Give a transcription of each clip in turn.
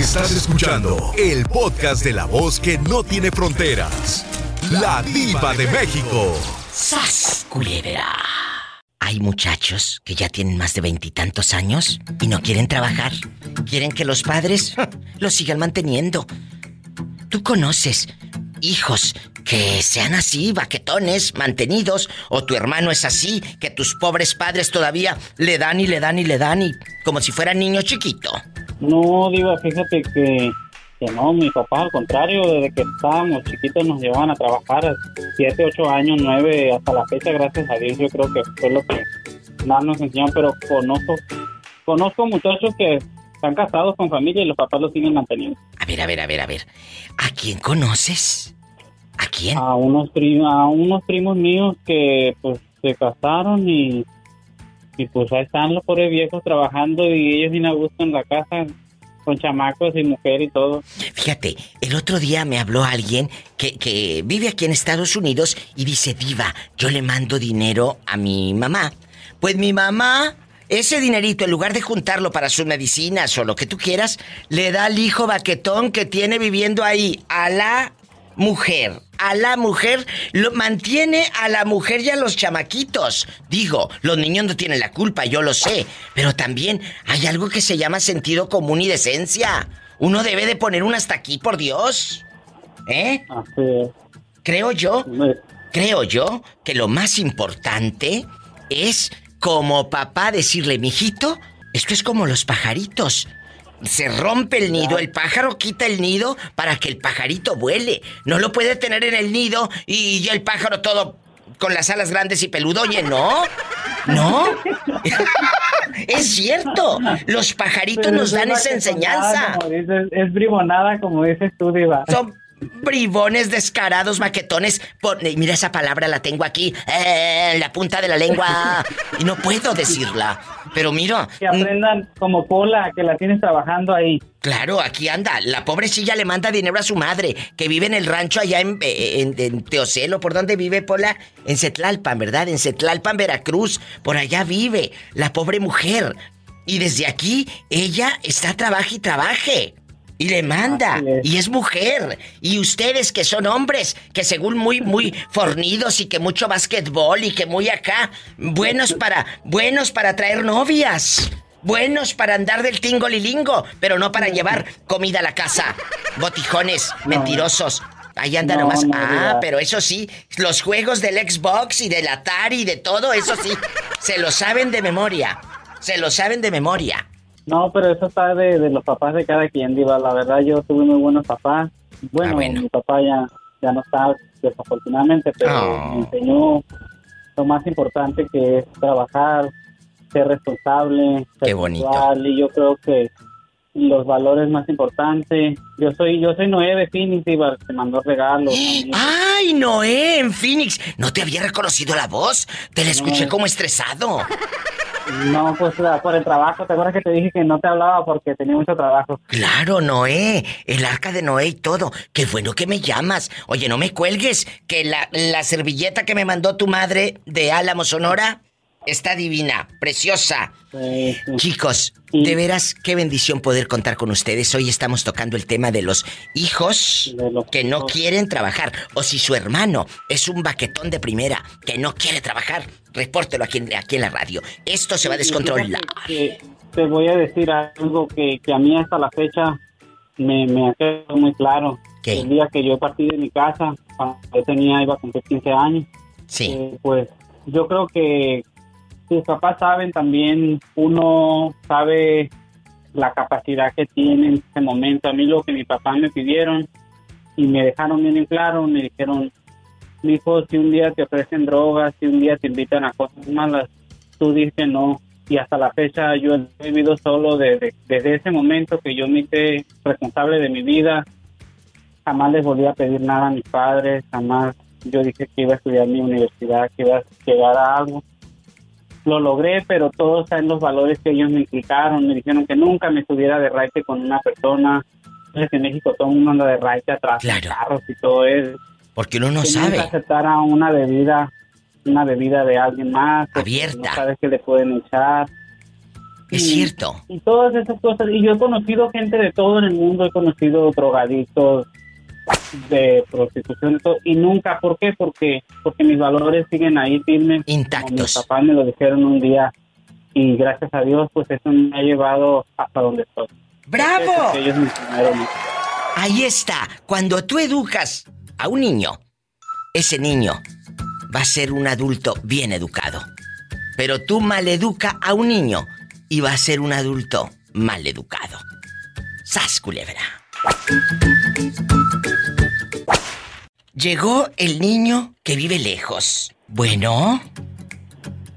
Estás escuchando el podcast de la voz que no tiene fronteras. La diva de México. ¡Sas, culebra! Hay muchachos que ya tienen más de veintitantos años y no quieren trabajar. Quieren que los padres los sigan manteniendo. Tú conoces hijos que sean así, baquetones, mantenidos, o tu hermano es así, que tus pobres padres todavía le dan y le dan y le dan y como si fuera niño chiquito. No, Diva, fíjate que, que no, mi papá al contrario, desde que estábamos chiquitos nos llevaban a trabajar, siete, ocho años, nueve, hasta la fecha, gracias a Dios, yo creo que fue lo que más nos enseñaron, pero conozco, conozco muchachos que están casados con familia y los papás los siguen manteniendo. A ver, a ver, a ver, a ver. ¿A quién conoces? ¿A quién? A unos, primos, a unos primos míos que pues se casaron y, y pues ahí están los pobres viejos trabajando y ellos bien a gusto en la casa con chamacos y mujer y todo. Fíjate, el otro día me habló alguien que, que vive aquí en Estados Unidos y dice, Diva, yo le mando dinero a mi mamá. Pues mi mamá, ese dinerito, en lugar de juntarlo para sus medicinas o lo que tú quieras, le da al hijo baquetón que tiene viviendo ahí a la mujer. A la mujer, lo mantiene a la mujer y a los chamaquitos. Digo, los niños no tienen la culpa, yo lo sé. Pero también hay algo que se llama sentido común y decencia. Uno debe de poner un hasta aquí, por Dios. ¿Eh? Así es. Creo yo, creo yo que lo más importante es como papá decirle, mijito, esto es como los pajaritos. Se rompe el nido, el pájaro quita el nido para que el pajarito vuele. No lo puede tener en el nido y ya el pájaro todo con las alas grandes y peludo. Oye, no. No. es cierto. Los pajaritos Pero nos dan esa enseñanza. como dices, es bribonada, como dices tú, Diva. Son bribones descarados, maquetones. Por- eh, Mira esa palabra, la tengo aquí, eh, en la punta de la lengua. Y no puedo decirla. Pero mira, Que aprendan como Pola, que la tienes trabajando ahí. claro, aquí anda. La pobrecilla le manda dinero a su madre, que vive en el rancho allá en, eh, en, en Teocelo. ¿Por dónde vive Pola? En Cetlalpan, ¿verdad? En Cetlalpan, Veracruz. Por allá vive la pobre mujer. Y desde aquí, ella está trabaje y trabaje. Y le manda. Y es mujer. Y ustedes que son hombres, que según muy, muy fornidos y que mucho basquetbol y que muy acá, buenos para, buenos para traer novias. Buenos para andar del tingo lilingo, pero no para llevar comida a la casa. Botijones, mentirosos. Ahí andan No, nomás. no, ah, pero eso sí, los juegos del Xbox y del Atari y de todo, eso sí, se lo saben de memoria. Se lo saben de memoria. No, pero eso está de, de los papás de cada quien, Diva. La verdad, yo tuve muy buenos papás. Bueno, Ah, bueno. mi papá ya, ya no está, desafortunadamente, pero Oh. me enseñó lo más importante que es trabajar, ser responsable, ser bonito. y yo creo que los valores más importantes. Yo soy yo soy Noé de Phoenix, Diva, te mandó regalos. también. ¡Ay, Noé, en Phoenix! ¿No te había reconocido la voz? Te la escuché No. como estresado. No, pues por el trabajo. ¿Te acuerdas que te dije que no te hablaba porque tenía mucho trabajo? Claro, Noé, el arca de Noé y todo. Qué bueno que me llamas. Oye, no me cuelgues, que la, la servilleta que me mandó tu madre de Álamo, Sonora, está divina, preciosa. Chicos, Sí. de veras, qué bendición poder contar con ustedes. Hoy estamos tocando el tema de los hijos De los que no quieren trabajar. O si su hermano es un baquetón de primera que no quiere trabajar, repórtelo aquí, en- aquí en la radio. Esto se va a descontrolar. Que Te voy a decir algo que, que a mí hasta la fecha me, me ha quedado muy claro. ¿Qué? El día que yo partí de mi casa, cuando yo tenía, iba a cumplir 15 años, Sí. eh, pues yo creo que sus papás saben también, uno sabe la capacidad que tiene en ese momento. A mí lo que mis papás me pidieron y me dejaron bien en claro, me dijeron, hijo, si un día te ofrecen drogas, si un día te invitan a cosas malas, tú dices no. Y hasta la fecha yo he vivido solo desde, desde ese momento que yo me hice responsable de mi vida. Jamás les volví a pedir nada a mis padres, jamás yo dije que iba a estudiar mi universidad, que iba a llegar a algo. Lo logré, pero todo está en los valores que ellos me implicaron. Me dijeron que nunca me estuviera de raite con una persona. Entonces en México todo el mundo anda de raite atrás de Claro. carros y todo eso Porque uno no que sabe. nunca aceptara una bebida, una bebida de alguien más, Abierta. No sabes que le pueden echar. Es cierto. Y todas esas cosas. Y yo he conocido gente de todo en el mundo, he conocido drogadictos, de prostitución y todo, y nunca, ¿por qué? Porque, porque mis valores siguen ahí firmes. Intactos. mis papás me lo dijeron un día y gracias a Dios, pues eso me ha llevado hasta donde estoy. ¡Bravo! Porque ellos me enseñaron. Ahí está. Cuando tú educas a un niño, ese niño va a ser un adulto bien educado. Pero tú maleduca a un niño y va a ser un adulto mal educado. ¡Sas, culebra! Llegó el niño que vive lejos. Bueno,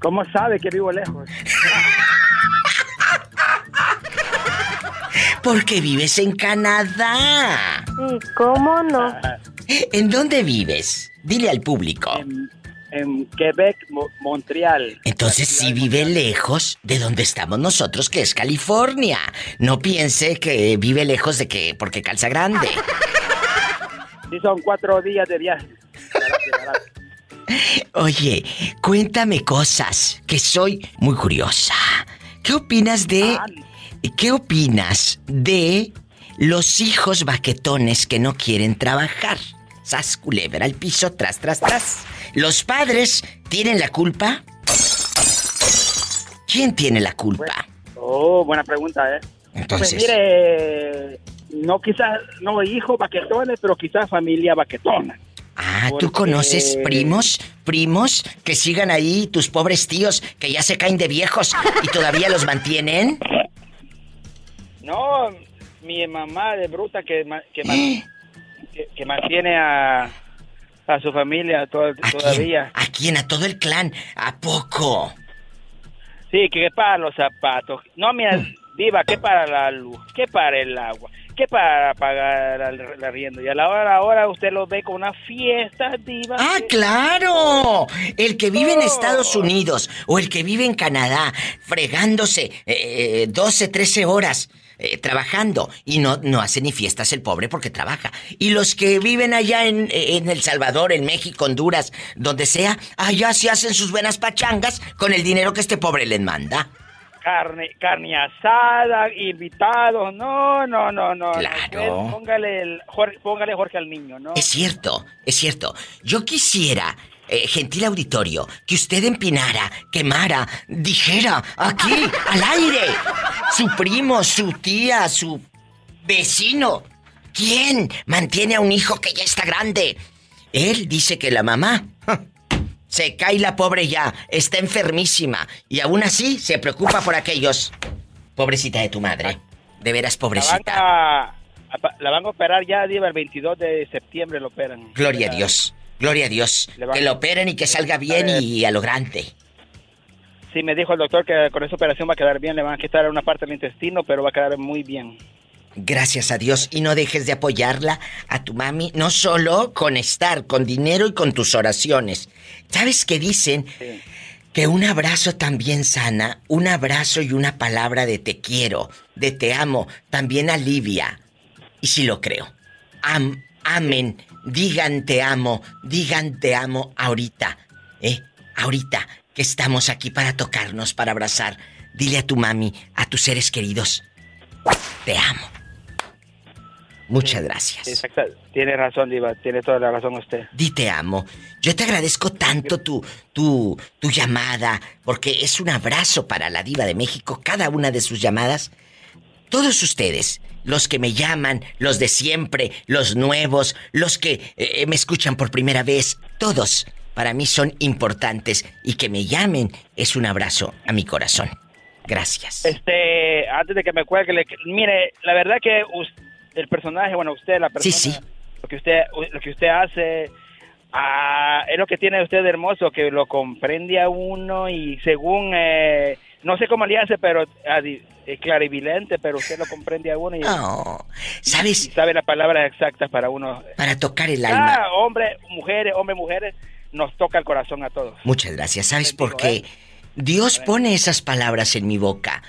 ¿Cómo sabe que vivo lejos? porque vives en Canadá. ¿cómo no? ¿En dónde vives? Dile al público. En, en Quebec, Mo- Montreal. Entonces sí vive lejos de donde estamos nosotros, que es California. No piense que vive lejos de que porque calza grande. Sí, son cuatro días de viaje. Oye, cuéntame cosas, que soy muy curiosa. ¿Qué opinas de qué opinas de los hijos baquetones que no quieren trabajar? Sas culebra al piso tras tras tras. ¿Los padres tienen la culpa? ¿Quién tiene la culpa? Oh, buena pregunta, ¿eh? Entonces, Pues mire, no quizás, no hijos baquetones, pero quizás familia baquetona. Ah, ¿tú Porque- conoces primos? ¿Primos que sigan ahí, tus pobres tíos que ya se caen de viejos y todavía los mantienen? No, mi mamá de bruta que, que mantiene a, a su familia to- ¿A quién? todavía. ¿A quién? ¿A todo el clan? ¿A poco? Sí, que para los zapatos. No, mira, Mm. diva, que para la luz, que para el agua, que para pagar el el arriendo. Y a la hora, ahora usted lo ve con una fiesta, diva. ¡Ah, que- claro! El que vive en Oh. Estados Unidos o el que vive en Canadá, fregándose eh, 12, 13 horas eh, trabajando y no, no hace ni fiestas el pobre porque trabaja. Y los que viven allá en, en El Salvador, en México, Honduras, donde sea, allá se hacen sus buenas pachangas con el dinero que este pobre les manda. Carne, carne asada, invitados. No, no, no, no. Claro. Póngale, el, Jorge, póngale Jorge al niño, ¿no? Es cierto, es cierto. Yo quisiera, eh, gentil auditorio, que usted empinara, quemara, dijera aquí, al aire, su primo, su tía, su vecino. ¿Quién mantiene a un hijo que ya está grande? Él dice que la mamá se cae la pobre ya, está enfermísima y aún así se preocupa por aquellos. Pobrecita de tu madre. De veras, La van, pobrecita. a- la van a operar ya, diva, el 22 de septiembre lo operan. Gloria a Dios. Gloria a Dios. Que lo operen y que salga bien y a lo grande. Sí, me dijo el doctor que con esa operación va a quedar bien. Le van a quitar una parte del intestino, pero va a quedar muy bien. Gracias a Dios. Y no dejes de apoyarla a tu mami, no solo con estar, con dinero y con tus oraciones. ¿Sabes qué dicen? Sí. Que un abrazo también sana, un abrazo y una palabra de te quiero, de te amo, también alivia. Y sí lo creo. Am, amen, digan te amo, digan te amo ahorita, ¿eh? Ahorita que estamos aquí para tocarnos, para abrazar. Dile a tu mami, a tus seres queridos, te amo. Muchas gracias. Exacto. Tiene razón, Diva. Tiene toda la razón usted. Di te amo. Yo te agradezco tanto tu, tu, tu llamada, porque es un abrazo para la diva de México, cada una de sus llamadas. Todos ustedes, los que me llaman, los de siempre, los nuevos, los que eh, me escuchan por primera vez, todos para mí son importantes y que me llamen es un abrazo a mi corazón. Gracias. Este, antes de que me cuelgue, le- mire, la verdad que us- el personaje, bueno, usted, la persona, Sí, sí. lo que usted, lo que usted hace, ah, es lo que tiene usted de hermoso, que lo comprende a uno y según, eh, no sé cómo le hace, pero adi- es clarividente, pero usted lo comprende a uno y, Oh, y ¿sabes? sabe las palabras exactas para uno. Para tocar el alma. Ah, hombre, mujeres, hombres, mujeres, nos toca el corazón a todos. Muchas gracias. ¿Sabes Bendigo, por qué? ¿eh? Dios pone esas palabras en mi boca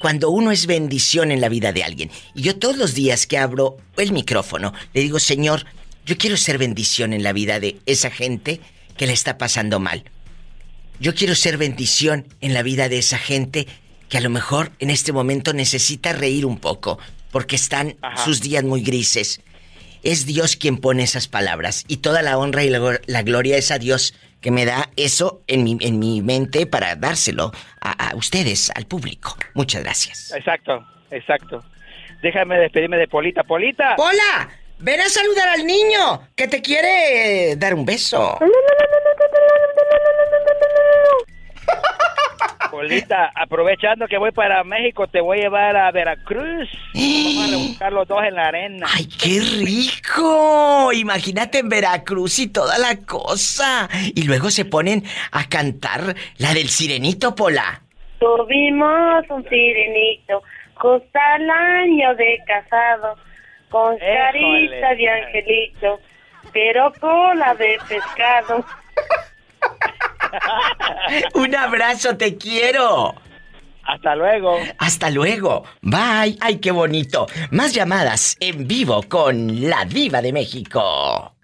cuando uno es bendición en la vida de alguien. Y yo todos los días que abro el micrófono, le digo, Señor, yo quiero ser bendición en la vida de esa gente que le está pasando mal. Yo quiero ser bendición en la vida de esa gente que a lo mejor en este momento necesita reír un poco, porque están Ajá. sus días muy grises. Es Dios quien pone esas palabras y toda la honra y la, la gloria es a Dios que me da eso en mi, en mi mente para dárselo a, a ustedes, al público. Muchas gracias. Exacto, exacto. Déjame despedirme de Polita. Polita. ¡Hola! Ven a saludar al niño que te quiere dar un beso. Polita, aprovechando que voy para México, te voy a llevar a Veracruz. Vamos a rebuscar los dos en la arena. ¡Ay, qué rico! Imagínate en Veracruz y toda la cosa. Y luego se ponen a cantar la del sirenito, Pola. Tuvimos un sirenito, justo al año de casado, con Éjole. carita de angelito, pero cola de pescado. Un abrazo, te quiero. Hasta luego. Hasta luego. Bye. Ay, qué bonito. Más llamadas en vivo con la diva de México.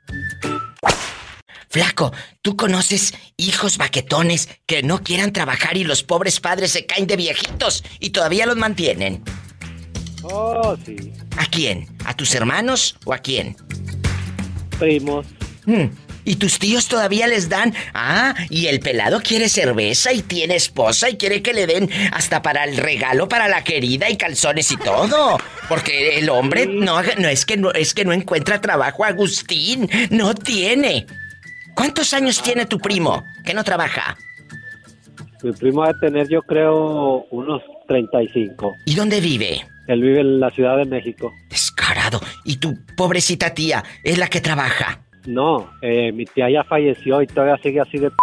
Flaco, ¿tú conoces hijos baquetones que no quieran trabajar y los pobres padres se caen de viejitos y todavía los mantienen? Oh, sí. ¿A quién? ¿A tus hermanos o a quién? Primos. Hmm, ¿Y tus tíos todavía les dan? Ah, y el pelado quiere cerveza y tiene esposa y quiere que le den hasta para el regalo para la querida y calzones y todo. Porque el hombre no, no es que no es que no encuentra trabajo, Agustín, no tiene. ¿Cuántos años tiene tu primo que no trabaja? Mi primo va a tener, yo creo, unos 35. ¿Y dónde vive? Él vive en la Ciudad de México. Descarado. ¿Y tu pobrecita tía es la que trabaja? No, eh, mi tía ya falleció y todavía sigue así de p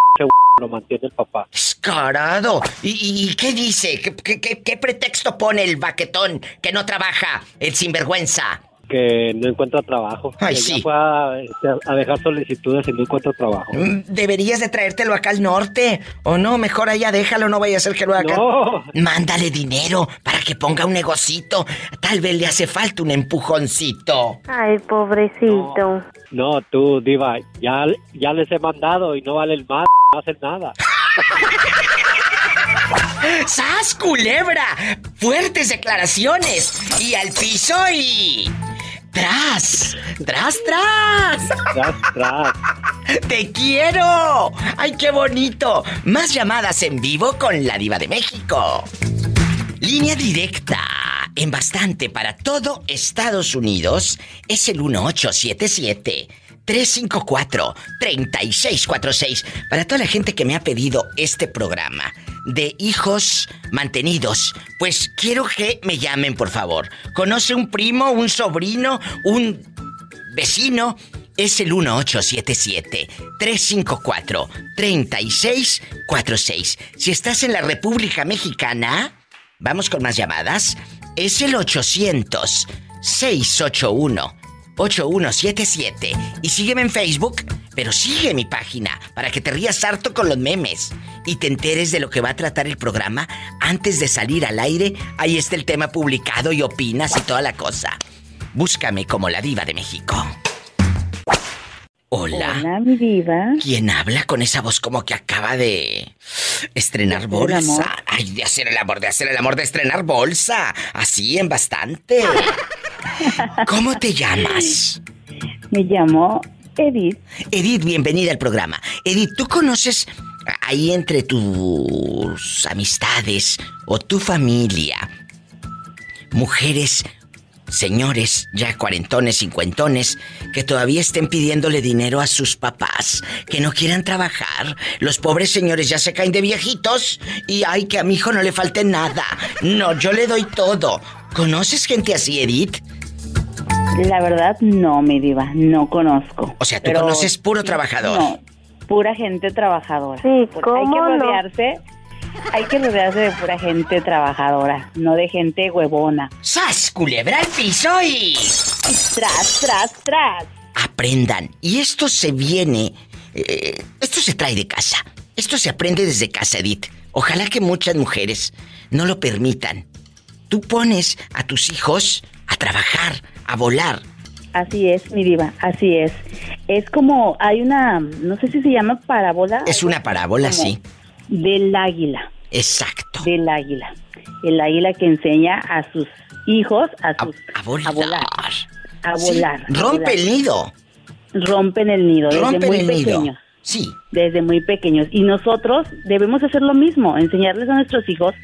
lo mantiene el papá. Descarado. ¿Y, y- qué dice? ¿Qué, qué- qué- qué pretexto pone el baquetón que no trabaja, el sinvergüenza? Que no encuentra trabajo. Ay, Que sí. Ya fue a, este, a dejar solicitudes y no encuentra trabajo. Mm, Deberías de traértelo acá al norte. O no, mejor allá déjalo, no vaya a ser que lo haga. No. Mándale dinero para que ponga un negocito. Tal vez le hace falta un empujoncito. Ay, pobrecito. No, tú, Diva, ya, ya les he mandado y no valen más, no hacen nada. ¡Sas, culebra! Fuertes declaraciones. Y al piso y... ¡Tras! ¡Tras, tras! Tras, tras. ¡Te quiero! ¡Ay, qué bonito! Más llamadas en vivo con la diva de México. Línea directa en bastante para todo Estados Unidos es el 1877 354 3646 para toda la gente que me ha pedido este programa de hijos mantenidos. Pues quiero que me llamen, por favor. ¿Conoce un primo, un sobrino, un vecino? Es el 1877-354-3646. Si estás en la República Mexicana, vamos con más llamadas. Es el 800-681-8177. Y sígueme en Facebook, pero sigue mi página para que te rías harto con los memes y te enteres de lo que va a tratar el programa antes de salir al aire. Ahí está el tema publicado y opinas y toda la cosa. Búscame como la diva de México. Hola. Hola, mi diva. ¿Quién habla con esa voz como que acaba de estrenar ¿De hacer el bolsa? Ay, de hacer el amor, de hacer el amor, de estrenar bolsa. Así en bastante. ¿Cómo te llamas? Me llamo Edith. Edith, bienvenida al programa. Edith, ¿tú conoces ahí entre tus amistades o tu familia mujeres, señores, ya cuarentones, cincuentones, que todavía estén pidiéndole dinero a sus papás, que no quieran trabajar? Los pobres señores ya se caen de viejitos y ay, que a mi hijo no le falte nada. No, yo le doy todo. ¿Conoces gente así, Edith? La verdad, no, mi diva, no conozco. O sea, tú conoces puro trabajador. No, pura gente trabajadora. Sí, Porque hay ¿cómo que no? rodearse, hay que rodearse de pura gente trabajadora, no de gente huevona. ¡Sas, culebra al piso y... Tras, tras, tras. aprendan. Y esto se viene, eh, esto se trae de casa. Esto se aprende desde casa, Edith. Ojalá que muchas mujeres no lo permitan. Tú pones a tus hijos a trabajar, a volar. Así es, mi diva, así es. Es como, hay una, no sé si se llama parábola. Es una parábola, como sí. Del águila, Exacto. del águila. el águila que enseña a sus hijos a sus A volar. a volar. A Sí, volar, a Rompe volar. el nido. rompen el nido desde Rompen muy el nido. pequeños. Sí. desde muy pequeños. Y nosotros debemos hacer lo mismo, enseñarles a nuestros hijos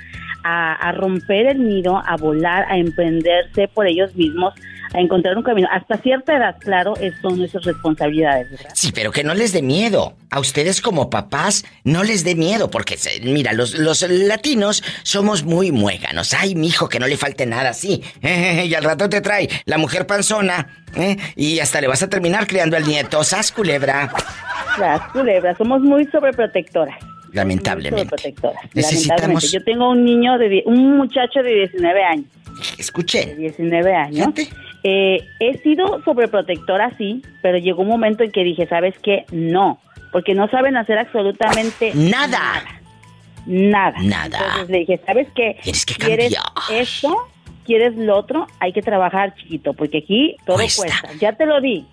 a, a romper el nido, a volar, a emprenderse por ellos mismos, a encontrar un camino. Hasta cierta edad, claro, es- son nuestras responsabilidades, ¿verdad? Sí, pero que no les dé miedo. A ustedes como papás no les dé miedo, porque mira, los, los latinos somos muy muéganos. Ay, mijo, que no le falte nada, sí. y al rato te trae la mujer panzona, ¿eh? y hasta le vas a terminar criando al nieto. ¡Sas, culebra! Las culebras, somos muy sobreprotectoras. Lamentablemente. Necesitamos- Lamentablemente. Yo tengo un niño, de un muchacho de 19 años. De Escuchen. 19 años. Eh, he sido sobreprotectora, sí, pero llegó un momento en que dije, ¿sabes qué? No, porque no saben hacer absolutamente Nada. Nada. Nada. Entonces le dije, ¿sabes qué? Tienes que ¿Quieres esto? ¿Quieres lo otro? Hay que trabajar, chiquito, porque aquí todo Cuesta. cuesta. Ya te lo di.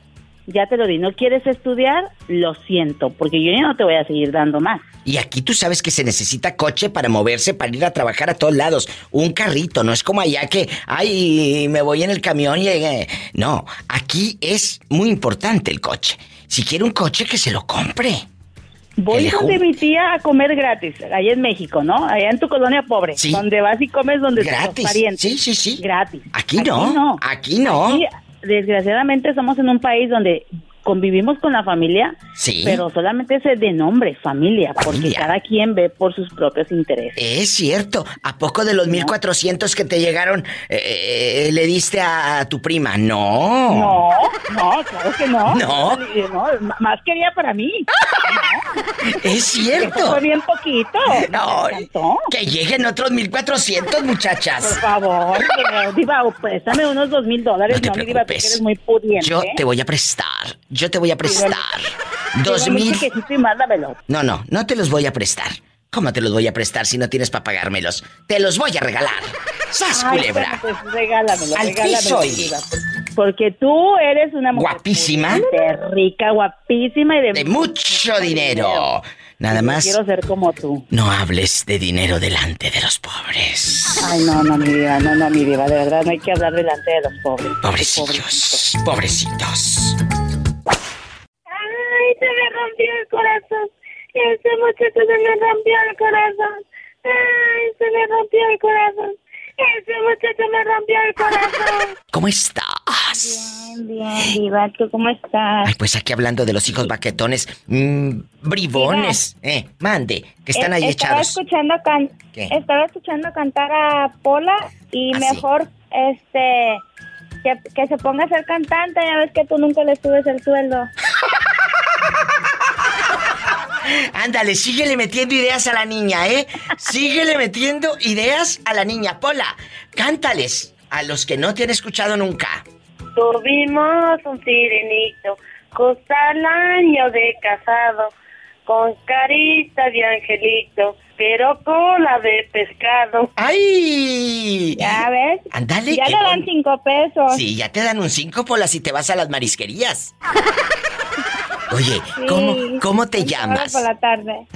Ya te lo di. ¿No quieres estudiar? Lo siento, porque yo ya no te voy a seguir dando más. Y aquí tú sabes que se necesita coche para moverse, para ir a trabajar a todos lados. Un carrito, no es como allá que, ay, me voy en el camión y... eh, No, aquí es muy importante el coche. Si quiere un coche, que se lo compre. Voy donde mi tía a comer gratis, allá en México, ¿no? Allá en tu colonia pobre, Sí. donde vas y comes donde tus Gratis. parientes. Sí, sí, sí. Gratis. Aquí no, aquí no. Aquí, desgraciadamente somos en un país donde convivimos con la familia, Sí. pero solamente es de nombre, familia, porque cada quien ve por sus propios intereses. Es cierto. ¿A poco de los 1400 que te llegaron eh, eh, le diste a, tu prima? No. No, no, claro que no. No. No, más quería para mí. Es Eso cierto. fue bien poquito. No, que lleguen otros 1400, Por muchachas. favor, pero, Diva, o préstame unos dos mil dólares, No no, te mi Diva, que preocupes. eres muy pudiente. Yo te voy a prestar. Yo te voy a prestar. Dos mil. No, no, no te los voy a prestar. ¿Cómo te los voy a prestar si no tienes para pagármelos? Te los voy a regalar. ¡Sas, Ay, culebra! pues regálamelo, Al regálamelo, piso, Porque tú eres una mujer Guapísima. rica, guapísima y de, De mucho dinero. Nada más. Quiero ser como tú. No hables de dinero delante de los pobres. Ay, no, no, mi diva, no, no, mi diva, de verdad, no hay que hablar delante de los pobres. Pobrecillos. Pobrecitos. Ay, se me rompió el corazón. Ese muchacho se me rompió el corazón. Ay, se me rompió el corazón. Ese muchacho me rompió el corazón. ¿Cómo estás? Bien, bien, Diva, ¿tú cómo estás? Ay, pues aquí hablando de los hijos baquetones, mm, bribones. Eh, mande, que están ahí estaba echados. escuchando can ¿Qué? estaba escuchando cantar a Pola y Ah, sí. mejor este que, que se ponga a ser cantante, ya ves que tú nunca le subes el sueldo. Ándale, síguele metiendo ideas a la niña, ¿eh? Síguele metiendo ideas a la niña. Pola, cántales a los que no te han escuchado nunca. Tuvimos un sirenito, justo al año de casado, con carita de angelito, pero cola de pescado. ¡Ay! ¿Ya ves? Ándale, ya le dan cinco pesos. Sí, ya te dan un cinco, Pola, si te vas a las marisquerías. Oye, ¿cómo, Sí, cómo te llamas? por la tarde.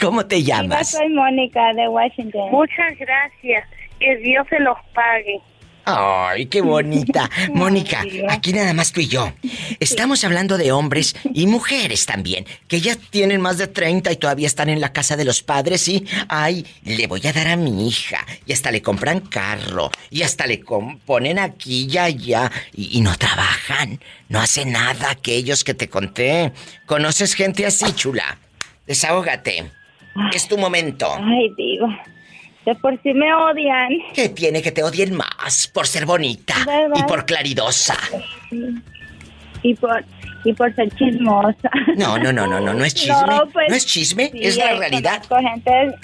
¿Cómo te Yo llamas? soy Mónica de Washington. Muchas gracias. Que Dios se los pague. Ay, qué bonita. Mónica, aquí nada más tú y yo. Estamos hablando de hombres y mujeres también, que ya tienen más de 30 y todavía están en la casa de los padres y, ay, le voy a dar a mi hija. Y hasta le compran carro. Y hasta le ponen aquí y allá. Y, y no trabajan. No hacen nada aquellos que te conté. ¿Conoces gente así, chula? Desahógate. Es tu momento. Ay, digo. De por sí me odian. ¿Qué tiene que te odien más por ser bonita y por claridosa? Y por, y por ser chismosa. No, no, no, no, no, no es chisme. No, pues, es chisme, sí, es la realidad. gente-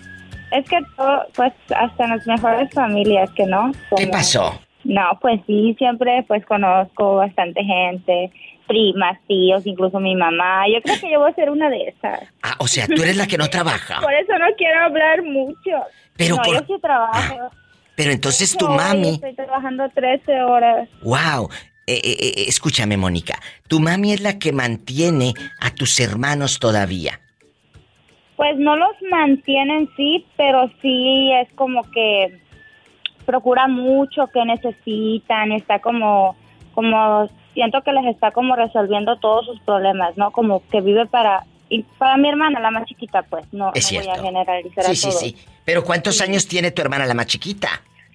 es que todo, pues hasta en las mejores familias que no. ¿Qué pasó? No, pues sí, siempre pues conozco bastante gente, primas, tíos, incluso mi mamá. Yo creo que yo voy a ser una de esas. Ah, o sea, tú eres la que no trabaja. Por eso no quiero hablar mucho. Pero no, por- yo sí trabajo. Pero entonces tu mami. Estoy trabajando 13 horas. Wow. Eh, eh, eh, escúchame, Mónica. Tu mami es la que mantiene a tus hermanos todavía. Pues no los mantienen sí, pero sí es como que procura mucho qué necesitan, está como, como, siento que les está como resolviendo todos sus problemas, ¿no? Como que vive para, y para mi hermana, la más chiquita, pues, no, Es no voy a generalizar Sí, a sí, todos. sí. Pero ¿cuántos años tiene tu hermana la más chiquita?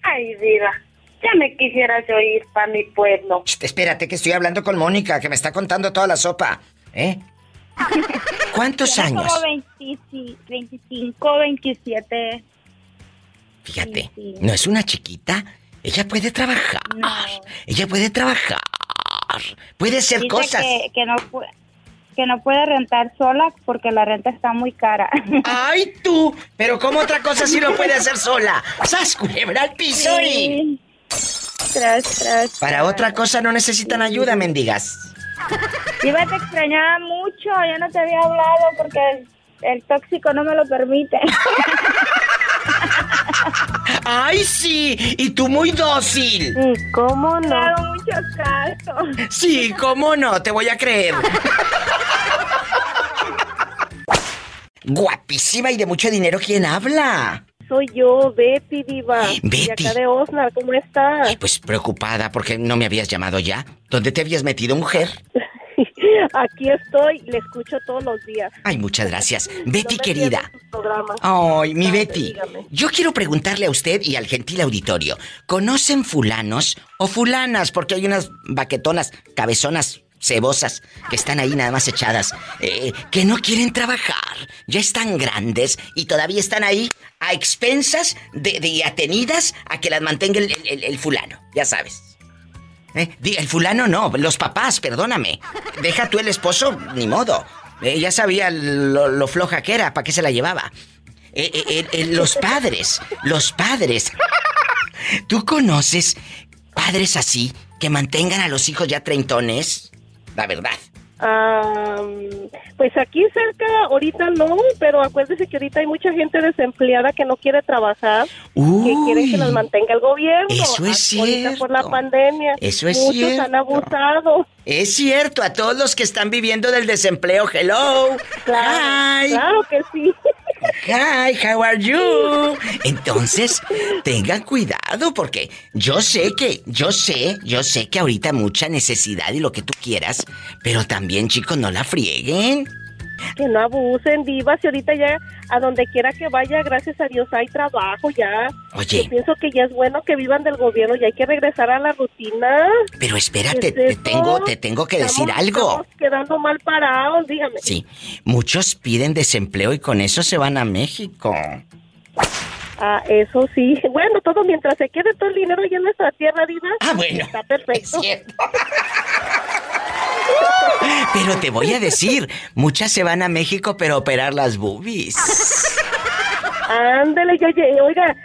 Ay, diva, ya me quisieras yo ir para mi pueblo. Shh, espérate que estoy hablando con Mónica, que me está contando toda la sopa. ¿Eh? ¿Cuántos Tiene años? Como 20 25, 27. Fíjate, Sí, sí. no es una chiquita. Ella puede trabajar. No. Ella puede trabajar. Puede hacer Dice cosas. Que, que no que no puede rentar sola porque la renta está muy cara. ¡Ay, tú! Pero ¿cómo otra cosa si lo puede hacer sola? ¡Sas, culebra al piso. Sí. Tras, tras, Para tras. otra cosa no necesitan ayuda, mendigas. Iba, te extrañaba mucho, yo no te había hablado porque el, el tóxico no me lo permite. ¡Ay, sí! Y tú muy dócil. Sí, ¿cómo no? Sí, ¿cómo no? Te voy a creer. Guapísima y de mucho dinero, ¿quién habla? Soy yo, Betty Diva. Betty. De acá de Osnar, ¿cómo estás? Ay, pues preocupada porque no me habías llamado ya. ¿Dónde te habías metido, mujer? Aquí estoy, le escucho todos los días. Ay, muchas gracias. Betty querida. Ay, mi Dale, Betty. dígame. Yo quiero preguntarle a usted y al gentil auditorio. ¿Conocen fulanos o fulanas? Porque hay unas baquetonas, cabezonas, cebosas, que están ahí nada más echadas, eh, que no quieren trabajar. Ya están grandes y todavía están ahí a expensas de, atenidas a que las mantenga el, el- el fulano. Ya sabes. Eh, El fulano no, los papás, perdóname. Deja tú el esposo, ni modo. Eh, ya sabía lo, lo floja que era, ¿para qué se la llevaba? Eh, eh, eh, eh, los padres, los padres. ¿Tú conoces padres así que mantengan a los hijos ya treintones? La verdad. Pues aquí cerca, ahorita no, pero acuérdese que ahorita hay mucha gente desempleada que no quiere trabajar, que quieren que los mantenga el gobierno. Eso es Ahorita por la cierto. pandemia. Eso es Muchos cierto. han abusado. Es cierto, a todos los que están viviendo del desempleo, hello. Claro, Hi. claro que sí. Hi, how are you? Entonces, tengan cuidado porque yo sé que, yo sé, yo sé que ahorita mucha necesidad y lo que tú quieras, pero también, chicos, no la frieguen. Que no abusen, divas, y ahorita ya a donde quiera que vaya, gracias a Dios hay trabajo ya. Oye. Yo pienso que ya es bueno que vivan del gobierno y hay que regresar a la rutina. Pero espérate, ¿Qué es te tengo, te tengo que decir algo. Estamos quedando mal parados, dígame. Sí, muchos piden desempleo y con eso se van a México. Ah, eso sí. Bueno, todo mientras se quede todo el dinero allá en nuestra tierra, diva. Ah, bueno. Está Es perfecto. cierto. Pero te voy a decir, muchas se van a México pero operar las boobies. Ándele, yo, ye- oiga,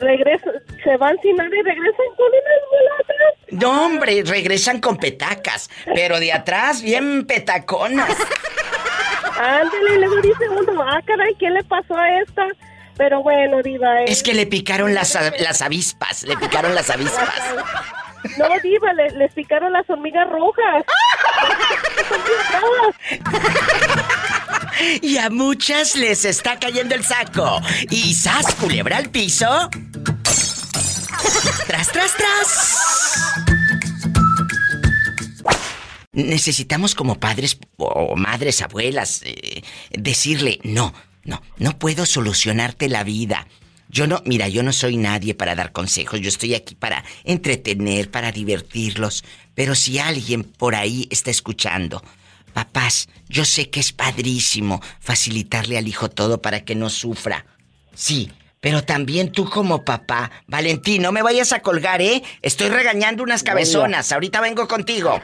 regreso, se van sin nada y regresan con unas mulatas. No, hombre, regresan con petacas, pero de atrás bien petaconas. Ándele, y luego dice uno, ah, caray, ¿qué le pasó a esta? Pero bueno, diva. eh, Es que le picaron las, las avispas, le picaron las avispas. No, diva, le- les picaron las hormigas rojas. Y a muchas les está cayendo el saco. Y sas, culebra al piso. Tras, tras, tras. Necesitamos como padres o madres, abuelas, eh, decirle, no, no, no puedo solucionarte la vida. Yo no, mira, yo no soy nadie para dar consejos, yo estoy aquí para entretener, para divertirlos, pero si alguien por ahí está escuchando, papás, yo sé que es padrísimo facilitarle al hijo todo para que no sufra. Sí, pero también tú como papá, Valentín, no me vayas a colgar, ¿eh? Estoy regañando unas cabezonas, ahorita vengo contigo.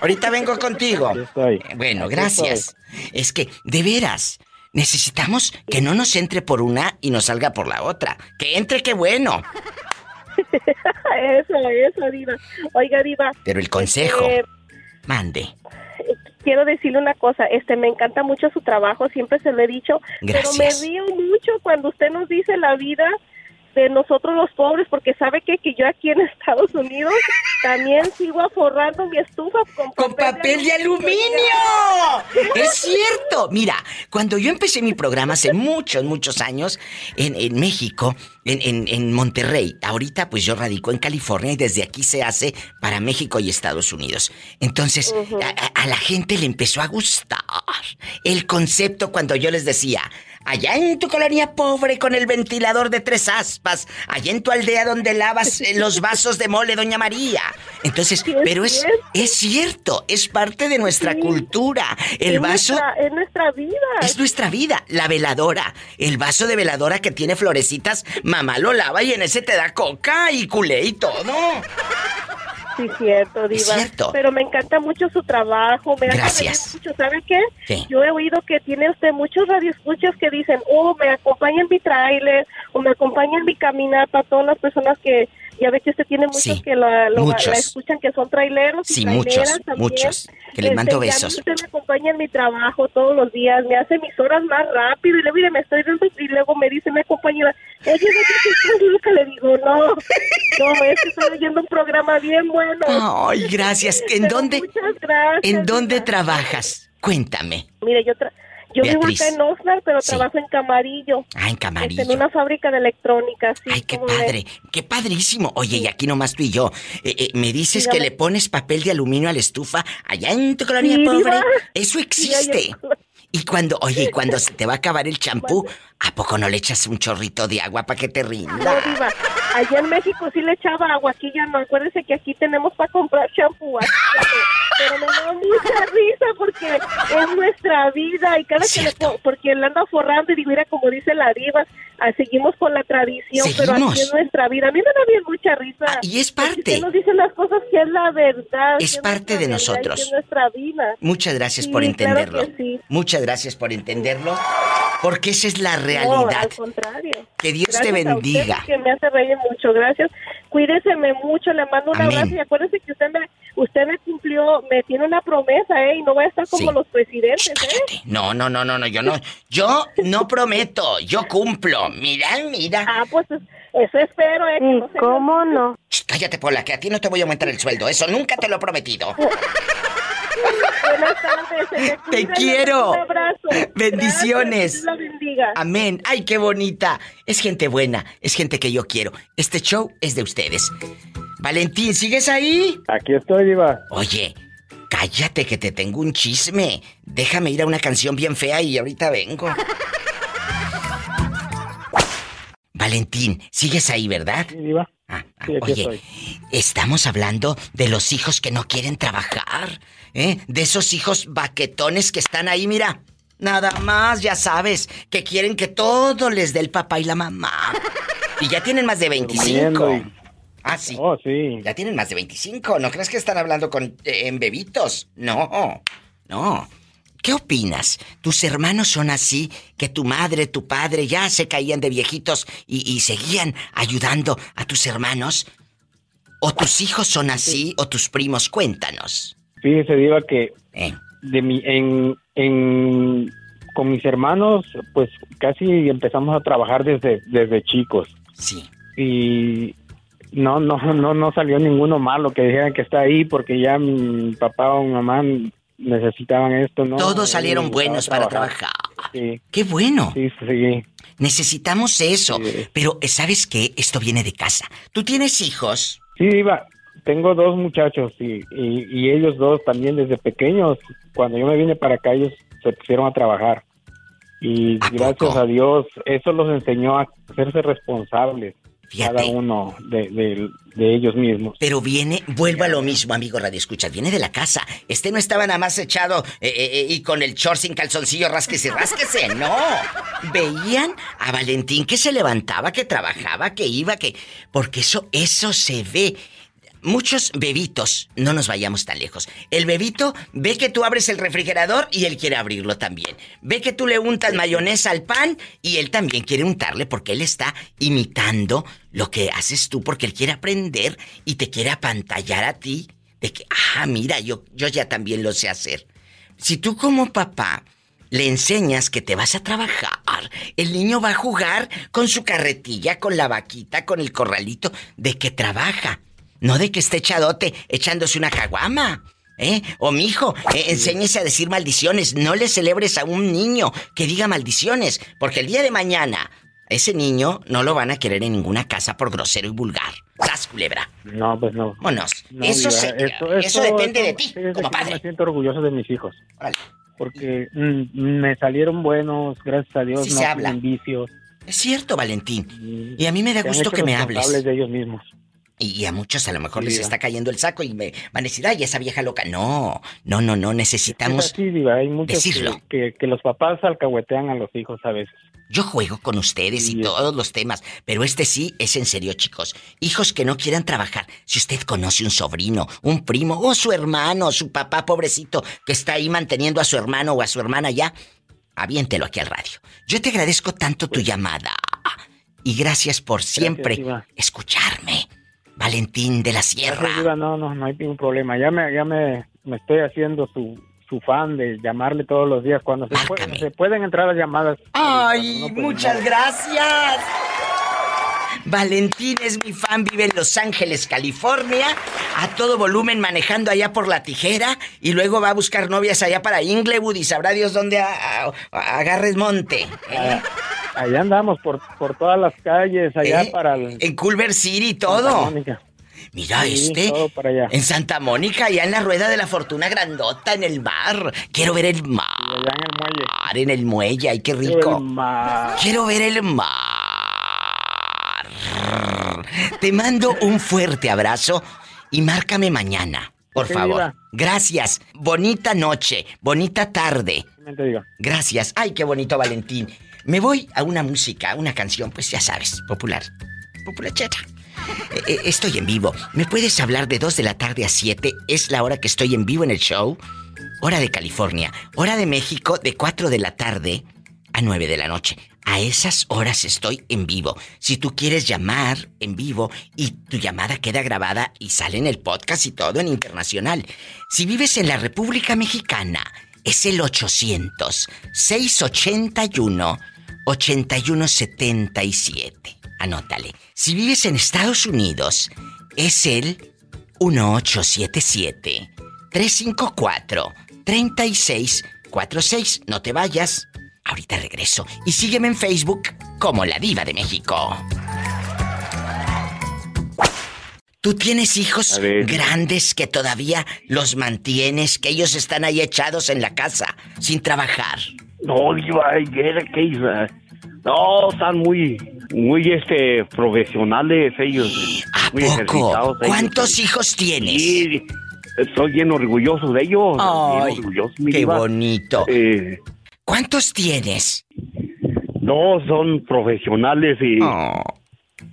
Ahorita vengo contigo. Estoy. Bueno, gracias. Es que, de veras, necesitamos que no nos entre por una y nos salga por la otra. Que entre, qué bueno. Eso, eso, diva. Oiga, diva. Pero el consejo, este, mande. quiero decirle una cosa, este me encanta mucho su trabajo, siempre se lo he dicho, Gracias. pero me río mucho cuando usted nos dice la vida de nosotros los pobres, porque sabe que, que yo aquí en Estados Unidos también sigo aforrando mi estufa con, ¡Con papel de aluminio! ¡Es cierto! Mira, cuando yo empecé mi programa hace muchos, muchos años en, en México, en, en- en Monterrey, ahorita pues yo radico en California y desde aquí se hace para México y Estados Unidos. Entonces, a la gente le empezó a gustar el concepto cuando yo les decía, allá en tu colonia pobre con el ventilador de tres aspas, allá en tu aldea donde lavas eh, los vasos de mole, Doña María. Entonces, Sí, es pero es, cierto. es cierto, es parte de nuestra Sí. cultura. El es vaso Nuestra, es nuestra vida. es nuestra vida. La veladora, el vaso de veladora que tiene florecitas, mamá lo lava y en ese te da coca y culé y todo. Sí, cierto, Diva. Cierto. Pero me encanta mucho su trabajo. Me Gracias. mucho. ¿Sabe qué? ¿Qué? Yo he oído que tiene usted muchos radioescuchas que dicen, oh, me acompaña en mi tráiler o me acompaña en mi caminata. Todas las personas que, ya ve que usted tiene muchos Sí, que la, lo- muchos. la escuchan que son traileros. y Sí, traileras muchos, también. muchos. Que les mando Este, y a mí besos. Usted me acompaña en mi trabajo todos los días, me hace mis horas más rápido y le mire, me estoy viendo y luego me dice, oye, ¿no te nunca le digo, no, no, es que estoy oyendo un programa bien bueno. Ay, gracias. ¿En Pero dónde? Muchas gracias. ¿En dónde trabajas? Cuéntame. Mire, yo, tra- yo vivo Beatriz. acá en Oxnard, pero Sí. trabajo en Camarillo. Ah, en este, Camarillo. en una fábrica de electrónica, sí. Ay, qué padre, qué padrísimo. Oye, y aquí nomás tú y yo. Eh, eh, me dices Dígame. que le pones papel de aluminio a la estufa allá en tu colonia pobre. Eso existe. Y cuando, oye, y cuando se te va a acabar el champú, ¿a poco no le echas un chorrito de agua para que te No, rinda? Diva. Allá en México sí le echaba agua, aquí ya no. Acuérdese que aquí tenemos para comprar champú. no. Pero me da mucha risa porque es nuestra vida y cada que le porque él anda forrando y digo, mira, como dice la diva, ah, seguimos con la tradición, pero Seguimos. aquí es nuestra vida. A mí me da bien mucha risa. Ah, y es parte. usted nos dice las cosas que es la verdad. Es que parte nuestra de nosotros. que es nuestra vida. Muchas gracias Sí, por claro entenderlo. que sí. Muchas gracias por entenderlo. Porque esa es la No, realidad. al contrario. Que Dios te Gracias a usted, bendiga. que me hace reír mucho, gracias. Cuídeseme mucho, le mando un Amén. abrazo y acuérdese que usted me, usted me cumplió, me tiene una promesa, ¿eh? Y no va a estar como Sí. los presidentes, Shh, ¿eh? No, no, no, no, no, yo no. Yo no prometo, yo cumplo. Mira, mira. Ah, pues es- eso espero, ¿eh? Se- ¿Cómo no? Shh, cállate, Pola, que a ti no te voy a aumentar el sueldo. Eso nunca te lo he prometido. Buenas tardes, Te quiero. Un abrazo. Bendiciones. Gracias, Dios la bendiga. Amén. Ay, qué bonita. Es gente buena, es gente que yo quiero. Este show es de ustedes. Valentín, ¿sigues ahí? Aquí estoy, Diva. Oye, cállate que te tengo un chisme. Déjame ir a una canción bien fea y ahorita vengo. Valentín, sigues ahí, ¿verdad? Sí, Diva. Ah, ah, Sí, aquí oye, estoy. estamos hablando de los hijos que no quieren trabajar, ¿eh? De esos hijos baquetones que están ahí, mira. Nada más, ya sabes, que quieren que todo les dé el papá y la mamá. Y ya tienen más de 25. Durmiendo y- Ah, sí. Oh, sí. Ya tienen más de 25. ¿No crees que están hablando con eh, en bebitos? No, no. ¿Qué opinas? ¿Tus hermanos son así? ¿Que tu madre, tu padre ya se caían de viejitos y, y seguían ayudando a tus hermanos? ¿O tus hijos son así? ¿O tus primos? Cuéntanos. Fíjese, Diva, que Eh, de mi, en, en, con mis hermanos, pues casi empezamos a trabajar desde, desde chicos. sí. Y no, no, no, no salió ninguno malo que dijeran que está ahí porque ya mi papá o mi mamá necesitaban esto, ¿no? Todos salieron buenos para trabajar. Sí, ¡Qué bueno! sí, sí. Necesitamos eso. Sí. Pero, ¿sabes qué? Esto viene de casa. ¿Tú tienes hijos? Sí, Diva, tengo dos muchachos y, y, y ellos dos también desde pequeños, cuando yo me vine para acá, ellos se pusieron a trabajar. Y ¿A gracias poco? a Dios, eso los enseñó a hacerse responsables, cada uno de, de- de ellos mismos. Pero viene, vuelvo a lo mismo, amigo Radio Escucha, viene de la casa. Este no estaba nada más echado eh, eh, eh, y con el short sin calzoncillo, rásquese, rásquese. No. Veían a Valentín que se levantaba, que trabajaba, que iba, que. Porque eso, eso se ve. Muchos bebitos, no nos vayamos tan lejos. El bebito ve que tú abres el refrigerador y él quiere abrirlo también. Ve que tú le untas mayonesa al pan y él también quiere untarle porque él está imitando lo que haces tú porque él quiere aprender y te quiere apantallar a ti de que, ah, mira, yo, yo ya también lo sé hacer. Si tú como papá le enseñas que te vas a trabajar, el niño va a jugar con su carretilla, con la vaquita, con el corralito, de que trabaja. No de que esté echadote echándose una caguama. ¿Eh? O mi hijo, eh, enséñese a decir maldiciones. No le celebres a un niño que diga maldiciones. Porque el día de mañana, ese niño no lo van a querer en ninguna casa por grosero y vulgar. ¡Sas, culebra! No, pues no. Vámonos. No, eso, se- depende de ti, como padre. Me siento orgulloso de mis hijos. Órale. Porque mm, me salieron buenos, gracias a Dios, Sí no se habla. vicios. Es cierto, Valentín. Y a mí me da gusto que me hables. de ellos mismos. Y, a muchos a lo mejor Sí, les está cayendo el saco y me van a decir, ay, esa vieja loca. No, no, no, no, Es necesitamos... así, Diva, hay muchos que, decirlo. que, que los papás alcahuetean a los hijos a veces. Yo juego con ustedes y todos los temas, pero este sí es en serio, chicos. Hijos que no quieran trabajar. Si usted conoce un sobrino, un primo o su hermano, su papá pobrecito que está ahí manteniendo a su hermano o a su hermana ya, aviéntelo aquí al radio. Yo te agradezco tanto tu llamada. Y gracias por siempre escucharme. Valentín de la Sierra. No, no, no hay ningún problema. Ya me, ya me, me estoy haciendo su, su fan de llamarle todos los días cuando se, puede- se pueden entrar las llamadas. Ay, muchas gracias. Valentín es mi fan, vive en Los Ángeles, California, a todo volumen manejando allá por la tijera y luego va a buscar novias allá para Inglewood y sabrá Dios dónde a- a- agarres monte. ¿eh? Ah, Allá andamos por, por todas las calles, allá ¿Eh? para el... En Culver City y Santa todo. Mónica. Mira Sí, este. para allá. En Santa Mónica, allá en la rueda de la fortuna grandota, en el mar. Quiero ver el mar. Allá en el muelle. En el muelle, ay, qué Quiero rico. el mar. Quiero ver el mar. Te mando un fuerte abrazo y márcame mañana, por favor. Gracias. Bonita noche, bonita tarde. Gracias. Ay, qué bonito, Valentín. Me voy a una música, una canción, pues ya sabes, popular. Populachera. Eh, eh, estoy en vivo. ¿Me puedes hablar de 2 de la tarde a 7? Es la hora que estoy en vivo en el show. Hora de California. Hora de México de 4 de la tarde a 9 de la noche. A esas horas estoy en vivo. Si tú quieres llamar en vivo y tu llamada queda grabada y sale en el podcast y todo en internacional. Si vives en la República Mexicana, es el 800 681 8177. Anótale. Si vives en Estados Unidos, es el 1877 354 3646. No te vayas. Ahorita regreso. Y sígueme en Facebook como La Diva de México. ¿Tú tienes hijos A grandes que todavía los mantienes, que ellos están ahí echados en la casa, sin trabajar? No, Diva, iba. No, están muy, muy, este, profesionales ellos. muy poco? ellos. ¿Cuántos hijos tienes? Sí, estoy bien orgulloso de ellos. Ay, orgulloso, qué diva. bonito. Eh, ¿Cuántos tienes? no, son profesionales y, Oh.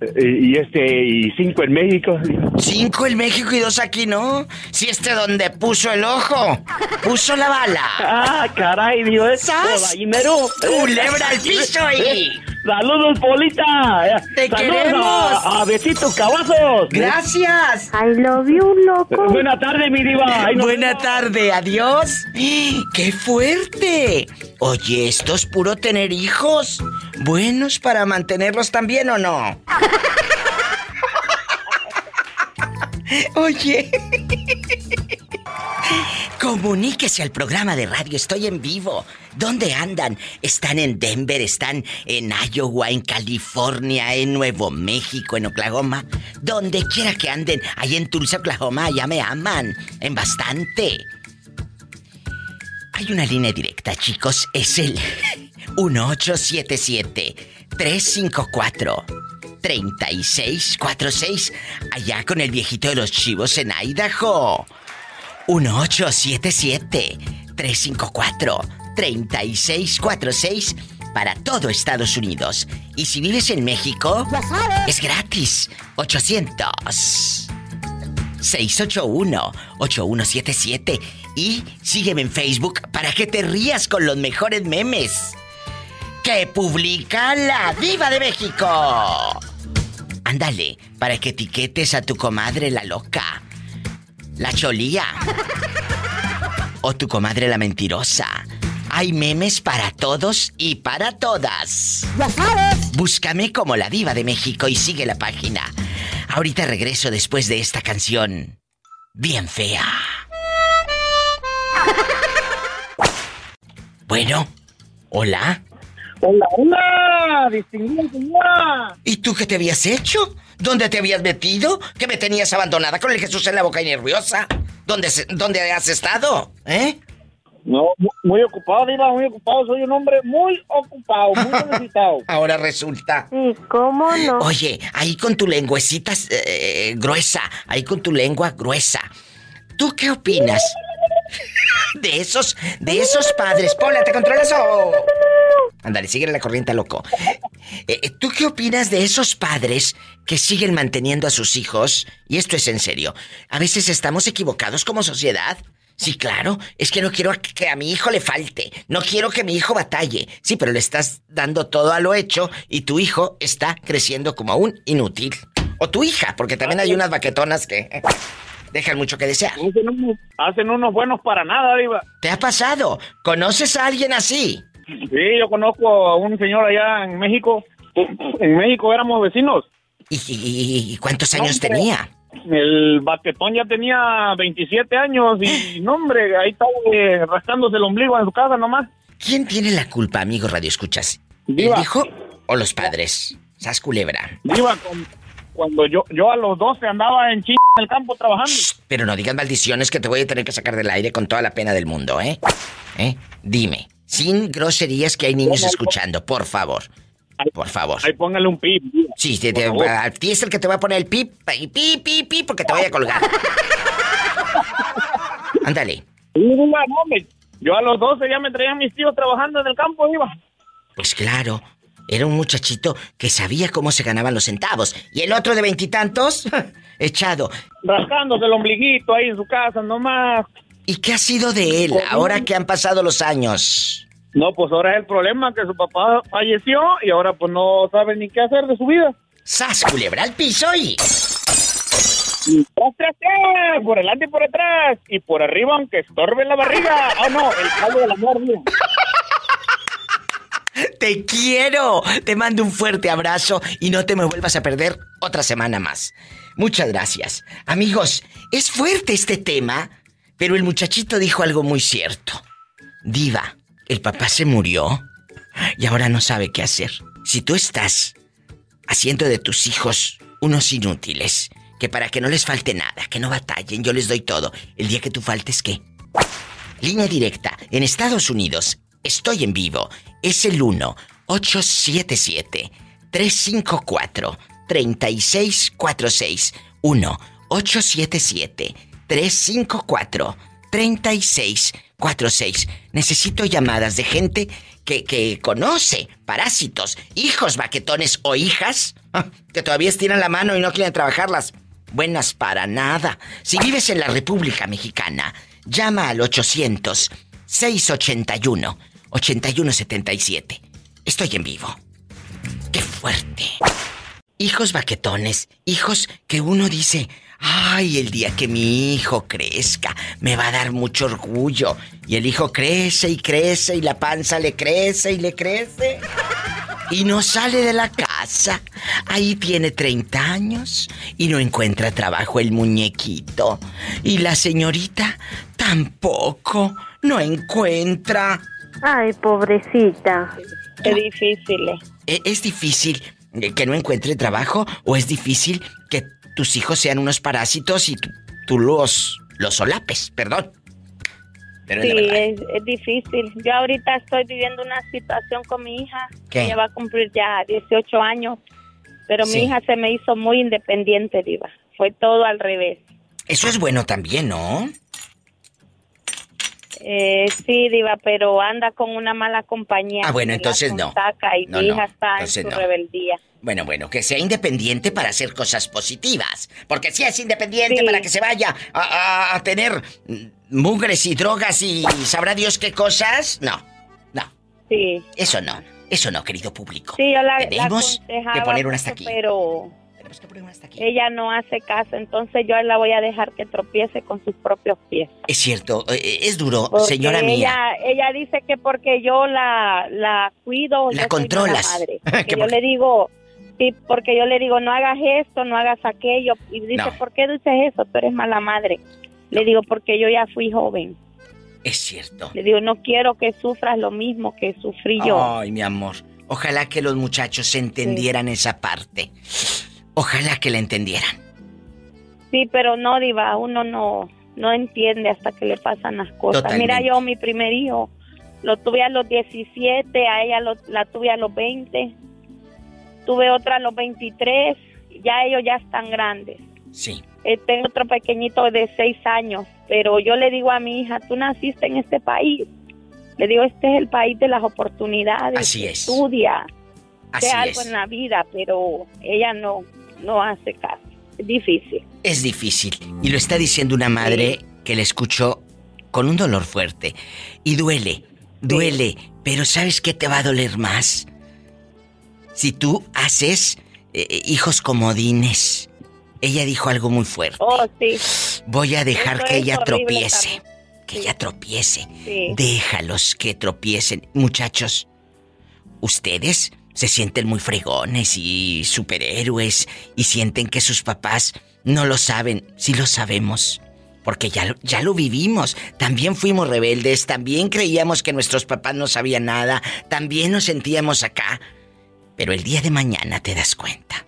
Eh, y este, y cinco en México. Cinco en México y dos aquí, ¿no? Si este donde puso el ojo, puso la bala. Ah, caray, Dios. ¿eh? Ahí mero. Culebra al piso y... Saludos, Polita. ¡Te Saludos queremos! A, a Betito Cavazos. Gracias. I love you, loco. Buena tarde, mi diva. Buena vemos. tarde, adiós. ¡Qué fuerte! Oye, ¿esto es puro tener hijos? ¿Buenos para mantenerlos también o no? Oye. Comuníquese al programa de radio, estoy en vivo. ¿Dónde andan? ¿Están en Denver? ¿Están en Iowa, en California, en Nuevo México, en Oklahoma? Donde quiera que anden, ahí en Tulsa, Oklahoma, ya me aman. En bastante. Hay una línea directa, chicos, es el 1877-354-3646, allá con el viejito de los chivos en Idaho. 1877-354-3646 para todo Estados Unidos. Y si vives en México, es gratis. 800 681-8177 y sígueme en Facebook para que te rías con los mejores memes que publica la Diva de México. Ándale, para que etiquetes a tu comadre la loca, la cholía o tu comadre la mentirosa. Hay memes para todos y para todas. Ya sabes. Búscame como la diva de México y sigue la página. Ahorita regreso después de esta canción. Bien fea. Bueno, hola. Hola, hola, distinguida señora. ¿Y tú qué te habías hecho? ¿Dónde te habías metido? ¿Que me tenías abandonada con el Jesús en la boca y nerviosa? ¿Dónde, dónde has estado? ¿Eh? No, mu- muy ocupado, Diva, muy ocupado. Soy un hombre muy ocupado, muy necesitado. Ahora resulta. ¿Y cómo no? Oye, ahí con tu lengüecita eh, gruesa, ahí con tu lengua gruesa. ¿Tú qué opinas de esos, de esos padres? Pola, ¿te controlas o...? Ándale, sigue la corriente, loco. Eh, eh, ¿Tú qué opinas de esos padres que siguen manteniendo a sus hijos? Y esto es en serio. A veces estamos equivocados como sociedad. Sí, claro. Es que no quiero que a mi hijo le falte. No quiero que mi hijo batalle. Sí, pero le estás dando todo a lo hecho y tu hijo está creciendo como un inútil. O tu hija, porque también hay unas baquetonas que eh, dejan mucho que desear. Hacen unos, hacen unos buenos para nada, Diva. ¿Te ha pasado? ¿Conoces a alguien así? Sí, yo conozco a un señor allá en México. En México éramos vecinos. ¿Y, y- y cuántos años tenía? El baquetón ya tenía 27 años y, no, hombre, ahí estaba eh, rascándose el ombligo en su casa nomás. ¿Quién tiene la culpa, amigo Radio Escuchas? ¿El hijo o los padres? Sas culebra. Diva, cuando yo, yo a los 12 andaba en China el campo trabajando. Pero no digas maldiciones que te voy a tener que sacar del aire con toda la pena del mundo, ¿eh? ¿Eh? Dime, sin groserías que hay niños escuchando, por favor. Por favor. Ahí póngale un pip. Diva. Sí, te- te- a ti es el que te va a poner el pip, y pi, pi, pi, porque te voy a colgar. Ándale. Yo a los 12 ya me traían mis tíos trabajando en el campo, Diva. Pues claro, era un muchachito que sabía cómo se ganaban los centavos. Y el otro de veintitantos, echado. Rascándose el ombliguito ahí en su casa nomás. ¿Y qué ha sido de él ahora que han pasado los años? No, pues ahora es el problema que su papá falleció y ahora pues no sabe ni qué hacer de su vida. ¡Sas, culebra al piso y... Y tras, tras, por delante y por atrás. Y por arriba, aunque estorbe la barriga. Oh, no, el caldo del amor, Diva. ¡Te quiero! Te mando un fuerte abrazo y no te me vuelvas a perder otra semana más. Muchas gracias. Amigos, es fuerte este tema, pero el muchachito dijo algo muy cierto. Diva, el papá se murió y ahora no sabe qué hacer. Si tú estás haciendo de tus hijos unos inútiles, que para que no les falte nada, que no batallen, yo les doy todo. El día que tú faltes, ¿qué? Línea directa. En Estados Unidos, estoy en vivo. Es el 1-877-354-3646. 1-877-354-3646. Necesito llamadas de gente que, que conoce parásitos, hijos baquetones o hijas ah, que todavía estiran la mano y no quieren trabajarlas. Buenas para nada. Si vives en la República Mexicana, llama al 800-681-8177. Estoy en vivo. ¡Qué fuerte! Hijos baquetones, hijos que uno dice, ay, el día que mi hijo crezca, me va a dar mucho orgullo. Y el hijo crece y crece y la panza le crece y le crece. Y no sale de la casa. Ahí tiene 30 años y no encuentra trabajo el muñequito. Y la señorita tampoco no encuentra. Ay, pobrecita. Qué difícil. eh. ¿E- ¿Es difícil eh, que no encuentre trabajo o es difícil que tus hijos sean unos parásitos y tú, tú los, los solapes? Perdón. Pero es Sí, es, es difícil. Yo ahorita estoy viviendo una situación con mi hija. ¿Qué? Ella va a cumplir ya 18 años. Pero Sí. mi hija se me hizo muy independiente, Diva. Fue todo al revés. Eso es bueno también, ¿no? Eh, sí, Diva, pero anda con una mala compañía. Ah, bueno, que la entonces no. Y No, no, hija está en su no. rebeldía. Bueno, bueno, que sea independiente para hacer cosas positivas. Porque si es independiente Sí. para que se vaya a, a- a tener mugres y drogas y sabrá Dios qué cosas, no, no. Sí. Eso no, eso no, querido público. Sí, yo la, la Tenemos que aconsejaba poner un hasta aquí. Pero ella no hace caso, entonces yo la voy a dejar que tropiece con sus propios pies. Es cierto, eh, es duro, Porque señora mía. ella, ella dice que porque yo la, la cuido, La yo controlas. madre. Que yo le digo, Sí, porque yo le digo, no hagas esto, no hagas aquello. Y dice, No. ¿por qué dices eso? Tú eres mala madre. Le digo, porque yo ya fui joven. Es cierto. Le digo, no quiero que sufras lo mismo que sufrí yo. Ay, mi amor. Ojalá que los muchachos entendieran esa parte. Ojalá que la entendieran. Sí, pero no, Diva, uno no, no entiende hasta que le pasan las cosas. Totalmente. Mira, yo, mi primer hijo, lo tuve a los 17, a ella lo- la tuve a los 20, tuve otra a los 23, ya ellos ya están grandes. Sí. Eh, tengo otro pequeñito de 6 años, pero yo le digo a mi hija, tú naciste en este país. Le digo, este es el país de las oportunidades. Así es. Estudia, Así sea algo es. en la vida, pero ella no, no hace caso. Es difícil. Es difícil. Y lo está diciendo una madre que le escuchó con un dolor fuerte. Y duele, duele. Pero ¿sabes qué te va a doler más? Si tú haces eh, hijos comodines. Ella dijo algo muy fuerte. Oh, sí. Voy a dejar Eso que ella tropiece. también. Que ella tropiece. Sí. Déjalos que tropiecen. Muchachos, ustedes se sienten muy fregones y superhéroes y sienten que sus papás no lo saben. Sí lo sabemos. Porque ya, ya lo vivimos. También fuimos rebeldes, también creíamos que nuestros papás no sabían nada, también nos sentíamos acá. Pero el día de mañana te das cuenta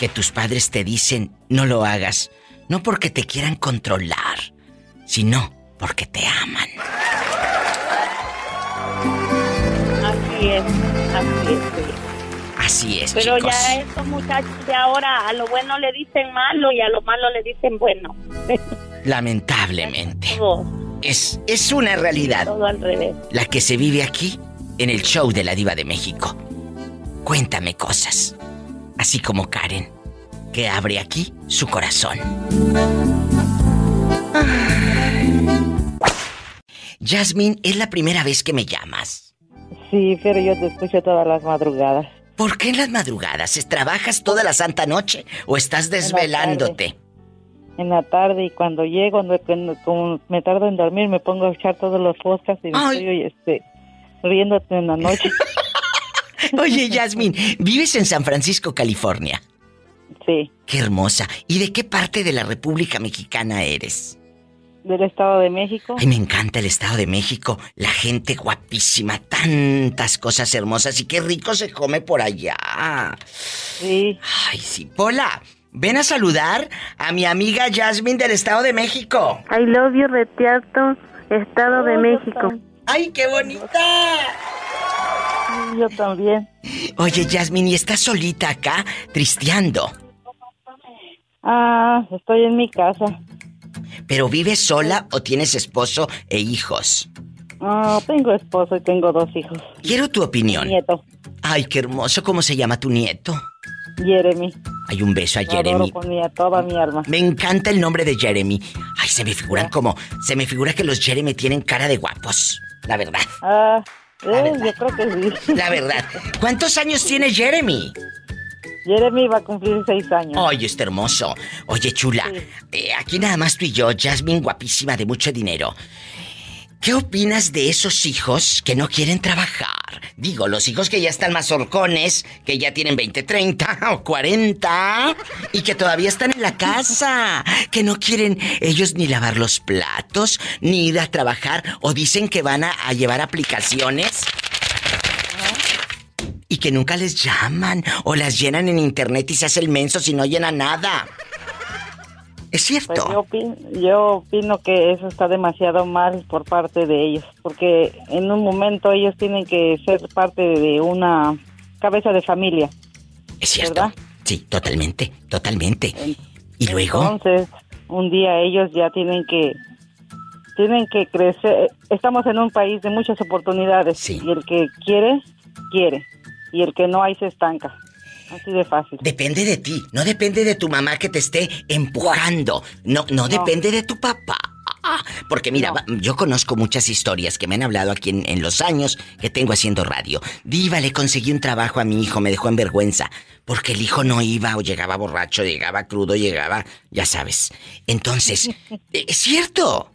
que tus padres te dicen no lo hagas, no porque te quieran controlar, sino porque te aman. Así es, así es. sí. Así es, Pero chicos. ya estos muchachos de ahora a lo bueno le dicen malo y a lo malo le dicen bueno. Lamentablemente. Es, es una realidad todo al revés. la que se vive aquí en el show de la diva de México. Cuéntame cosas. Así como Karen, que abre aquí su corazón. Jasmine, es la primera vez que me llamas. Sí, pero yo te escucho todas las madrugadas. ¿Por qué en las madrugadas? ¿Trabajas toda la santa noche o estás desvelándote? En la tarde y cuando llego, como me tardo en dormir, me pongo a echar todos los podcasts y me Ay. estoy este, riéndote en la noche. Oye, Jasmine, vives en San Francisco, California. Sí, Qué hermosa. ¿Y de qué parte de la República Mexicana eres? Del Estado de México. Ay, me encanta el Estado de México. La gente guapísima, tantas cosas hermosas y qué rico se come por allá. Sí. Ay, sí. Pola, ven a saludar a mi amiga Jasmine del Estado de México. I love you, Retiato, Estado de México. ¡Ay, qué bonita! Yo también. Oye, Jasmine, ¿y estás solita acá, tristeando? Ah, estoy en mi casa. ¿Pero vives sola o tienes esposo e hijos? Ah, tengo esposo y tengo dos hijos. Quiero tu opinión. Nieto, Ay, qué hermoso. ¿Cómo se llama tu nieto? Jeremy. Hay un beso a Lo Jeremy. con mi, toda mi alma. Me encanta el nombre de Jeremy. Ay, se me figuran como. Se me figura que los Jeremy tienen cara de guapos. La verdad. Ah, eh, yo creo que sí. La verdad. ¿Cuántos años tiene Jeremy? Jeremy va a cumplir seis años. Ay, está hermoso. Oye, chula. eh, aquí nada más tú y yo, Jasmine, guapísima, de mucho dinero. ¿Qué opinas de esos hijos que no quieren trabajar? Digo, los hijos que ya están más horcones, que ya tienen 20, 30 o 40 y que todavía están en la casa, que no quieren ellos ni lavar los platos, ni ir a trabajar o dicen que van a, a llevar aplicaciones y que nunca les llaman o las llenan en internet y se hace el menso si no llena nada. Es cierto. Pues yo, opino, yo opino que eso está demasiado mal por parte de ellos, porque en un momento ellos tienen que ser parte de una cabeza de familia. Es cierto. Sí, totalmente, totalmente. Y luego, Entonces, un día ellos ya tienen que tienen que crecer. Estamos en un país de muchas oportunidades y el que quiere quiere y el que no ahí se estanca. Así de fácil. depende de ti, no depende de tu mamá que te esté empujando, no, no, depende de tu papá. Porque mira, yo conozco muchas historias que me han hablado aquí en, en los años que tengo haciendo radio. Diva, le conseguí un trabajo a mi hijo, me dejó en vergüenza. Porque el hijo no iba o llegaba borracho, llegaba crudo, llegaba, ya sabes. Entonces, es cierto,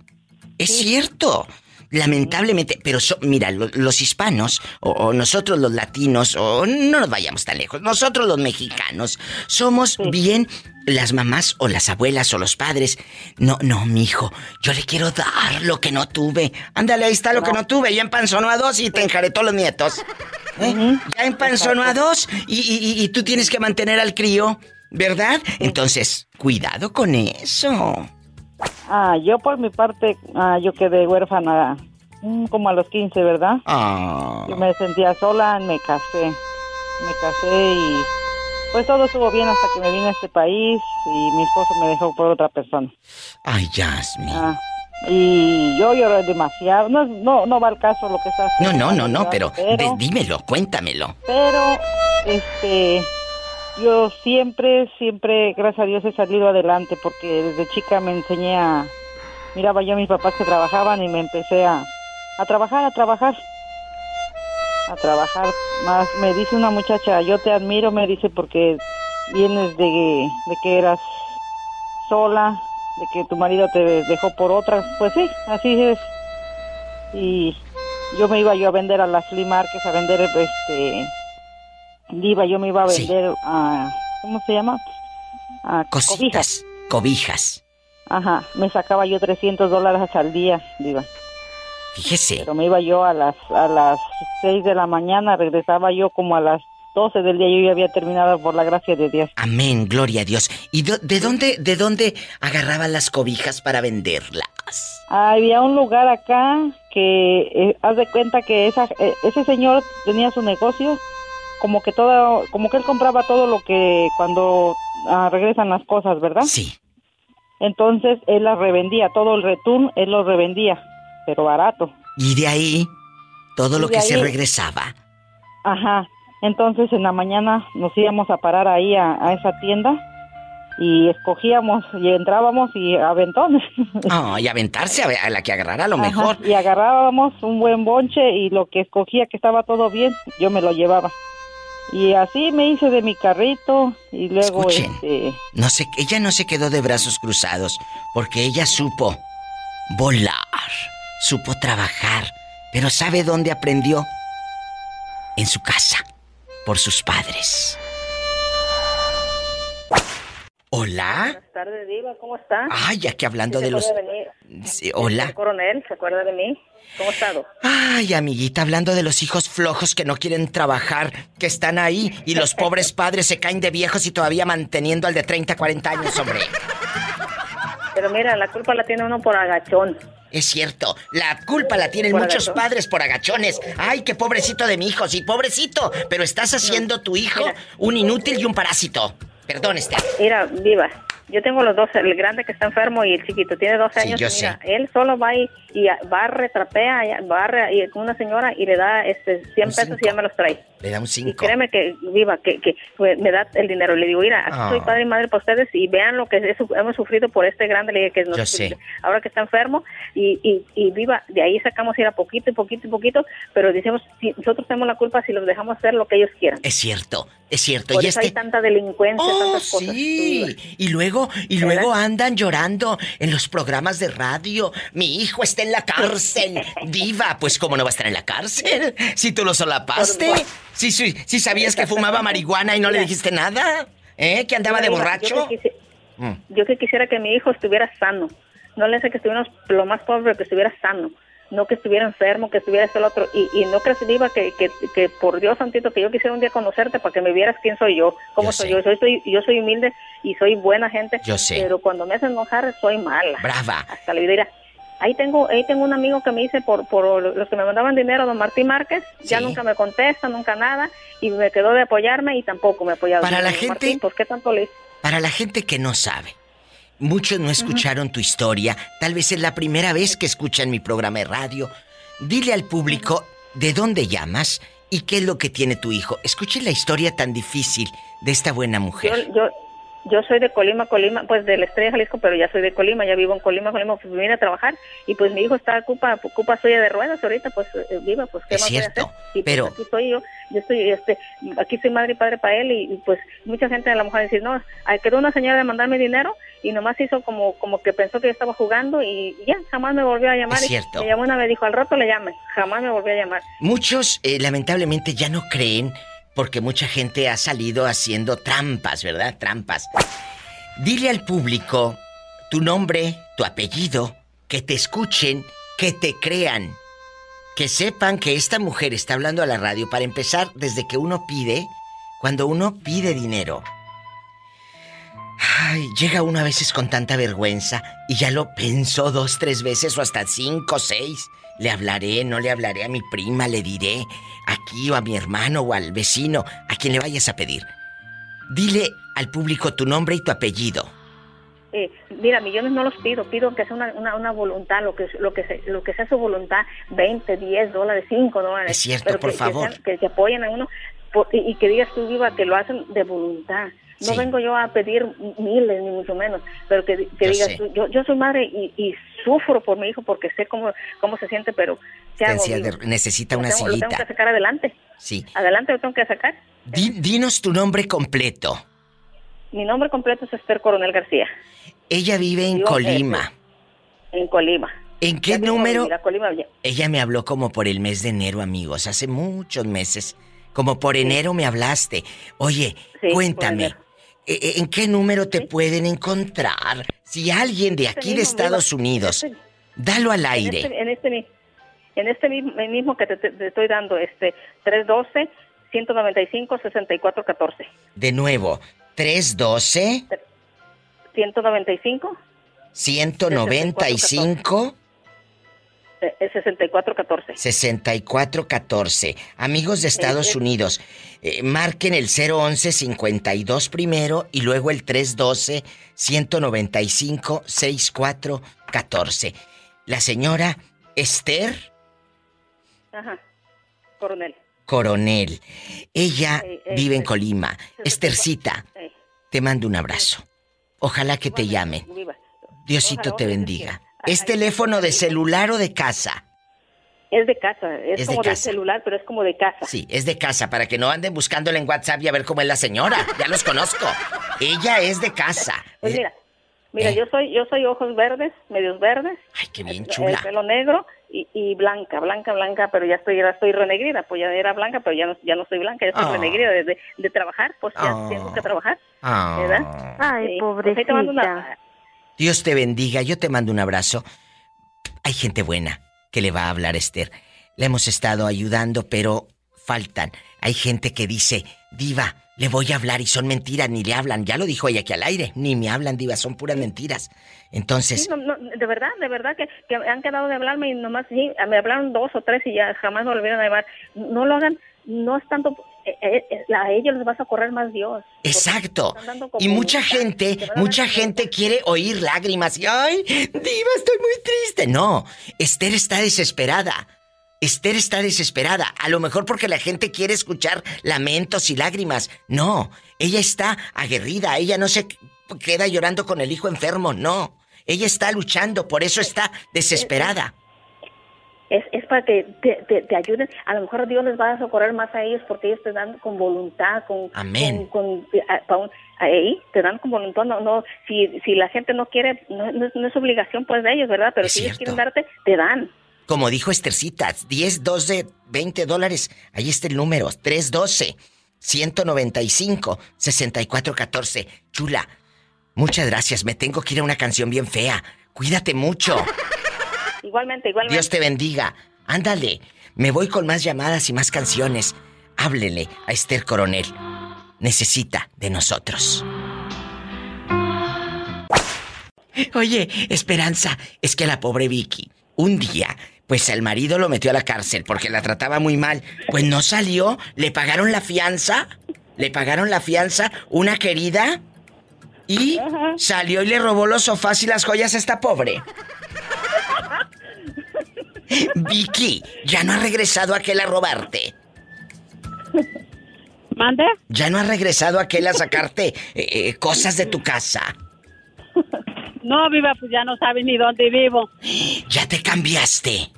es cierto. Lamentablemente, pero so- mira, lo- los hispanos, o, o nosotros los latinos, o no nos vayamos tan lejos, nosotros los mexicanos, somos bien las mamás o las abuelas o los padres. No, no, mi hijo, yo le quiero dar lo que no tuve. Ándale, ahí está lo que no tuve, ya empanzonó a dos y te enjaretó los nietos. ¿Eh? Ya empanzonó a dos y, y- y- y tú tienes que mantener al crío, ¿verdad? Entonces, cuidado con eso. Ah, yo por mi parte, ah, yo quedé huérfana mm, como a los 15, ¿verdad? Ah. Yo me sentía sola, me casé. Me casé y pues todo estuvo bien hasta que me vine a este país y mi esposo me dejó por otra persona. Ay, Jasmine. Ah, y yo lloré demasiado. No, no, no va al caso lo que está No, haciendo. no, no, no, pero dímelo, cuéntamelo. pero, este, yo siempre, siempre, gracias a Dios he salido adelante porque desde chica me enseñé a, miraba yo a mis papás que trabajaban y me empecé a, a trabajar, a trabajar, a trabajar. Más me dice una muchacha, yo te admiro, me dice porque vienes de, de que eras sola, de que tu marido te dejó por otra. Pues sí, así es. Y yo me iba yo a vender a las flea markets, a vender este iba yo me iba a Sí. vender a ¿cómo se llama? A cobijas. Cositas, cobijas. Ajá, me sacaba yo 300 dólares al día, diva. Fíjese. Pero me iba yo a las a las 6 de la mañana, regresaba yo como a las 12 del día, yo ya había terminado por la gracia de Dios. Amén, gloria a Dios. ¿Y do- de dónde, de dónde agarraban las cobijas para venderlas? Había un lugar acá que eh, haz de cuenta que esa, eh, ese señor tenía su negocio, como que todo, como que él compraba todo lo que cuando ah, regresan las cosas, ¿verdad? Sí. Entonces él las revendía, todo el retún él lo revendía, pero barato. Y de ahí, todo lo que se regresaba. Ajá. Entonces en la mañana nos íbamos a parar ahí a, a esa tienda y escogíamos y entrábamos y aventones. Ah, y aventarse a, la que agarrara a lo Ajá, mejor. Y agarrábamos un buen bonche y lo que escogía que estaba todo bien, yo me lo llevaba. Y así me hice de mi carrito y luego Escuchen. este No se, ella no se quedó de brazos cruzados, porque ella supo volar, supo trabajar, pero ¿sabe dónde aprendió? En su casa, por sus padres. Hola. Buenas tardes, Diva, ¿cómo está? Ay, ya que hablando ¿Sí de los... Sí, hola. El coronel, ¿se acuerda de mí? ¿Cómo ha estado? Ay, amiguita, hablando de los hijos flojos que no quieren trabajar, que están ahí y los pobres padres se caen de viejos y todavía manteniendo al de 30, 40 años, hombre. Pero mira, la culpa la tiene uno por agachón. Es cierto, la culpa la tienen Por muchos agachón. padres por agachones. Ay, qué pobrecito de mi hijo, sí, pobrecito. Pero estás haciendo tu hijo un inútil y un parásito. Perdón, Esther. Mira, Diva, yo tengo los dos, el grande que está enfermo y el chiquito, tiene 12 Sí, años. yo mira, él solo va y, y barre, trapea, barre y con una señora y le da este 100 Un pesos y ya me los trae. Le da un Y 5. créeme que, Viva, que, que me da el dinero. Le digo, mira, aquí Ah. soy padre y madre para ustedes y vean lo que hemos sufrido por este grande, le dije que nos- Yo sé. ahora que está enfermo. Y, y, y Viva, de ahí sacamos ir a poquito y poquito y poquito, pero decimos, si nosotros tenemos la culpa si los dejamos hacer lo que ellos quieran. Es cierto, es cierto. Por y eso este. hay tanta delincuencia, Oh, tantas cosas. sí. Y luego, y ¿Verdad? luego andan llorando en los programas de radio. Mi hijo está en la cárcel. Diva, pues cómo no va a estar en la cárcel. Si tú lo solapaste. Por- Si, si, si sabías que fumaba marihuana y no le dijiste nada. ¿Eh? Que andaba de borracho. Yo que, quisi- Mm. yo que quisiera que mi hijo estuviera sano. No le sé que estuviera lo más pobre, que estuviera sano. No que estuviera enfermo, que estuviera esto, lo otro. Y, y no creas, Diva, que, que, que por Dios santito, que yo quisiera un día conocerte para que me vieras quién soy yo, cómo Yo soy sé. yo. Soy, soy. Yo soy humilde y soy buena gente. Yo sé. Pero cuando me hacen enojar, soy mala. Brava. Hasta la vida. Ahí tengo, ahí tengo un amigo que me dice por, por los que me mandaban dinero, don Martín Márquez, ya nunca me contesta, nunca nada, y me quedó de apoyarme y tampoco me apoyaba. Para la Don gente- Martín, ¿Por qué tanto le Para la gente que no sabe, muchos no escucharon tu historia, tal vez es la primera vez que escuchan mi programa de radio. Dile al público de dónde llamas y qué es lo que tiene tu hijo. Escuchen la historia tan difícil de esta buena mujer. Yo, yo, yo soy de Colima, Colima, pues de la Estrella Jalisco, pero ya soy de Colima, ya vivo en Colima, Colima, pues vine a trabajar y pues mi hijo está ocupa, ocupa suya de ruedas ahorita, pues eh, viva, pues qué Es más voy a cierto, hacer? Y, pues, pero- aquí estoy yo, yo estoy, este, aquí soy madre y padre para él y, y, pues mucha gente a lo mejor decir, no, quedó una señora de mandarme dinero y nomás hizo como, como que pensó que yo estaba jugando y ya, jamás me volvió a llamar. Es Y cierto. Me llamó una vez, dijo, al rato le llame, jamás me volvió a llamar. Muchos eh, lamentablemente ya no creen porque mucha gente ha salido haciendo trampas, ¿verdad? Trampas. Dile al público tu nombre, tu apellido, que te escuchen, que te crean, que sepan que esta mujer está hablando a la radio para empezar desde que uno pide, cuando uno pide dinero. Ay, llega uno a veces con tanta vergüenza y ya lo pensó dos, tres veces o hasta cinco, seis. Le hablaré, no le hablaré a mi prima, le diré aquí o a mi hermano o al vecino, a quien le vayas a pedir. Dile al público tu nombre y tu apellido. Eh, mira, millones no los pido, pido que sea una, una, una voluntad, lo que, lo, que se- lo que sea su voluntad, 20, 10 dólares, 5 dólares. Es cierto, pero por que- favor. Que, sean- que, se apoyen a uno por- y, y que digas tú, Viva, que lo hacen de voluntad. No Sí. vengo yo a pedir miles, ni mucho menos, pero que, que Yo digas sé. tú, yo, yo soy madre y, y sufro por mi hijo porque sé cómo, cómo se siente, pero ¿qué hago, Tensia Viva? de- necesita una tengo- Lo tengo que sillita. sacar adelante. Sí. Adelante lo tengo que sacar. Di- dinos tu nombre completo. Mi nombre completo es Esther Coronel García, Ella vive en Yo, Colima. en Colima. ¿En qué número? Colima, Ella me habló como por el mes de enero, amigos, hace muchos meses. Como por enero me hablaste. Oye, Sí, cuéntame, enero. ¿e- e- ¿en qué número te pueden encontrar? Si alguien de aquí de Estados. Unidos, Este- dalo al En aire. este, en este, en este mismo, mismo que te, estoy dando, este 312 195 6414. De nuevo, 312 195 195 eh, eh, 6414. 6414. Amigos de Estados. Unidos, eh, marquen el 011 52 primero y luego el 312 195 6414. La señora Esther Ajá. Coronel. Coronel. Ella Eh, eh, vive en Colima. Estercita, Eh, te mando un abrazo. Ojalá que te llamen. Diosito te bendiga. ¿Es teléfono de celular o de casa? Es de casa, es, como de, casa. celular, pero es como de casa. Sí, es de casa, para que no anden buscándole en WhatsApp y a ver cómo es la señora. Ya los conozco. Ella es de casa. Pues Eh, mira, mira, eh. yo soy yo soy ojos verdes, medios verdes. Ay, qué bien El chula. pelo negro y, y blanca, blanca, blanca, pero ya estoy, ya estoy renegrida, pues ya era blanca, pero ya no, ya no soy blanca, ya estoy Ah. renegrida de, de, de trabajar, pues ya Ah. tengo que trabajar, Ah. ¿verdad? Ay, Sí, pues ahí te mando una- Dios te bendiga, yo te mando un abrazo. Hay gente buena que le va a hablar a Esther. Le hemos estado ayudando, pero faltan. Hay gente que dice, diva, le voy a hablar y son mentiras, ni le hablan. Ya lo dijo ella aquí al aire, ni me hablan, diva, son puras mentiras. Entonces, no, no, de verdad, de verdad que, que han quedado de hablarme y nomás sí, me hablaron dos o tres y ya jamás me volvieron a llamar. No lo hagan, no es tanto, a ellos les vas a correr más Dios. Exacto. Y mucha gente, mucha gente quiere oír lágrimas y ay, diva, estoy muy triste. No, Esther está desesperada. Esther está desesperada. A lo mejor porque la gente quiere escuchar lamentos y lágrimas. No, ella está aguerrida. Ella no se queda llorando con el hijo enfermo. No, ella está luchando. Por eso está desesperada. Es, es para que te, te, te ayuden. A lo mejor Dios les va a socorrer más a ellos porque ellos te dan con voluntad, con... Amén. Con, con- a- pa' un- ahí te dan con voluntad. No, no, si, si la gente no quiere, no, no es- no es obligación pues de ellos, ¿verdad? Pero Es si ellos quieren darte, te dan. Como dijo Estercita, 10, 12, 20 dólares. Ahí está el número, 312 195 6414. Chula, muchas gracias. Me tengo que ir a una canción bien fea. Cuídate mucho. Igualmente, igualmente. Dios te bendiga. Ándale. Me voy con más llamadas y más canciones. Háblele a Esther Coronel. Necesita de nosotros. Oye, Esperanza, es que la pobre Vicky, un día, pues el marido lo metió a la cárcel porque la trataba muy mal. Pues no salió, le pagaron la fianza, le pagaron la fianza, una querida, y salió y le robó los sofás y las joyas a esta pobre. Vicky, ya no ha regresado aquel a robarte. ¿Mande? ¿Ya no has regresado aquel a sacarte eh, eh, cosas de tu casa? No, viva, pues ya no sabe ni dónde vivo. ¿Ya te cambiaste?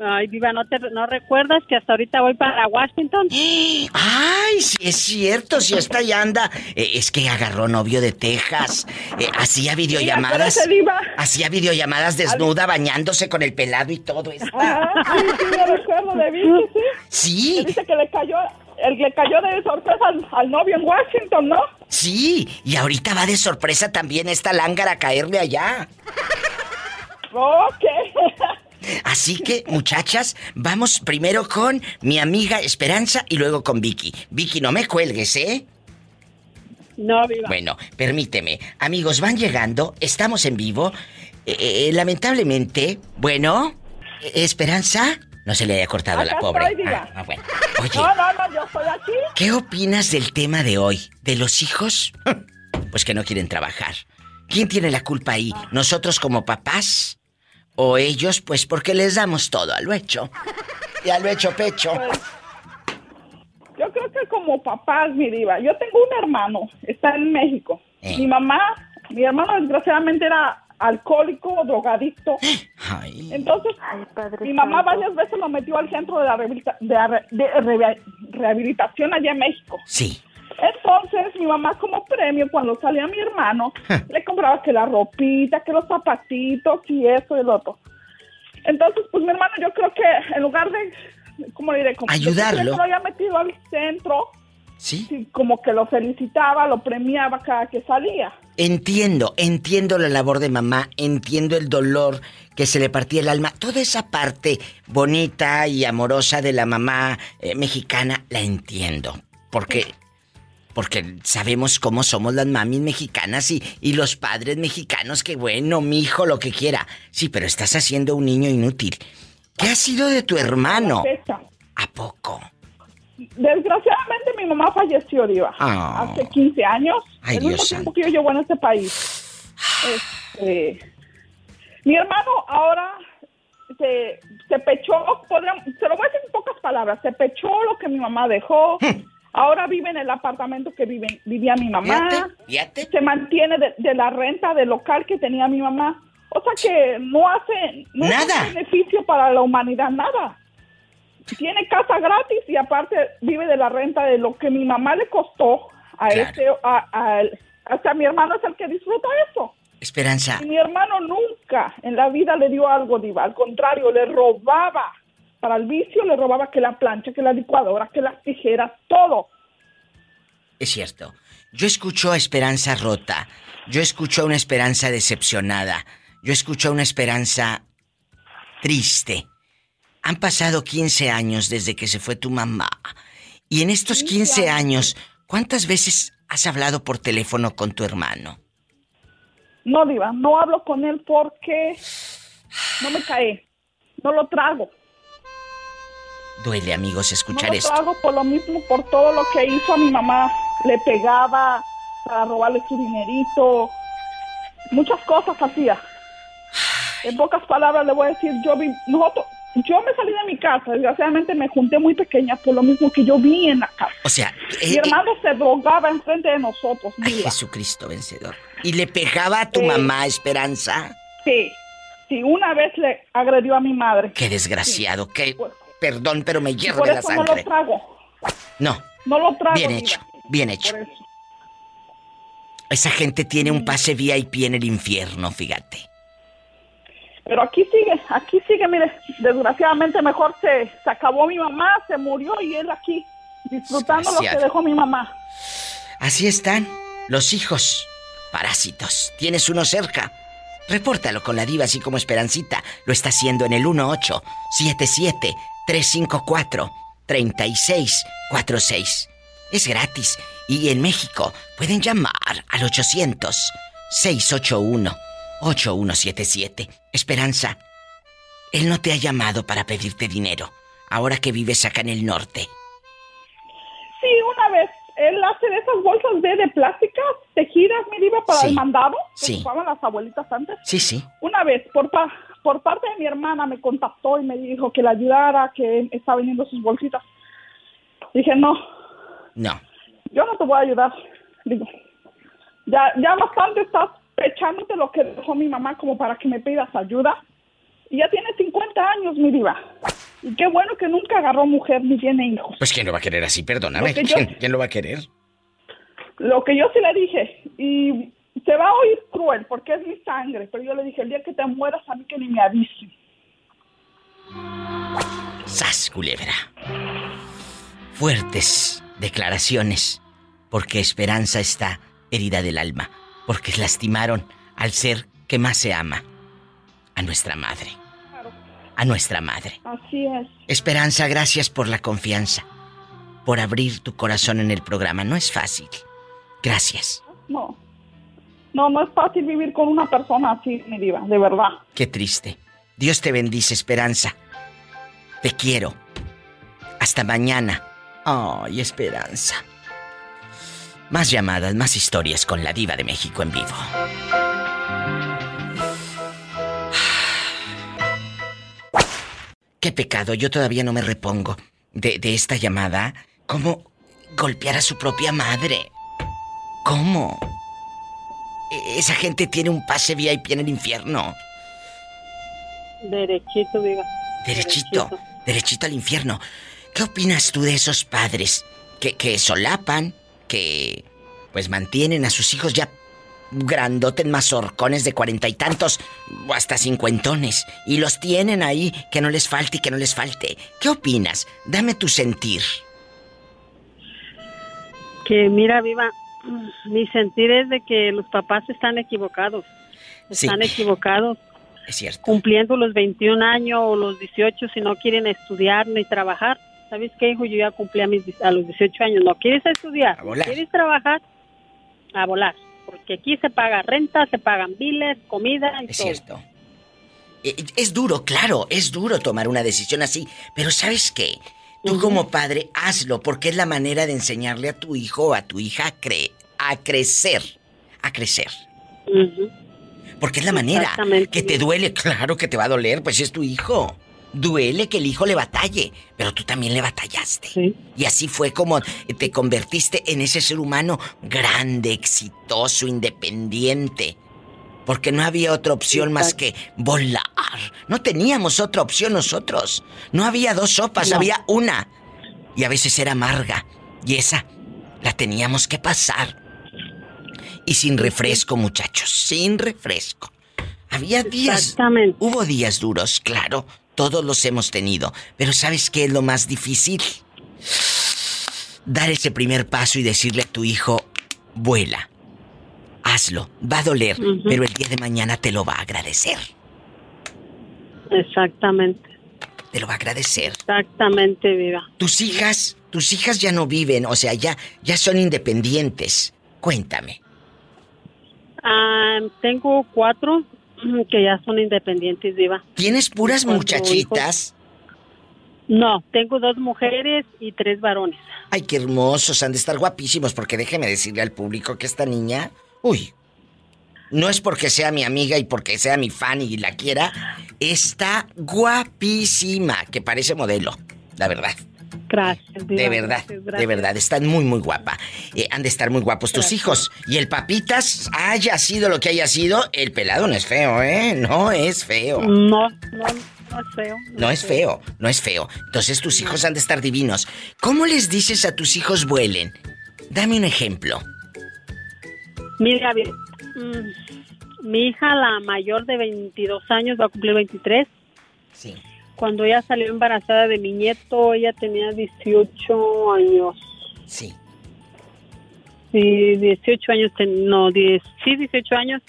Ay, viva, ¿no, te, ¿no recuerdas que hasta ahorita voy para Washington? Ay, sí es cierto, si esta ya anda. Eh, es que agarró novio de Texas. Eh, hacía videollamadas. Diva. Hacía videollamadas desnuda, bañándose con el pelado y todo eso. Ajá, sí, sí, yo recuerdo de Vicky, sí. Sí. Que dice que le cayó, el, le cayó de sorpresa al, al novio en Washington, ¿no? Sí, y ahorita va de sorpresa también esta lángara a caerle allá. Ok. Así que, muchachas, vamos primero con mi amiga Esperanza y luego con Vicky. Vicky, no me cuelgues, ¿eh? No, viva. Bueno, permíteme. Amigos, van llegando, estamos en vivo. Eh, eh, lamentablemente, bueno, eh, Esperanza, no se le haya cortado a la pobre. estoy. Ah, ah, bueno. Oye, No, no, no, yo estoy aquí. ¿qué opinas del tema de hoy? ¿De los hijos? Pues que no quieren trabajar. ¿Quién tiene la culpa ahí? ¿Nosotros como papás? ¿O ellos? Pues porque les damos todo a lo hecho. Y a lo hecho pecho. Pues, yo creo que como papás, mi diva, yo tengo un hermano, está en México. Eh. Mi mamá, mi hermano desgraciadamente era alcohólico, drogadicto. Entonces, mi mamá varias veces lo metió al centro de, la rehabilita- de la re- de re- rehabilitación allá en México. Sí. Entonces, mi mamá como premio, cuando salía mi hermano, le compraba que la ropita, que los zapatitos y eso y el otro. Entonces, pues mi hermano, yo creo que en lugar de, ¿cómo le diré? Como Ayudarlo. lo había metido al centro, ¿Sí? como que lo felicitaba, lo premiaba cada que salía. Entiendo, entiendo la labor de mamá, entiendo el dolor que se le partía el alma. Toda esa parte bonita y amorosa de la mamá eh, mexicana la entiendo. Porque, porque sabemos cómo somos las mamis mexicanas y, y los padres mexicanos, que bueno, mi hijo, lo que quiera. Sí, pero estás haciendo un niño inútil. ¿Qué ha sido de tu hermano? ¿A poco? Desgraciadamente mi mamá falleció, Diva, Ah. hace 15 años. Ay, el Dios tiempo que yo llevo en este país. Este, mi hermano ahora se, se pechó, podríamos- se lo voy a decir en pocas palabras, se pechó lo que mi mamá dejó. Ahora vive en el apartamento que vive, vivía mi mamá. Fíjate, Se mantiene de, de la renta del local que tenía mi mamá. O sea que no hace no Nada. beneficio para la humanidad, nada. Tiene casa gratis y aparte vive de la renta de lo que mi mamá le costó a Claro. este, a. Hasta mi hermano es el que disfruta eso. Esperanza, Y mi hermano nunca en la vida le dio algo, Diva. Al contrario, le robaba. Para el vicio le robaba que la plancha, que la licuadora, que las tijeras, todo. Es cierto. Yo escucho a Esperanza rota. Yo escucho a una Esperanza decepcionada. Yo escucho a una Esperanza triste. Han pasado 15 años desde que se fue tu mamá. Y en estos 15 años, ¿cuántas veces has hablado por teléfono con tu hermano? No, Diva, no hablo con él porque no me cae. No lo trago. Duele, amigos, No escuchar lo esto. trago por lo mismo, por todo lo que hizo a mi mamá. Le pegaba para robarle su dinerito. Muchas cosas hacía. En pocas palabras le voy a decir, yo vi, nosotros, yo me salí de mi casa, desgraciadamente me junté muy pequeña por lo mismo que yo vi en la casa. O sea, Mi eh, hermano se drogaba enfrente de nosotros, Ay. Jesucristo vencedor. ¿Y le pegaba a tu Sí. mamá, Esperanza? Sí, sí, una vez le agredió a mi madre. Qué desgraciado, qué... Perdón, pero me hierve por la eso no lo sangre. trago. No, No lo trago. bien hecho, bien hecho. Por eso. Esa gente tiene un pase VIP en el infierno, fíjate. Pero aquí sigue, aquí sigue, mire, desgraciadamente mejor se, se acabó mi mamá, se murió y él aquí, disfrutando lo que dejó mi mamá. Así están los hijos, parásitos. ¿Tienes uno cerca? Repórtalo con la diva así como Esperancita lo está haciendo en el 1877-354-3646. Es gratis y en México pueden llamar al 800-681-8177. Esperanza, él no te ha llamado para pedirte dinero, ahora que vives acá en el norte. Sí, una vez, él hace de esas bolsas de, de plásticas, tejidas, diva, para Sí. el mandado, que Sí. ocupaban las abuelitas antes. Sí, sí. Una vez, por, pa- por parte de mi hermana, me contactó y me dijo que le ayudara, que estaba vendiendo sus bolsitas. Dije, no, No. yo no te voy a ayudar. Digo, ya, ya bastante estás echándote lo que dejó mi mamá como para que me pidas ayuda. Y ya tiene 50 años, mi diva. Y qué bueno que nunca agarró mujer ni tiene hijos. Pues ¿quién lo va a querer así? Perdóname. Yo- ¿Quién, quién lo va a querer? Lo que yo sí le dije, y se va a oír cruel porque es mi sangre, pero yo le dije, el día que te mueras a mí que ni me avise. ¡Sas, culebra! Fuertes declaraciones, porque Esperanza está herida del alma, porque lastimaron al ser que más se ama, a nuestra madre. A nuestra madre. Así es. Esperanza, gracias por la confianza, por abrir tu corazón en el programa. No es fácil. Gracias. No. No, no es fácil vivir con una persona así, mi diva, de verdad. Qué triste. Dios te bendice, Esperanza. Te quiero. Hasta mañana. Ay, Esperanza. Más llamadas, más historias con la diva de México en vivo. Qué pecado, yo todavía no me repongo de, de esta llamada. ¿Cómo golpear a su propia madre? ¿Cómo? E- Esa gente tiene un pase VIP en el infierno. Derechito, diga. Derechito, derechito al infierno. ¿Qué opinas tú de esos padres que, que solapan, que pues mantienen a sus hijos ya grandotes mazorcones de cuarenta y tantos o hasta cincuentones y los tienen ahí que no les falte y que no les falte? ¿Qué opinas? Dame tu sentir. Que mira, viva, mi sentir es de que los papás están equivocados. Sí. Están equivocados. Es cierto. Cumpliendo los 21 años o los 18 si no quieren estudiar ni trabajar. ¿Sabes qué, hijo? Yo ya cumplí a, mis, a los 18 años. ¿No quieres estudiar? volar. ¿Quieres trabajar? A volar. Porque aquí se paga renta, se pagan biles, comida y Es todo. cierto. Eh, Es duro, claro, es duro tomar una decisión así, pero ¿sabes qué? Tú como padre, hazlo, porque es la manera de enseñarle a tu hijo o a tu hija a, cre- a crecer, a crecer. Porque es la manera que te duele, claro que te va a doler, pues es tu hijo. Duele que el hijo le batalle, pero tú también le batallaste. Y así fue como te convertiste en ese ser humano grande, exitoso, independiente. Porque no había otra opción más que volar. No teníamos otra opción nosotros. No había dos sopas, No. había una. Y a veces era amarga. Y esa la teníamos que pasar. Y sin refresco, muchachos, sin refresco. Había días. Hubo días duros, claro. Todos los hemos tenido. Pero ¿sabes qué es lo más difícil? Dar ese primer paso y decirle a tu hijo, vuela. Hazlo. Va a doler, pero el día de mañana te lo va a agradecer. Exactamente. Te lo va a agradecer. Exactamente, viva. Tus hijas, tus hijas ya no viven, o sea, ya, ya son independientes. Cuéntame. Ah, tengo cuatro que ya son independientes, Diva. ¿Tienes puras muchachitas? No, tengo dos mujeres y tres varones. Ay, qué hermosos, han de estar guapísimos, porque déjeme decirle al público que esta niña, uy, no es porque sea mi amiga y porque sea mi fan y la quiera, está guapísima, que parece modelo, la verdad. Gracias. De verdad, gracias, de verdad, están muy, muy guapa. Eh, han de estar muy guapos tus hijos. Y el papitas, haya sido lo que haya sido, el pelado no es feo, ¿eh? No es feo. No, no, no es feo. No es feo, no es feo. Entonces tus hijos han de estar divinos. ¿Cómo les dices a tus hijos vuelen? Dame un ejemplo. Mira, mm, mi hija, la mayor de 22 años, va a cumplir 23. Sí. Cuando ella salió embarazada de mi nieto, ella tenía 18 años. Sí. Sí, 18 años, ten- no, 10, sí, 18 años.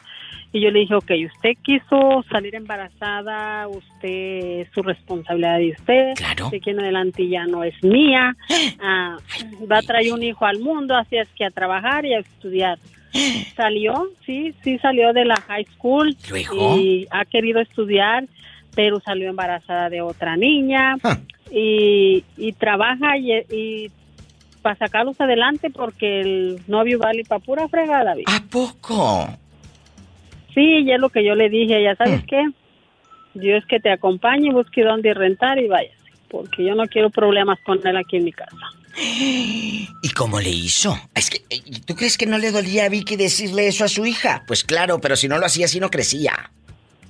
Y yo le dije, ok, usted quiso salir embarazada, usted es su responsabilidad de usted. Claro. De aquí en adelante ya no es mía. Ah, va a traer un hijo al mundo, así es que a trabajar y a estudiar. Salió, sí, sí salió de la high school Luego. y ha querido estudiar, pero salió embarazada de otra niña Ah. y, y trabaja y, y para sacarlos adelante porque el novio vale para pura fregada. ¿A poco? Sí, y es lo que yo le dije, ya sabes Mm. qué, Dios que te acompañe, busque dónde rentar y vayas, porque yo no quiero problemas con él aquí en mi casa. ¿Y cómo le hizo? Es que, eh, ¿tú crees que no le dolía a Vicky decirle eso a su hija? Pues claro, pero si no lo hacía así no crecía.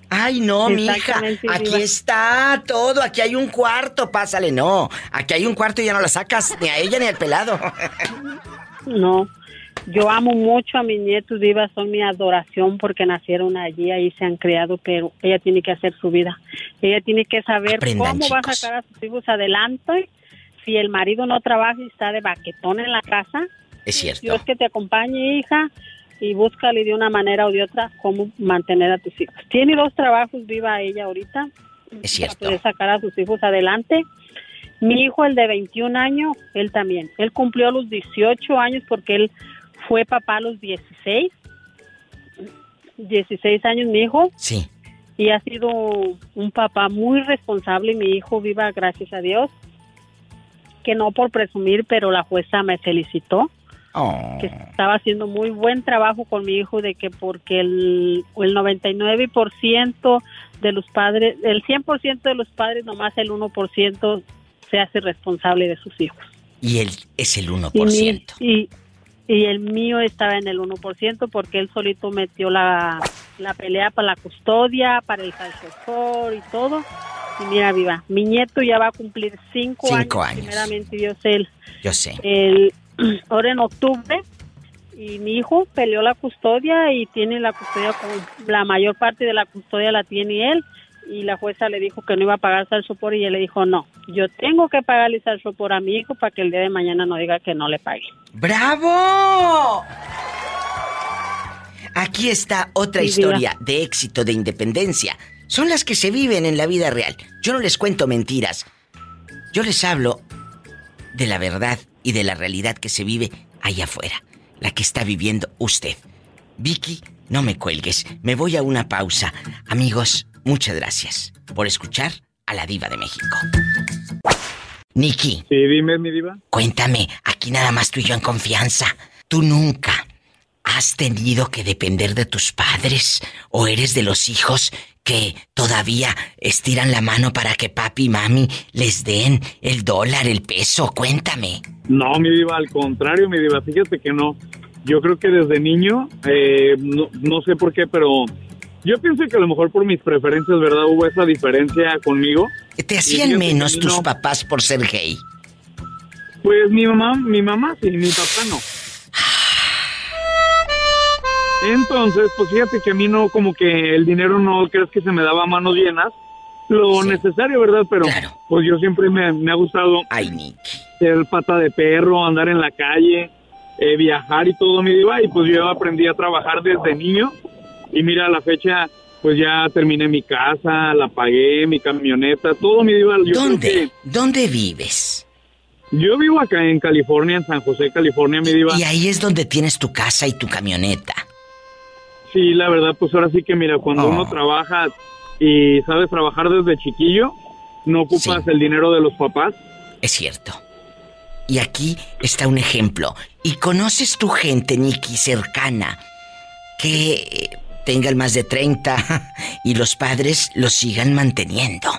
Ay, no, mi hija, aquí está todo, aquí hay un cuarto, pásale, no. Aquí hay un cuarto y ya no la sacas ni a ella ni al pelado. No, yo amo mucho a mis nietos, Diva, son mi adoración porque nacieron allí, ahí se han criado, pero ella tiene que hacer su vida. Ella tiene que saber Aprendan, cómo va a sacar a sus hijos adelante. Si el marido no trabaja y está de baquetón en la casa, Es cierto. Dios que te acompañe, hija, y búscale de una manera o de otra cómo mantener a tus hijos. Tiene dos trabajos, viva ella ahorita, Es cierto. para poder sacar a sus hijos adelante. Mi hijo, el de 21 años, él también. Él cumplió los 18 años porque él fue papá a los 16. 16 años mi hijo. Sí. Y ha sido un papá muy responsable. Mi hijo viva, gracias a Dios. Que no por presumir, pero la jueza me felicitó Oh. que estaba haciendo muy buen trabajo con mi hijo de que porque el, el 99% de los padres, el 100% de los padres, nomás el 1% se hace responsable de sus hijos. Y él es el Y, mi- 1%. y, y el mío estaba en el 1% porque él solito metió la, la pelea para la custodia, para el calzador y todo. Y mira, viva, mi nieto ya va a cumplir cinco, Cinco años, años. primeramente Dios él Yo sé. el ahora en octubre y mi hijo peleó la custodia y tiene la custodia con la mayor parte de la custodia la tiene él y la jueza le dijo que no iba a pagar el sopor y él le dijo no yo tengo que pagarle el sopor a mi hijo para que el día de mañana no diga que no le pague ¡Bravo! Aquí está otra Sí, historia de éxito, de independencia. Son las que se viven en la vida real. Yo no les cuento mentiras. Yo les hablo de la verdad y de la realidad que se vive allá afuera. La que está viviendo usted. Vicky, no me cuelgues. Me voy a una pausa. Amigos, muchas gracias por escuchar a la diva de México. Nikki. Sí, dime, mi diva. Cuéntame, aquí nada más tú y yo en confianza. ¿Tú nunca has tenido que depender de tus padres o eres de los hijos que todavía estiran la mano para que papi y mami les den el dólar, el peso? Cuéntame. No, mi diva, al contrario, mi diva, fíjate que no. Yo creo que desde niño, eh, no, no sé por qué, pero yo pienso que a lo mejor por mis preferencias, ¿verdad? Hubo esa diferencia conmigo. ¿Te hacían menos tus no. papás por ser gay? Pues mi mamá, mi mamá sí, mi papá no. Entonces, pues fíjate que a mí no, como que el dinero no crees que se me daba a manos llenas. Lo necesario, ¿verdad? Pero pues yo siempre me, me ha gustado ser pata de perro, andar en la calle, eh, viajar y todo, mi diva. Y pues yo aprendí a trabajar desde niño. Y mira, a la fecha, pues ya terminé mi casa, la pagué, mi camioneta, todo, mi diva. Yo ¿Dónde? que- ¿Dónde vives? yo vivo acá en California, en San José, California, mi diva. Y ahí es donde tienes tu casa y tu camioneta. Sí, la verdad, pues ahora sí que mira, cuando Oh. uno trabaja y sabes trabajar desde chiquillo, no ocupas el dinero de los papás. Es cierto. Y aquí está un ejemplo. ¿Y conoces tu gente, Nikki, cercana, que tengan más de 30 y los padres los sigan manteniendo?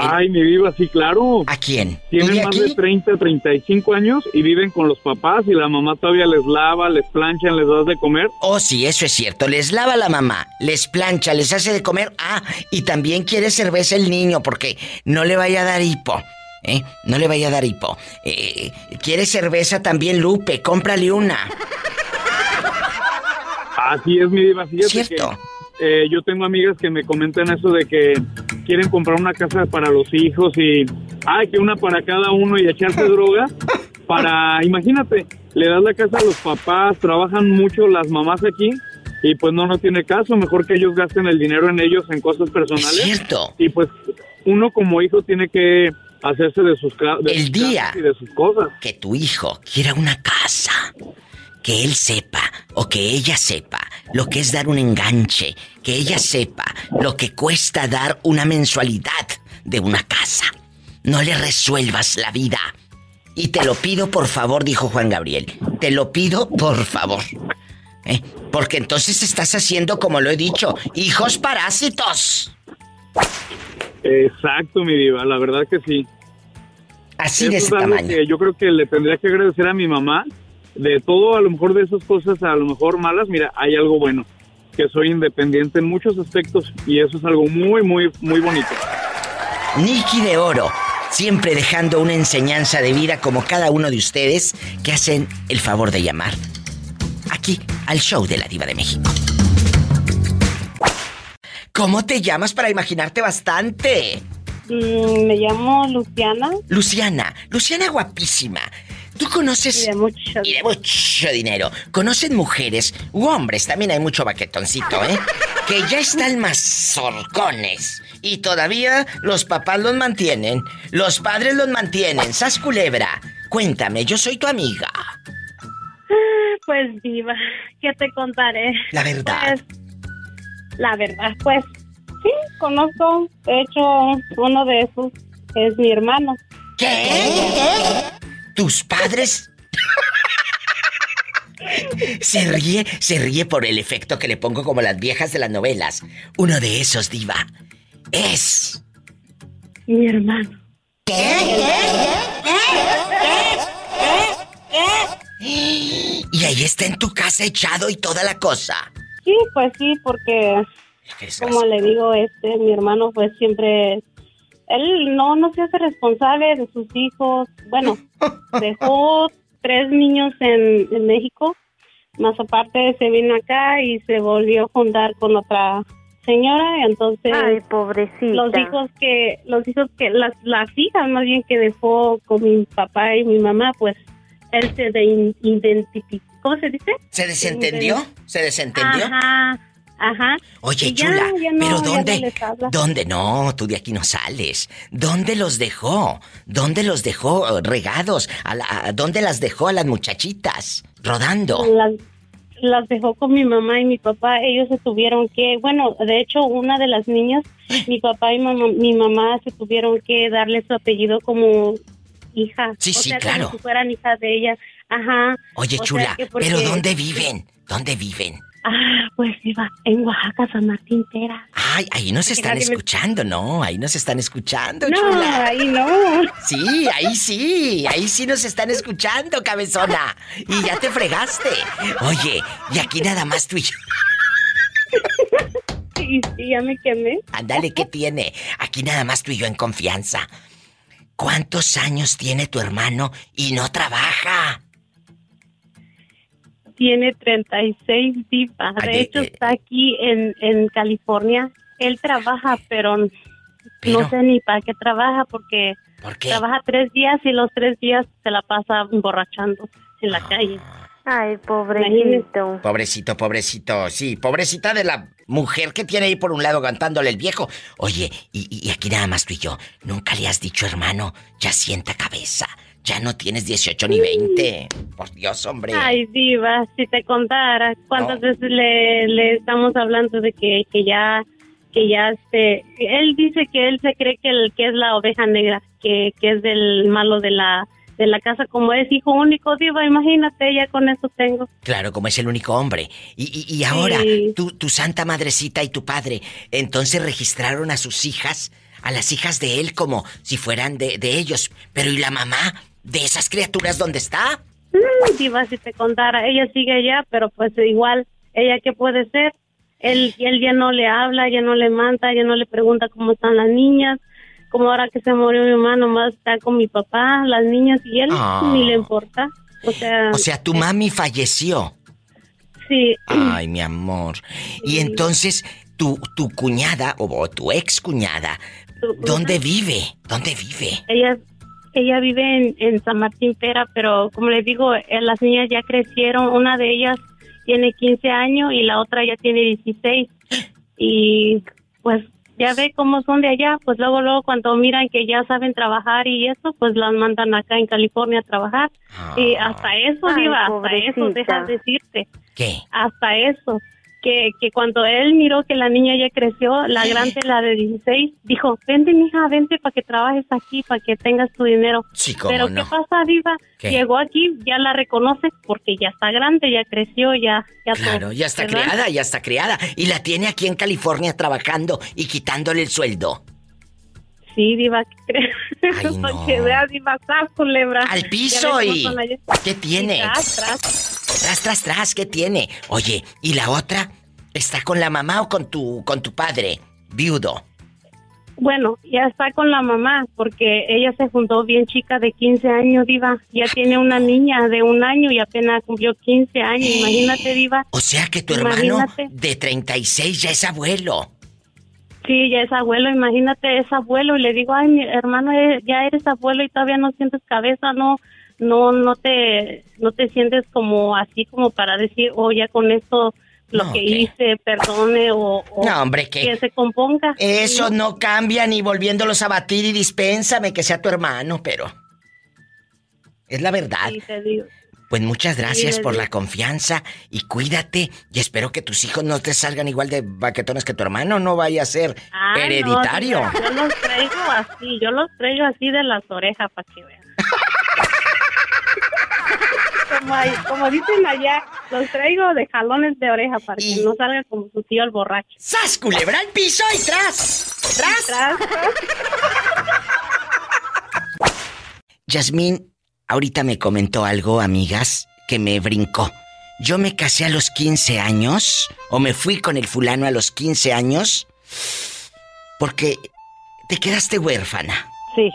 Ay, mi viva, sí, claro. ¿A quién? Tienen ¿Vive más aquí? de 30, 35 años y viven con los papás y la mamá todavía les lava, les planchan, les das de comer. Oh, sí, eso es cierto. Les lava la mamá, les plancha, les hace de comer. Ah, y también quiere cerveza el niño porque no le vaya a dar hipo. ¿Eh? No le vaya a dar hipo. Eh, quiere cerveza también Lupe, cómprale una. Así es, mi diva. Fíjate Cierto. que eh, yo tengo amigas que me comentan eso de que quieren comprar una casa para los hijos y, ay, que una para cada uno y echarse droga. Para, imagínate, le das la casa a los papás, trabajan mucho las mamás aquí y pues no, no tiene caso. Mejor que ellos gasten el dinero en ellos en cosas personales. cierto. Y pues uno como hijo tiene que hacerse de sus, ca- de El sus día casas y de sus cosas. que tu hijo quiera una casa, que él sepa o que ella sepa lo que es dar un enganche, que ella sepa lo que cuesta dar una mensualidad de una casa. No le resuelvas la vida. Y te lo pido por favor, dijo Juan Gabriel. Te lo pido por favor. ¿Eh? Porque entonces estás haciendo, como lo he dicho, hijos parásitos. Exacto, mi diva, la verdad que sí. Así de ese tamaño. que yo creo que le tendría que agradecer a mi mamá. De todo, a lo mejor de esas cosas, a lo mejor malas, mira, hay algo bueno. Que soy independiente en muchos aspectos y eso es algo muy, muy, muy bonito. Nicky de Oro, siempre dejando una enseñanza de vida como cada uno de ustedes que hacen el favor de llamar aquí al show de la Diva de México. ¿Cómo te llamas para imaginarte bastante? Mm, me llamo Luciana. Luciana, Luciana guapísima. ¿Tú conoces... Y de mucho, y de mucho dinero. ¿Conocen mujeres u hombres? También hay mucho baquetoncito, ¿eh? Que ya están más zorcones. Y todavía los papás los mantienen. Los padres los mantienen. Sas culebra. Cuéntame, yo soy tu amiga. Pues diva, ¿qué te contaré? La verdad. Pues, la verdad, pues sí, conozco. De hecho, uno de esos es mi hermano. ¿Qué? ¿Tus padres? Se ríe, se ríe por el efecto que le pongo como las viejas de las novelas. Uno de esos, diva, es... Mi hermano. Y ahí está en tu casa echado y toda la cosa. Sí, pues sí, porque como le digo, este, mi hermano pues siempre, él no, no se hace responsable de sus hijos. Bueno, dejó tres niños en, en México, más aparte se vino acá y se volvió a juntar con otra señora, y entonces Ay, pobrecita. los hijos que, los hijos que, las, las hijas más bien que dejó con mi papá y mi mamá, pues él se de identificó, ¿cómo se dice? ¿Se desentendió? ¿Se desentendió? Ajá, ajá. Oye, ya, chula, ya no, pero ya no ¿dónde? ¿Dónde? No, tú de aquí no sales. ¿Dónde los dejó? ¿Dónde los dejó eh, regados? ¿A la- a- ¿Dónde las dejó a las muchachitas? Rodando. Las, las dejó con mi mamá y mi papá. Ellos se tuvieron que, bueno, de hecho, una de las niñas, mi papá y mamá, mi mamá se tuvieron que darle su apellido como hija. Sí, o sí, sea, claro. Como si fueran hijas de ella. Ajá. Oye, O chula, porque- ¿pero dónde viven? ¿Dónde viven? Ah, pues iba en Oaxaca, San Martín Tera. Ay, ahí nos están escuchando, ¿no? Ahí nos están escuchando, No, chula. ahí no. Sí, ahí sí, ahí sí nos están escuchando, cabezona. Y ya te fregaste. Oye, y aquí nada más tú y yo. Sí, sí, ya me quemé. Ándale, ¿qué tiene? Aquí nada más tú y yo en confianza. ¿Cuántos años tiene tu hermano y no trabaja? Tiene 36 divas. De de- hecho, eh. está aquí en, en California. Él trabaja, pero, Pero- no sé ni para qué trabaja porque ¿Por qué? trabaja tres días y los tres días se la pasa emborrachando en Ah. la calle. Ay, pobrecito. Pobrecito, pobrecito. Sí, pobrecita de la mujer que tiene ahí por un lado aguantándole el viejo. Oye, y, y aquí nada más tú y yo. Nunca le has dicho, hermano, ya sienta cabeza. Ya no tienes 18 ni 20. Por Dios, hombre. Ay, diva, si te contara cuántas veces le, le estamos hablando de que, que ya, que ya este, él dice que él se cree que, el, que es la oveja negra, que, que es del malo de la, de la casa, como es hijo único, diva, imagínate, ya con eso tengo. Claro, como es el único hombre. Y, y- y ahora, Sí. tu, tu santa madrecita y tu padre, entonces registraron a sus hijas, a las hijas de él, como si fueran de, de ellos. Pero ¿y la mamá de esas criaturas dónde está? Mm, diva, si te contara, ella sigue allá, pero pues igual, ella qué puede ser. Él, él ya no le habla, ya no le manda, ya no le pregunta cómo están las niñas. Como ahora que se murió mi mamá, nomás está con mi papá, las niñas y él Ah. ni le importa. O sea, O sea, tu mami falleció. sí, Ay, mi amor. Y entonces, tu, tu cuñada, o tu ex cuñada, ¿dónde vive? ¿Dónde vive? ella ella vive en, en San Martín Pera, pero como les digo, eh, las niñas ya crecieron, una de ellas tiene 15 años y la otra ya tiene 16. Y pues ya ve cómo son de allá, pues luego luego cuando miran que ya saben trabajar y eso, pues las mandan acá en California a trabajar. Y hasta eso, Diva, hasta eso, dejas decirte. ¿Qué? Hasta eso. Que, que cuando él miró que la niña ya creció, la grande, la de 16, dijo, vente, mija, vente para que trabajes aquí, para que tengas tu dinero. Sí, cómo Pero no. ¿qué pasa, Diva? ¿Qué? Llegó aquí, ya la reconoce porque ya está grande, ya creció, ya, ya Claro, todo, ya está ¿verdad? criada, ya está criada. Y la tiene aquí en California trabajando y quitándole el sueldo. Sí, Diva. Ay, no. que veas y vas a culebra. Al piso y... ¿Qué tiene? tras, tras. Tras, tras, tras, ¿qué tiene? Oye, ¿y la otra? ¿Está con la mamá o con tu, con tu padre? Viudo. Bueno, ya está con la mamá porque ella se juntó bien chica de 15 años, Diva. Ya tiene una niña de un año y apenas cumplió 15 años. Imagínate, Diva. O sea que tu hermano de 36 ya es abuelo. Sí, ya es abuelo, imagínate, es abuelo. Y le digo, ay, mi hermano, eh, ya eres abuelo y todavía no sientes cabeza, no, no, no te, no te sientes como así como para decir, oh, ya con esto lo que hice, perdone o, no, hombre, que se componga. Eso no cambia ni volviéndolos a batir y dispénsame que sea tu hermano, pero es la verdad. Sí, te digo. Pues muchas gracias por la confianza y cuídate y espero que tus hijos no te salgan igual de baquetones que tu hermano, no vaya a ser ah, hereditario. yo los traigo así, yo los traigo así de las orejas para que vean. como, dicen allá, los traigo de jalones de oreja para que no salga como su tío el borracho. ¡Sas, culebra al piso y tras! ¡Tras! tras. Yasmín, ahorita me comentó algo, amigas, que me brincó. Yo me casé a los 15 años, o me fui con el fulano a los 15 años, porque te quedaste huérfana. Sí.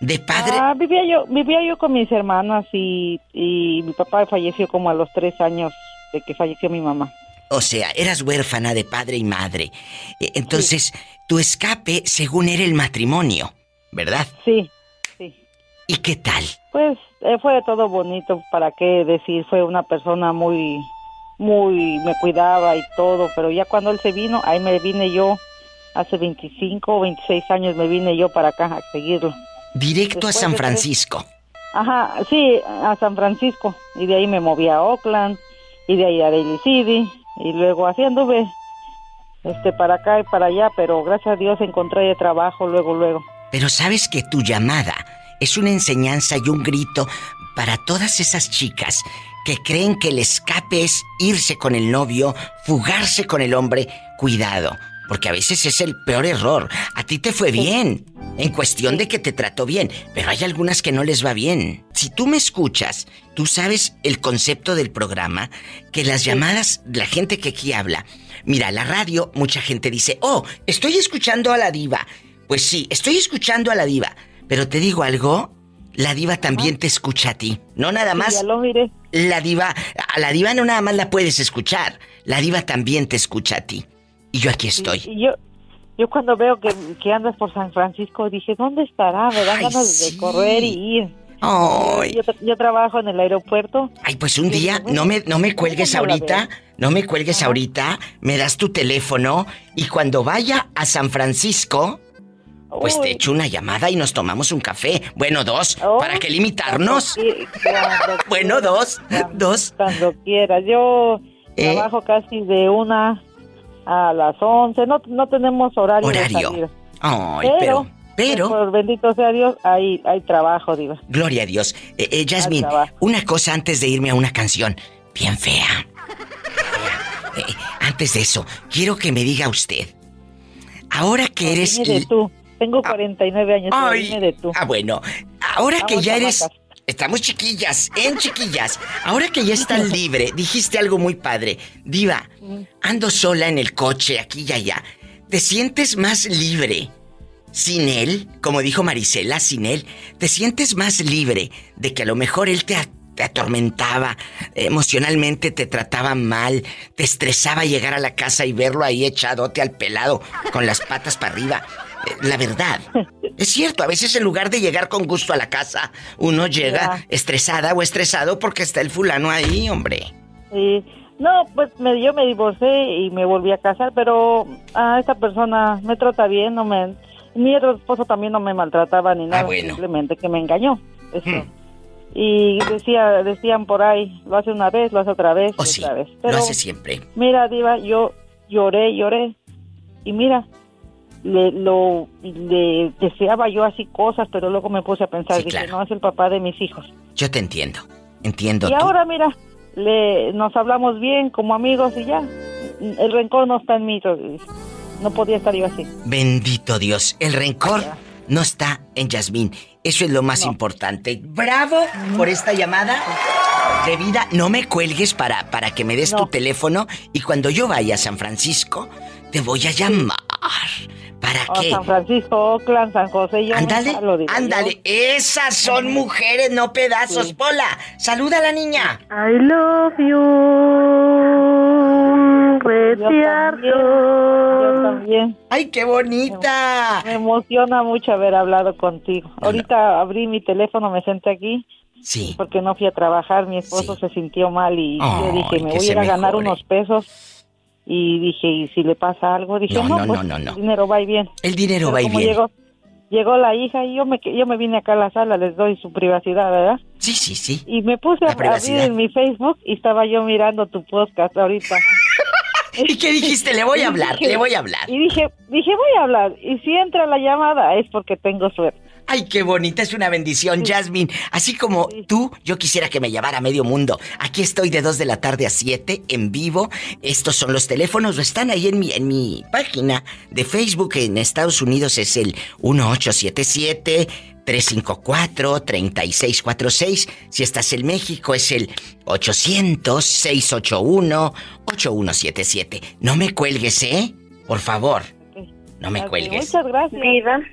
¿De padre? Ah, vivía yo, vivía yo con mis hermanas y, y mi papá falleció como a los tres años de que falleció mi mamá. O sea, eras huérfana de padre y madre. E, entonces, tu escape, según era el matrimonio, ¿verdad? Sí, sí. ¿Y qué tal? Pues eh, fue todo bonito, ¿para qué decir? Fue una persona muy, muy, me cuidaba y todo, pero ya cuando él se vino, ahí me vine yo, hace 25 o 26 años me vine yo para acá a seguirlo. Directo a San Francisco. Ajá, sí, a San Francisco. Y de ahí me moví a Oakland, y de ahí a Daly City, y luego así anduve este, para acá y para allá, pero gracias a Dios encontré trabajo luego, luego. Pero sabes que tu llamada es una enseñanza y un grito para todas esas chicas que creen que el escape es irse con el novio, fugarse con el hombre. Cuidado, porque a veces es el peor error. A ti te fue bien, en cuestión de que te trató bien, pero hay algunas que no les va bien. Si tú me escuchas, tú sabes el concepto del programa, que las llamadas, la gente que aquí habla, mira, la radio, mucha gente dice, oh, estoy escuchando a la diva. Pues sí, estoy escuchando a la diva, pero te digo algo, la diva también te escucha a ti. No nada más. ya lo miré. La diva, a la diva no nada más la puedes escuchar. La diva también te escucha a ti. Y yo aquí estoy. Y, yo, yo cuando veo que, que, andas por San Francisco, dije, ¿dónde estará? Me dan ganas de correr y ir. Yo, yo, trabajo en el aeropuerto. Ay, pues un día, no me, no me cuelgues ahorita, no me cuelgues ahorita, me das tu teléfono y cuando vaya a San Francisco, pues te echo una llamada y nos tomamos un café. Bueno, dos, ¿para qué limitarnos? bueno, dos, dos. Cuando quieras, yo ¿Eh? trabajo casi de una a las 11. No, no tenemos horario. Horario. Ay, pero, pero, Por bendito sea Dios, hay, hay trabajo, digo. Gloria a Dios. Eh, eh Jasmine, una cosa antes de irme a una canción bien fea. Eh, antes de eso, quiero que me diga usted. Ahora que eres. de tú. Tengo 49 años. Ay, de tú. Ah, bueno. Ahora que ya eres. Estamos chiquillas, en chiquillas. Ahora que ya estás libre, dijiste algo muy padre. Diva, ando sola en el coche, aquí y allá. ¿Te sientes más libre sin él? Como dijo Marisela, sin él. ¿Te sientes más libre de que a lo mejor él te, te atormentaba, emocionalmente te trataba mal, te estresaba llegar a la casa y verlo ahí echadote al pelado con las patas para arriba? La verdad. Es cierto, a veces en lugar de llegar con gusto a la casa, uno llega estresada o estresado porque está el fulano ahí, hombre. Sí. No, pues me, yo me divorcié y me volví a casar, pero a esta persona me trata bien, no me... Mi otro esposo también no me maltrataba ni ah, nada, simplemente que me engañó. Eso. Hmm. Y decía, decían por ahí, lo hace una vez, lo hace otra vez, oh, otra vez. lo hace siempre. Mira, Diva, yo lloré, lloré. Y mira, le, lo, le deseaba yo así cosas, pero luego me puse a pensar, que no es el papá de mis hijos. Yo te entiendo, entiendo. Y ahora mira, le, nos hablamos bien como amigos y ya, el rencor no está en mí, no podía estar yo así. Bendito Dios, el rencor no está en Yasmín. Eso es lo más importante. Bravo por esta llamada de vida. No me cuelgues para, para que me des tu teléfono y cuando yo vaya a San Francisco, te voy a llamar. ¿Para Oh, qué? San Francisco, Oakland, San José. Yo Ándale, nunca lo digo. ándale. Esas son mujeres, no pedazos. Pola, saluda a la niña. I love you, Retiardo. Yo también. ¡Ay, qué bonita! Me emociona mucho haber hablado contigo. Ahorita abrí mi teléfono, me senté aquí. Sí. Porque no fui a trabajar, mi esposo se sintió mal y yo Ay, dije, me voy a se ir a ganar mejore. unos pesos. Y dije, ¿y si le pasa algo? Dije, No, no, no, pues, no, el dinero va y bien. El dinero Pero va y viene. Llegó, llegó la hija y yo me, yo me vine acá a la sala, les doy su privacidad, ¿verdad? Sí, sí, sí. Y me puse a abrir privacidad. en mi Facebook y estaba yo mirando tu podcast ahorita. ¿Y qué dijiste? Le voy a hablar, Dije- le voy a hablar. Y dije, dije, voy a hablar. Y si entra la llamada es porque tengo suerte. Ay, qué bonita, es una bendición, Jasmine. Así como tú, yo quisiera que me llamara medio mundo. Aquí estoy de 2 de la tarde a 7 en vivo. Estos son los teléfonos, están ahí en mi, en mi página de Facebook. En Estados Unidos es el 1877 354 3646. Si estás en México es el 800 681 8177. No me cuelgues, ¿eh? Por favor. No me cuelgues. Muchas gracias.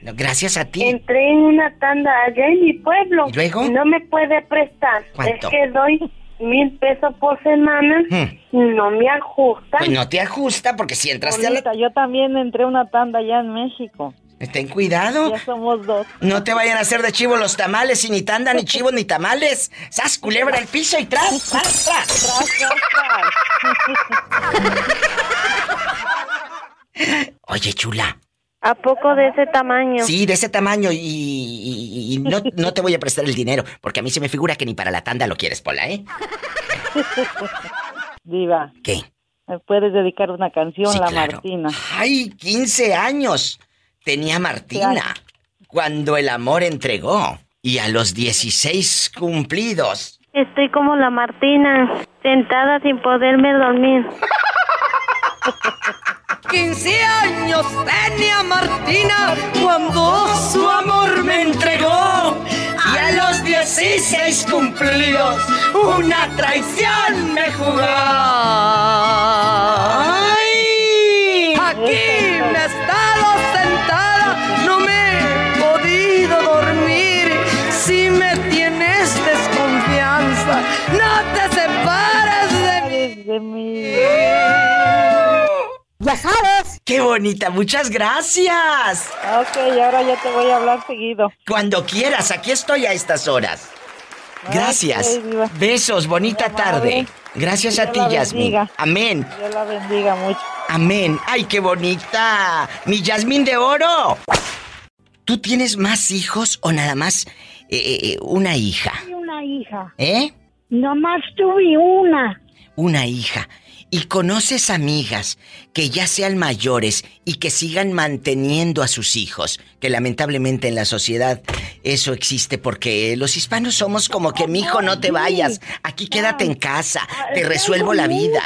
No, Gracias a ti. Entré en una tanda allá en mi pueblo. ¿Y luego? No me puede prestar. ¿Cuánto? Es que doy mil pesos por semana. No me ajusta. Pues no te ajusta porque si entraste a la... Yo también entré a una tanda allá en México. Ten cuidado. Ya somos dos. No te vayan a hacer de chivo los tamales y ni tanda, ni chivos, ni tamales. ¡Sas, culebra el piso y tras, tras, tras! Oye, chula. ¿A poco de ese tamaño? Sí, de ese tamaño y, y- y no, no te voy a prestar el dinero porque a mí se me figura que ni para la tanda lo quieres, Pola, ¿eh? Diva. ¿Qué? ¿Me puedes dedicar una canción, Sí, La claro. Martina? ¡Ay, 15 años! Tenía Martina cuando el amor entregó y a los 16 cumplidos. Estoy como la Martina, sentada sin poderme dormir. 15 años tenía Martina cuando su amor me entregó. Y a los 16 cumplidos, una traición me jugó. Ya sabes. ¡Qué bonita! ¡Muchas gracias! Ok, ahora ya te voy a hablar seguido. Cuando quieras, aquí estoy a estas horas. Gracias. Besos, bonita tarde. Gracias a Dios ti, la Yasmin. Amén. Dios la bendiga mucho. Amén. ¡Ay, qué bonita! ¡Mi Yasmín de oro! ¿Tú tienes más hijos o nada más eh, eh, una hija? Una hija. ¿Eh? Nomás tuve una. Una hija. ¿Y conoces amigas que ya sean mayores y que sigan manteniendo a sus hijos? Que lamentablemente en la sociedad eso existe porque los hispanos somos como que mi hijo no te vayas, aquí quédate en casa, te resuelvo la vida.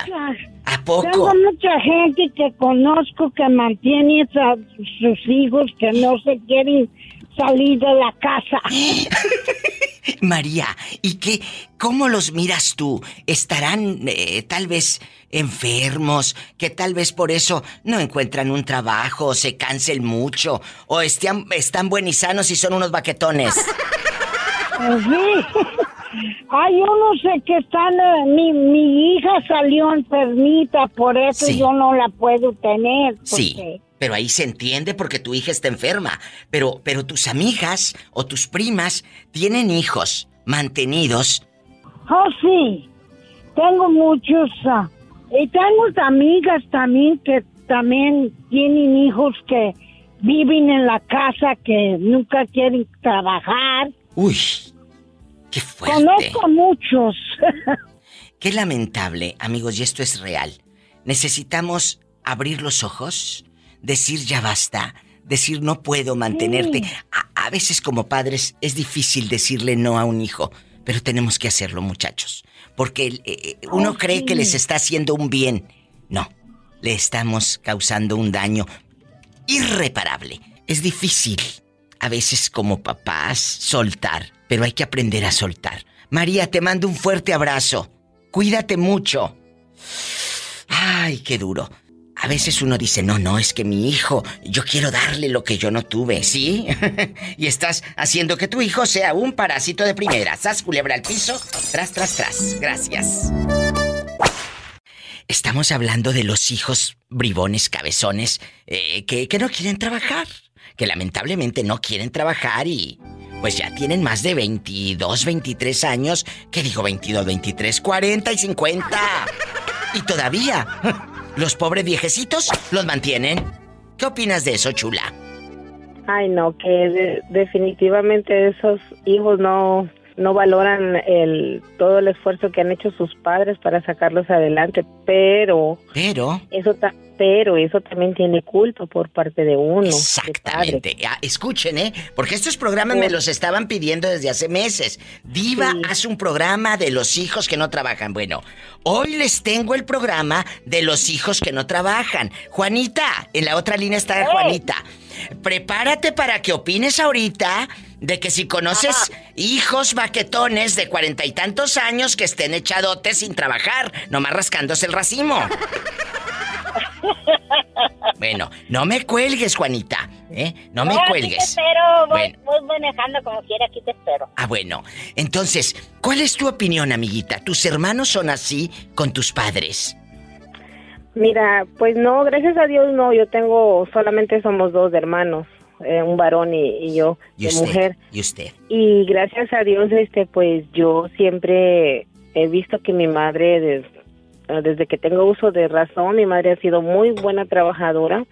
¿A poco? Tengo mucha gente que conozco que mantiene a sus hijos que no se quieren salir de la casa. María, ¿y qué? ¿Cómo los miras tú? ¿Estarán eh, tal vez enfermos? Que tal vez por eso no encuentran un trabajo, o se cansen mucho, o están, están buenos y sanos y son unos baquetones. Pues sí. Hay unos eh, que están, eh, mi, mi hija salió enfermita, por eso Sí. yo no la puedo tener. Sí, pero ahí se entiende porque tu hija está enferma. Pero, pero tus amigas o tus primas tienen hijos mantenidos. Oh, sí. Tengo muchos. ah, y tengo amigas también que también tienen hijos que viven en la casa, que nunca quieren trabajar. Uy, qué fuerte. Conozco muchos. Qué lamentable, amigos, y esto es real. Necesitamos abrir los ojos, decir ya basta, decir no puedo mantenerte. A, a veces como padres es difícil decirle no a un hijo, pero tenemos que hacerlo, muchachos. Porque eh, eh, uno Oh, cree sí. que les está haciendo un bien. No, le estamos causando un daño irreparable. Es difícil a veces como papás soltar, pero hay que aprender a soltar. María, te mando un fuerte abrazo. Cuídate mucho. Ay, qué duro. A veces uno dice, no, no, es que mi hijo, yo quiero darle lo que yo no tuve, ¿sí? y estás haciendo que tu hijo sea un parásito de primera. Sas culebra al piso, tras, tras, tras. Gracias. Estamos hablando de los hijos bribones, cabezones, eh, que, que no quieren trabajar. Que lamentablemente no quieren trabajar y pues ya tienen más de 22, 23 años. ¿Qué digo 22, 23, 40 y 50? Y todavía los pobres viejecitos los mantienen. ¿Qué opinas de eso, chula? Ay, no, que definitivamente esos hijos no no valoran el todo el esfuerzo que han hecho sus padres para sacarlos adelante, pero pero eso pero eso también tiene culpa por parte de uno. Exactamente. Ah, escuchen, ¿eh? Porque estos programas me los estaban pidiendo desde hace meses. Diva hace un programa de los hijos que no trabajan. Bueno, hoy les tengo el programa de los hijos que no trabajan. Juanita, en la otra línea está Juanita. Prepárate para que opines ahorita de que si conoces hijos baquetones de cuarenta y tantos años que estén echadotes sin trabajar, nomás rascándose el racimo. Bueno, no me cuelgues, Juanita, ¿eh? No me cuelgues. Aquí te espero, voy, voy, manejando como quiera, aquí te espero. Ah, bueno. Entonces, ¿cuál es tu opinión, amiguita? ¿Tus hermanos son así con tus padres? Mira, pues no, gracias a Dios no, yo tengo, solamente somos dos hermanos, eh, un varón y, yo, ¿Y de mujer. ¿Y usted? Y gracias a Dios, este, pues yo siempre he visto que mi madre, desde que tengo uso de razón, mi madre ha sido muy buena trabajadora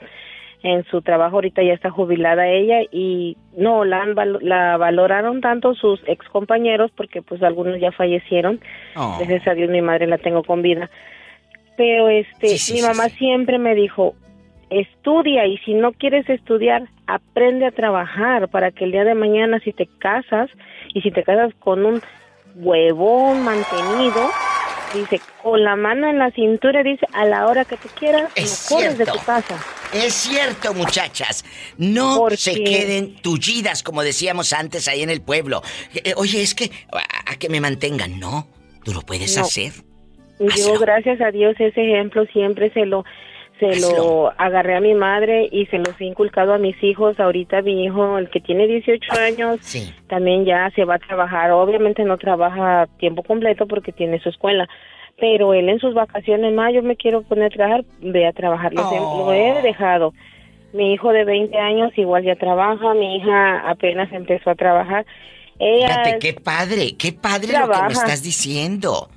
en su trabajo ahorita ya está jubilada ella y no la la valoraron tanto sus ex compañeros porque pues algunos ya fallecieron Oh. gracias a Dios mi madre la tengo con vida pero este mi mamá siempre me dijo estudia y si no quieres estudiar aprende a trabajar para que el día de mañana si te casas y si te casas con un huevón mantenido dice con la mano en la cintura dice a la hora que tú quieras Es corres de cierto. tu casa Es cierto, muchachas. No se queden tullidas, como decíamos antes ahí en el pueblo. Eh, Oye, es que a, a que me mantengan. No, tú lo puedes No. hacer. Yo, gracias a Dios, ese ejemplo siempre se lo se lo agarré a mi madre y se los he inculcado a mis hijos. Ahorita mi hijo, el que tiene 18 años, también ya se va a trabajar. Obviamente no trabaja tiempo completo porque tiene su escuela. Pero él en sus vacaciones, ma, yo me quiero poner a trabajar, ve a trabajar. Lo he dejado. Mi hijo de 20 años igual ya trabaja. Mi hija apenas empezó a trabajar. Ella Fíjate, qué padre, qué padre lo que me estás diciendo.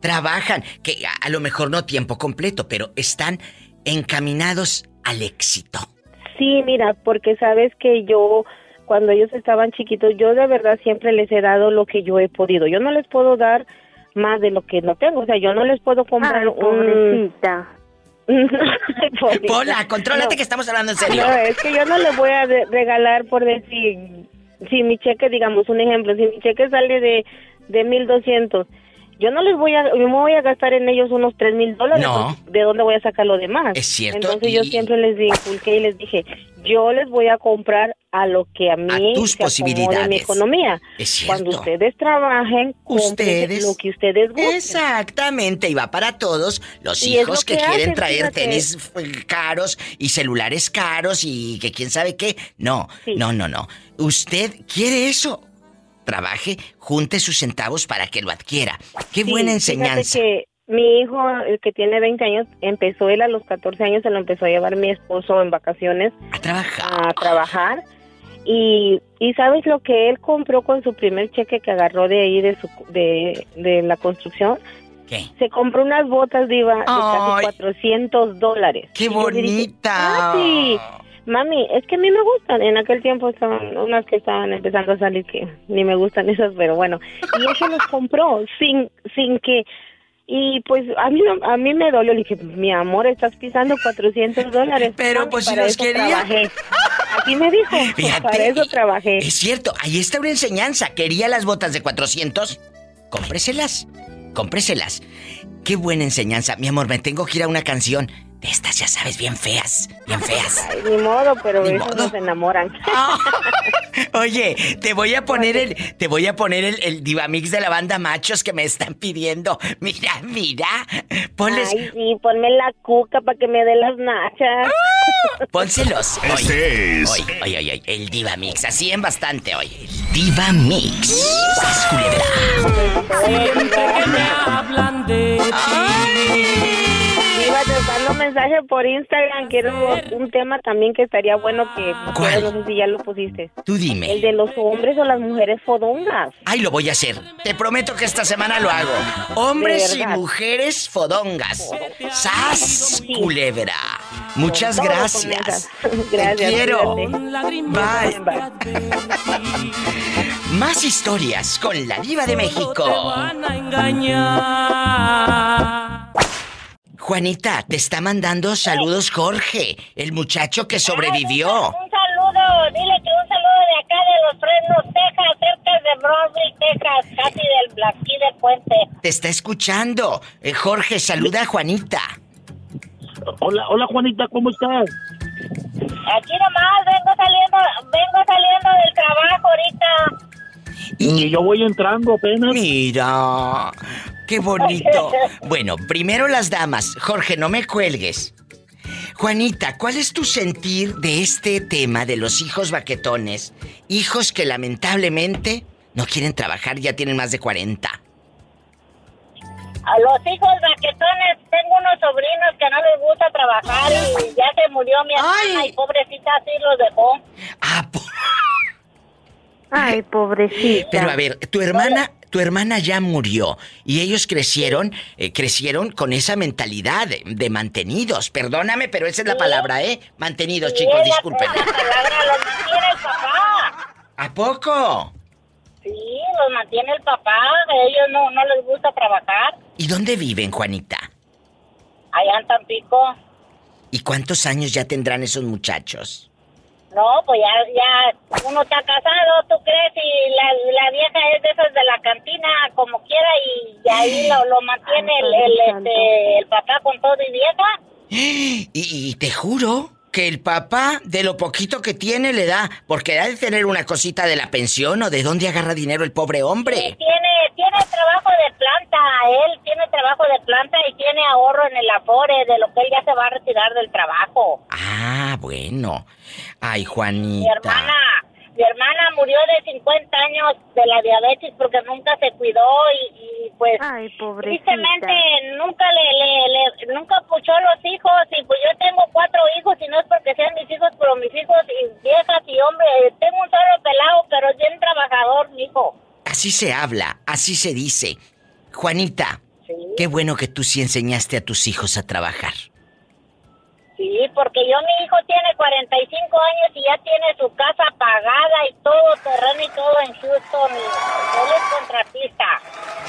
Trabajan, que a, a lo mejor no tiempo completo, pero están encaminados al éxito. Sí, mira, porque sabes que yo, cuando ellos estaban chiquitos, yo de verdad siempre les he dado lo que yo he podido. Yo no les puedo dar más de lo que no tengo. O sea, yo no les puedo comprar un... pobrecita. Pola, contrólate que estamos hablando en serio. No, es que yo no les voy a regalar por decir, si mi cheque, digamos, un ejemplo, si mi cheque sale de de 1200, yo no les voy a, yo me voy a gastar en ellos unos tres mil dólares. No. ¿De dónde voy a sacar lo demás? Es cierto, Entonces yo siempre les inculqué y les dije, yo les voy a comprar a lo que a mí tus se acomode posibilidades. mi economía. Es cierto. Cuando ustedes trabajen, Ustedes. lo que ustedes gusten. Exactamente, y va para todos los Y hijos que, que quieren traer fíjate. tenis caros y celulares caros y que quién sabe qué. No, no, no, no. Usted quiere eso. Trabaje, junte sus centavos para que lo adquiera. Qué Sí, buena enseñanza. que mi hijo, el que tiene 20 años, empezó él a los 14 años, se lo empezó a llevar mi esposo en vacaciones. A trabajar. A trabajar. Y, y ¿sabes lo que él compró con su primer cheque que agarró de ahí, de, su, de, de la construcción? ¿Qué? Se compró unas botas, Diva, de casi 400 dólares. ¡Qué le dije, bonita! "Ah, sí. Mami, es que a mí me gustan. En aquel tiempo estaban unas que estaban empezando a salir que ni me gustan esas, pero bueno. Y se los compró sin sin que y pues a mí no- a mí me dolió. Le dije, mi amor, estás pisando 400 dólares. Pero, pues, si los quería. trabajé. Así me dijo. Fíjate, para eso trabajé. Es cierto, ahí está una enseñanza. ¿Quería las botas de 400? Cómpreselas. Cómpreselas. Qué buena enseñanza. Mi amor, me tengo que ir a una canción. De estas, ya sabes, bien feas, bien feas. Ay, ni modo, pero esos nos enamoran. Oye, te voy a poner el, te voy a poner el, el Divamix de la banda Machos que me están pidiendo. Mira, mira. Ponles. Ay, sí, ponme la cuca para que me dé las nachas. Pónselos. Este es. Hoy, hoy, hoy, hoy, el Divamix. Así en bastante hoy. El Divamix. ¡Sas, culebra! Siempre que me hablan de ti. Iba te mando mensaje por Instagram. Quiero un tema también que estaría bueno que ¿Cuál? no sé si ya lo pusiste. Tú dime. El de los hombres o las mujeres fodongas. Ay, lo voy a hacer. Te prometo que esta semana lo hago. Hombres y mujeres fodongas. ¡Sas, culebra! Muchas gracias. Gracias, Te quiero. Bye. Más historias con la diva de México. Juanita, te está mandando saludos Jorge, el muchacho que sobrevivió. Un saludo, dile que un saludo de acá de los Fresnos, Texas, cerca de Brownsville, Texas, casi del aquí del puente. Te está escuchando. Eh, Jorge, saluda a Juanita. Hola, hola Juanita, ¿cómo estás? Aquí nomás vengo saliendo, vengo saliendo del trabajo ahorita. Y yo voy entrando apenas. Mira, qué bonito. Bueno, primero las damas. Jorge, no me cuelgues. Juanita, ¿cuál es tu sentir de este tema de los hijos baquetones? Hijos que lamentablemente no quieren trabajar, ya tienen más de 40. A los hijos baquetones, tengo unos sobrinos que no les gusta trabajar y ya se murió mi hermana y pobrecita así los dejó. Ay, pobrecita. Pero a ver, tu hermana, tu hermana ya murió y ellos crecieron, eh, crecieron con esa mentalidad de, de mantenidos. Perdóname, pero esa es la palabra, ¿eh? Mantenidos, chicos, disculpen. La palabra los mantiene el papá. ¿A poco? Sí, los mantiene el papá. A ellos no, no les gusta trabajar. ¿Y dónde viven, Juanita? Allá en Tampico. ¿Y cuántos años ya tendrán esos muchachos? No, pues ya, ya uno está casado, ¿tú crees? Y la, la vieja es de esas de la cantina, como quiera, y, ahí lo, lo mantiene el, el, este, el papá con todo y vieja. Y, y te juro que el papá de lo poquito que tiene le da, porque ha de tener una cosita de la pensión o de dónde agarra dinero el pobre hombre. Tiene, tiene trabajo de planta, él tiene trabajo de planta y tiene ahorro en el Afore, de lo que él ya se va a retirar del trabajo. Ah, bueno. Ay, Mi Juanita. hermana, mi hermana murió de 50 años de la diabetes porque nunca se cuidó y, y, pues tristemente nunca le, le, le- nunca puchó los hijos y pues yo tengo cuatro hijos y no es porque sean mis hijos, pero mis hijos y viejas y hombre, tengo un solo pelado, pero es bien trabajador, mi hijo. Así se habla, así se dice. Juanita, qué bueno que tú sí enseñaste a tus hijos a trabajar. Sí, porque yo mi hijo tiene 45 años y ya tiene su casa pagada y todo terreno y todo en Houston. Él es contratista.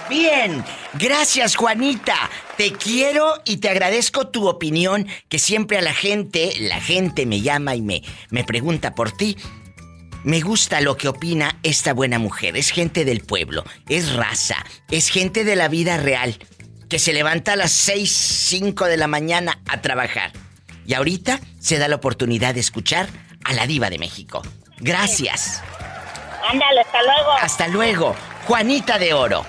Bien, gracias Juanita. Te quiero y te agradezco tu opinión, que siempre a la gente, la gente me llama y me, me pregunta por ti. Me gusta lo que opina esta buena mujer. Es gente del pueblo, es raza, es gente de la vida real, que se levanta a las 6, 5 de la mañana a trabajar. Y ahorita se da la oportunidad de escuchar a la diva de México. Gracias. Ándale, hasta luego. Hasta luego, Juanita de Oro.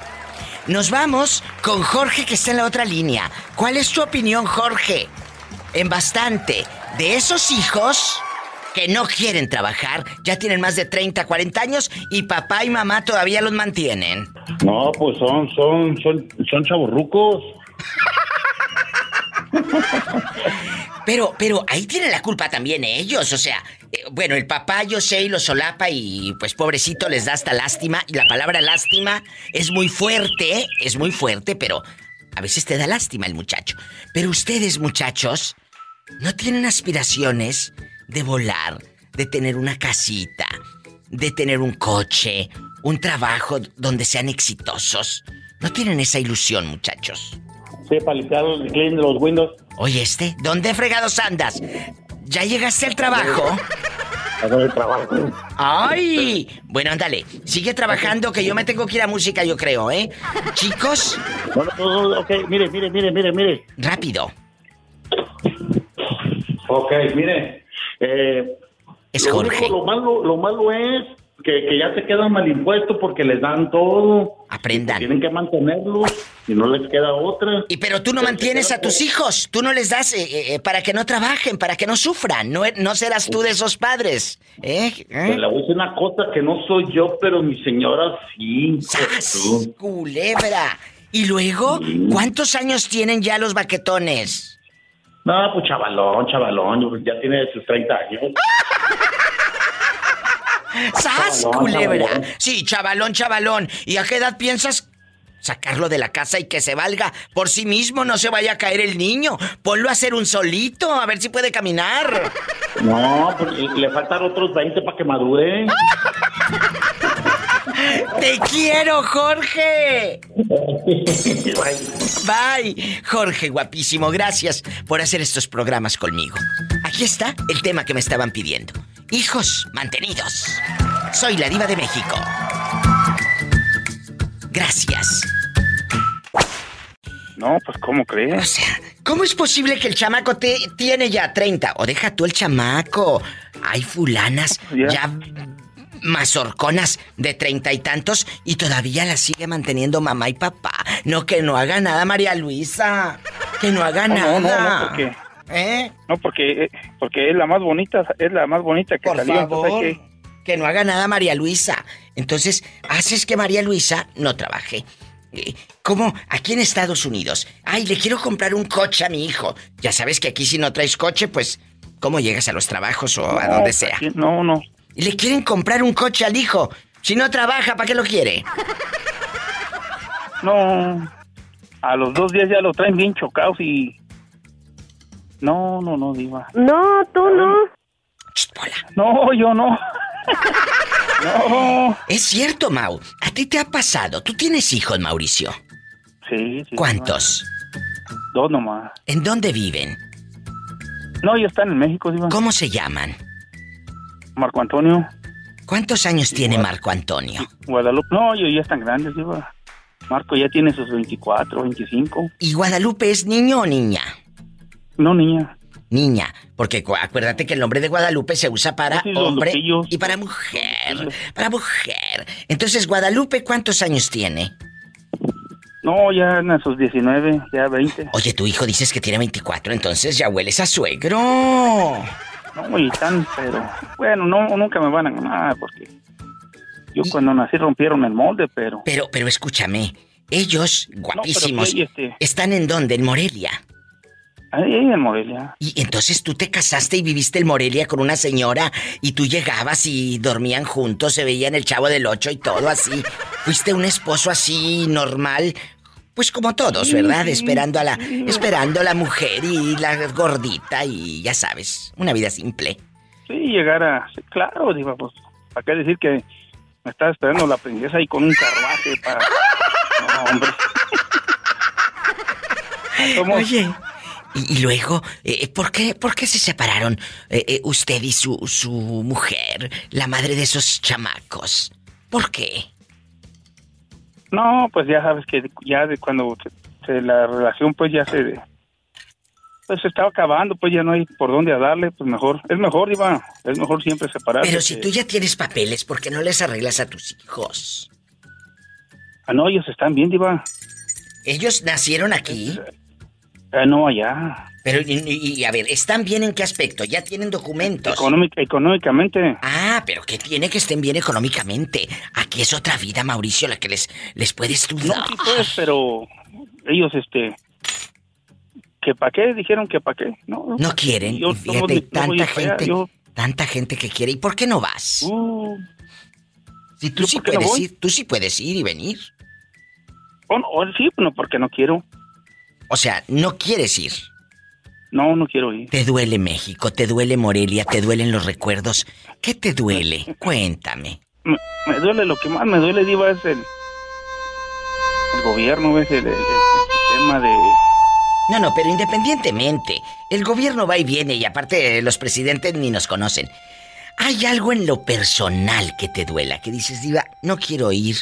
Nos vamos con Jorge que está en la otra línea. ¿Cuál es tu opinión, Jorge? En bastante. De esos hijos que no quieren trabajar, ya tienen más de 30, 40 años y papá y mamá todavía los mantienen. No, pues son, son, son, son chavorrucos. Pero, pero ahí tienen la culpa también ellos, o sea, eh, bueno, el papá yo sé y lo solapa y pues pobrecito les da hasta lástima y la palabra lástima es muy fuerte, es muy fuerte, pero a veces te da lástima el muchacho. Pero ustedes, muchachos, no tienen aspiraciones de volar, de tener una casita, de tener un coche, un trabajo donde sean exitosos. No tienen esa ilusión, muchachos. Sí, para limpiar el clean de los windows. Oye, este, ¿dónde fregados andas? ¿Ya llegaste al trabajo? El trabajo. ¡Ay! Bueno, ándale, sigue trabajando que yo me tengo que ir a música, yo creo, ¿eh? Chicos. No, no, no, ok, mire, mire, mire, mire, mire. Rápido. Ok, mire, eh, es lo, Jorge. único- lo malo, lo malo es que, que ya se quedan mal impuestos porque les dan todo. Aprendan. Tienen que mantenerlos y no les queda otra. Y pero tú no mantienes a tus hijos, tú no les das eh, eh, para que no trabajen, para que no sufran, no, no serás tú de esos padres. ¿eh? ¿Eh? Pues le voy a decir una cosa que no soy yo, pero mi señora sí. ¡Sas! Culebra. ¿Y luego? ¿Cuántos años tienen ya los baquetones? No, pues chavalón, chavalón, ya tiene sus 30 años. ¡Sas, Chavalón, culebra! chavalón. Sí, chavalón, chavalón. ¿Y a qué edad piensas sacarlo de la casa y que se valga por sí mismo? No se vaya a caer el niño. Ponlo a hacer un solito, a ver si puede caminar. No, pues le faltan otros 20 para que madure. ¡Te quiero, Jorge! Bye. Jorge, guapísimo, gracias por hacer estos programas conmigo. Aquí está el tema que me estaban pidiendo. Hijos mantenidos. Soy la diva de México. Gracias. No, pues ¿cómo crees? O sea, ¿cómo es posible que el chamaco te, tiene ya 30? O deja tú el chamaco. Hay fulanas ya, mazorconas de treinta y tantos y todavía la sigue manteniendo mamá y papá. No, que no haga nada, María Luisa. Que no haga No, nada. no, no, no, porque, ¿Eh? no, porque, eh, porque es la más bonita, es la más bonita que Por salió. favor. que- Que no haga nada María Luisa. Entonces, haces que María Luisa no trabaje. Eh, ¿Cómo? Aquí en Estados Unidos. Ay, le quiero comprar un coche a mi hijo. Ya sabes que aquí si no traes coche, pues, ¿cómo llegas a los trabajos o a donde sea? No, no. Y le quieren comprar un coche al hijo. Si no trabaja, ¿para qué lo quiere? No. A los dos días ya lo traen bien chocados y. No, no, no, Diva. No, tú no. No, yo no. no. Es cierto, Mau. ¿A ti te ha pasado? ¿Tú tienes hijos, Mauricio? Sí, sí. ¿Cuántos? Dos nomás. ¿En dónde viven? No, ya están en México, Diva. ¿Cómo se llaman? Marco Antonio. ¿Cuántos años tiene Marco Antonio? Guadalupe. No, ellos ya están grandes, Diva. Marco ya tiene sus 24, 25. ¿Y Guadalupe es niño o niña? No, niña. Niña, porque cu- acuérdate que el nombre de Guadalupe se usa para Sí, hombre lupillos. y para mujer. Para mujer. Entonces, Guadalupe, ¿cuántos años tiene? No, ya en sus 19, ya 20. Oye, tu hijo dices que tiene 24, entonces ya hueles a suegro. No, y tan, pero bueno, no, nunca me van a ganar porque yo cuando nací rompieron el molde, pero Pero, pero escúchame, ellos, guapísimos, este- ¿están en dónde? ¿En Morelia? Ahí en Morelia. Y entonces tú te casaste y viviste en Morelia con una señora y tú llegabas y dormían juntos, se veían el chavo del ocho y todo así. Fuiste un esposo así normal, pues como todos, ¿verdad? Esperando a la, esperando a la mujer y la gordita y ya sabes, una vida simple. Sí, llegar a, claro, digo, pues, ¿para qué decir que me estaba esperando la princesa ahí con un carruaje para... No, hombre. ¿Cómo? Oye, y, y luego, eh, ¿por qué, por qué se separaron eh, eh, usted y su, su mujer, la madre de esos chamacos? ¿Por qué? No, pues ya sabes que ya de cuando se- se- la relación pues ya se pues se estaba acabando, pues ya no hay por dónde a darle, pues mejor, es mejor, Iba, es mejor siempre separarse. Pero si que- tú ya tienes papeles, ¿por qué no les arreglas a tus hijos? Ah, no, ellos están bien, Diva. ¿Ellos nacieron aquí? Ah, no, allá. Pero, y, a ver, ¿están bien en qué aspecto? ¿Ya tienen documentos? Económic- económicamente. Ah, pero ¿qué tiene que estén bien económicamente? Aquí es otra vida, Mauricio, la que les, les puedes tú No, sí, pues, pero ellos, este, que para qué, dijeron que para qué. No, No quieren, Yo fíjate, no no tanta allá, gente, yo- tanta gente que quiere. ¿Y por qué no vas? Uh, si tú ¿yo sí puedes ir, tú sí puedes ir y venir. o no, o sí, no, porque no quiero. O sea, no quieres ir. No, no quiero ir. Te duele México, te duele Morelia, te duelen los recuerdos. ¿Qué te duele? Cuéntame. Me, me duele, lo que más me duele, Diva, es el, el gobierno, ¿ves? El, el- el sistema de... No, no, pero independientemente, el gobierno va y viene y aparte los presidentes ni nos conocen. ¿Hay algo en lo personal que te duela? Que dices, Diva, no quiero ir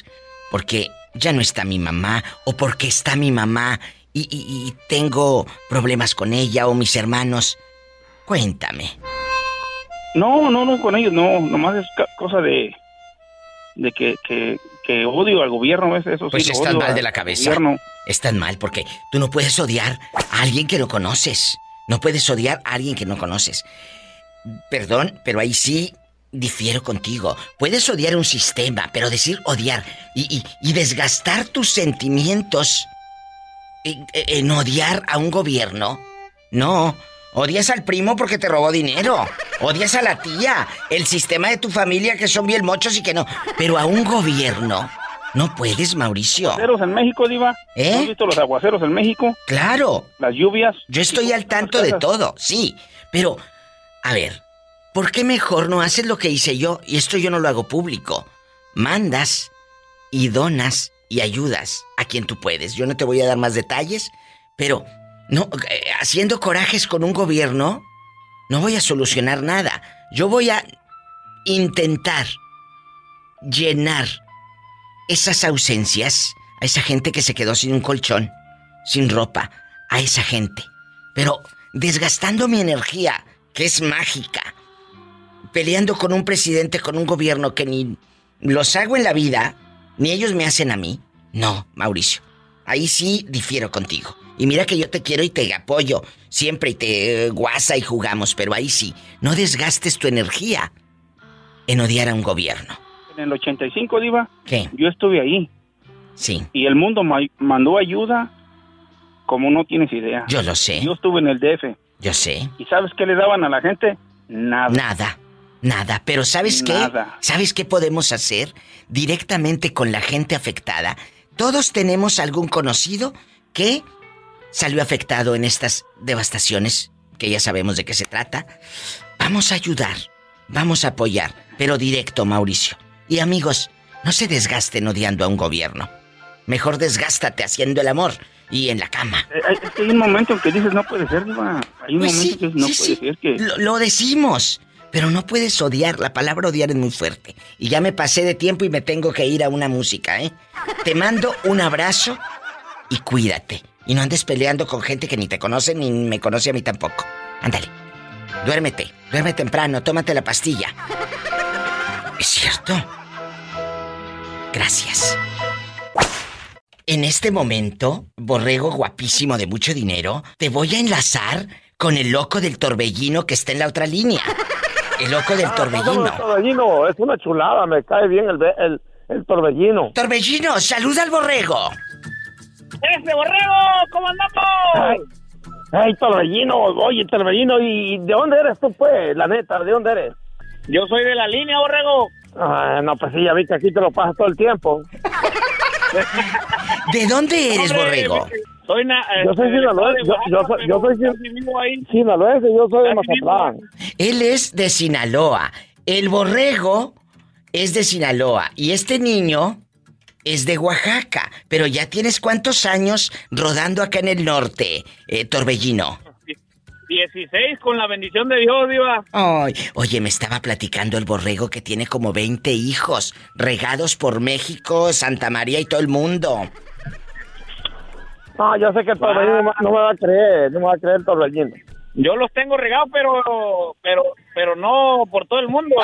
porque ya no está mi mamá o porque está mi mamá y, y- y tengo problemas con ella o mis hermanos. Cuéntame. No, no, no, con ellos no, nomás es cosa de, de que, que, que odio al gobierno, eso pues sí. están mal de la cabeza. Están mal porque tú no puedes odiar a alguien que no conoces. No puedes odiar a alguien que no conoces. Perdón, pero ahí sí difiero contigo. Puedes odiar un sistema, pero decir odiar y, y, desgastar tus sentimientos en, en odiar a un gobierno. No, Odias al primo porque te robó dinero. Odias a la tía, el sistema de tu familia que son bien mochos y que no. Pero a un gobierno no puedes, Mauricio. ¿Aguaceros en México, Diva? ¿Eh? ¿Has visto los aguaceros en México? Claro. Las lluvias. Yo estoy al tanto de todo, sí. Pero, a ver, ¿por qué mejor no haces lo que hice yo? Y esto yo no lo hago público. Mandas y donas y ayudas a quien tú puedes. Yo no te voy a dar más detalles, pero no, eh, haciendo corajes con un gobierno, no voy a solucionar nada. Yo voy a intentar llenar esas ausencias a esa gente que se quedó sin un colchón, sin ropa, a esa gente. Pero desgastando mi energía, que es mágica, peleando con un presidente, con un gobierno que ni los hago en la vida, ni ellos me hacen a mí. No, Mauricio. Ahí sí difiero contigo. Y mira que yo te quiero y te apoyo siempre y te guasa y jugamos, pero ahí sí, no desgastes tu energía en odiar a un gobierno. En el 85, Diva. ¿Qué? Yo estuve ahí. Sí. Y el mundo mandó ayuda como no tienes idea. Yo lo sé. Yo estuve en el DF. Yo sé. ¿Y sabes qué le daban a la gente? Nada. Nada. Nada, pero ¿sabes Nada. qué? ¿Sabes qué podemos hacer directamente con la gente afectada? Todos tenemos algún conocido que salió afectado en estas devastaciones, que ya sabemos de qué se trata. Vamos a ayudar, vamos a apoyar, pero directo, Mauricio. Y amigos, no se desgasten odiando a un gobierno. Mejor desgástate haciendo el amor y en la cama. Eh, hay, un momento en que dices, no puede ser, Diva. Hay un Pues momento sí, que no sí, puede sí. ser que... Lo, lo decimos, pero no puedes odiar. La palabra odiar es muy fuerte. Y ya me pasé de tiempo y me tengo que ir a una música, ¿eh? Te mando un abrazo y cuídate. Y no andes peleando con gente que ni te conoce ni me conoce a mí tampoco. Ándale. Duérmete, duerme temprano, tómate la pastilla. ¿Es cierto? Gracias. En este momento, borrego guapísimo de mucho dinero, te voy a enlazar con el loco del torbellino que está en la otra línea. El loco del torbellino. El torbellino es una chulada, me cae bien el, el, el torbellino. Torbellino, saluda al borrego. ¡Ese borrego! ¿Cómo andamos? Ay, ay, torbellino, oye, torbellino, ¿y de dónde eres tú, pues? La neta, ¿de dónde eres? Yo soy de la línea, borrego. Ah, no, pues sí, ya vi que aquí te lo pasas todo el tiempo. ¿De dónde eres, Hombre, borrego? Soy na- Yo soy sinaloense, yo, yo soy, yo soy sinaloense, yo soy de. Mazatlán. Él es de Sinaloa. El borrego es de Sinaloa. Y este niño es de Oaxaca. Pero ya tienes cuántos años rodando acá en el norte, eh, Torbellino. 16 con la bendición de Dios, Diva. Ay, oye, me estaba platicando el borrego que tiene como 20 hijos regados por México, Santa María y todo el mundo. No, yo sé que el torbellino no me- no me va a creer, no me va a creer el torbellino. Yo los tengo regados, pero, pero, pero no por todo el mundo.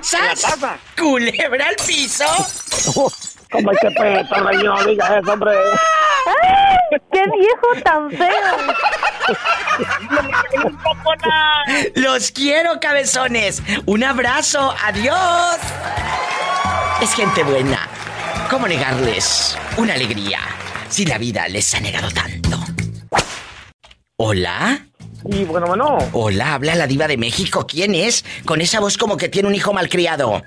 ¡Sas! ¡Culebra al piso! ¿Cómo es que torbellino no digas eso, hombre? ¡Ay! ¡Qué viejo tan feo! Los quiero, cabezones. Un abrazo. Adiós. Es gente buena. ¿Cómo negarles una alegría si la vida les ha negado tanto? ¿Hola? Y bueno, bueno. Hola, habla la diva de México. ¿Quién es? Con esa voz como que tiene un hijo malcriado.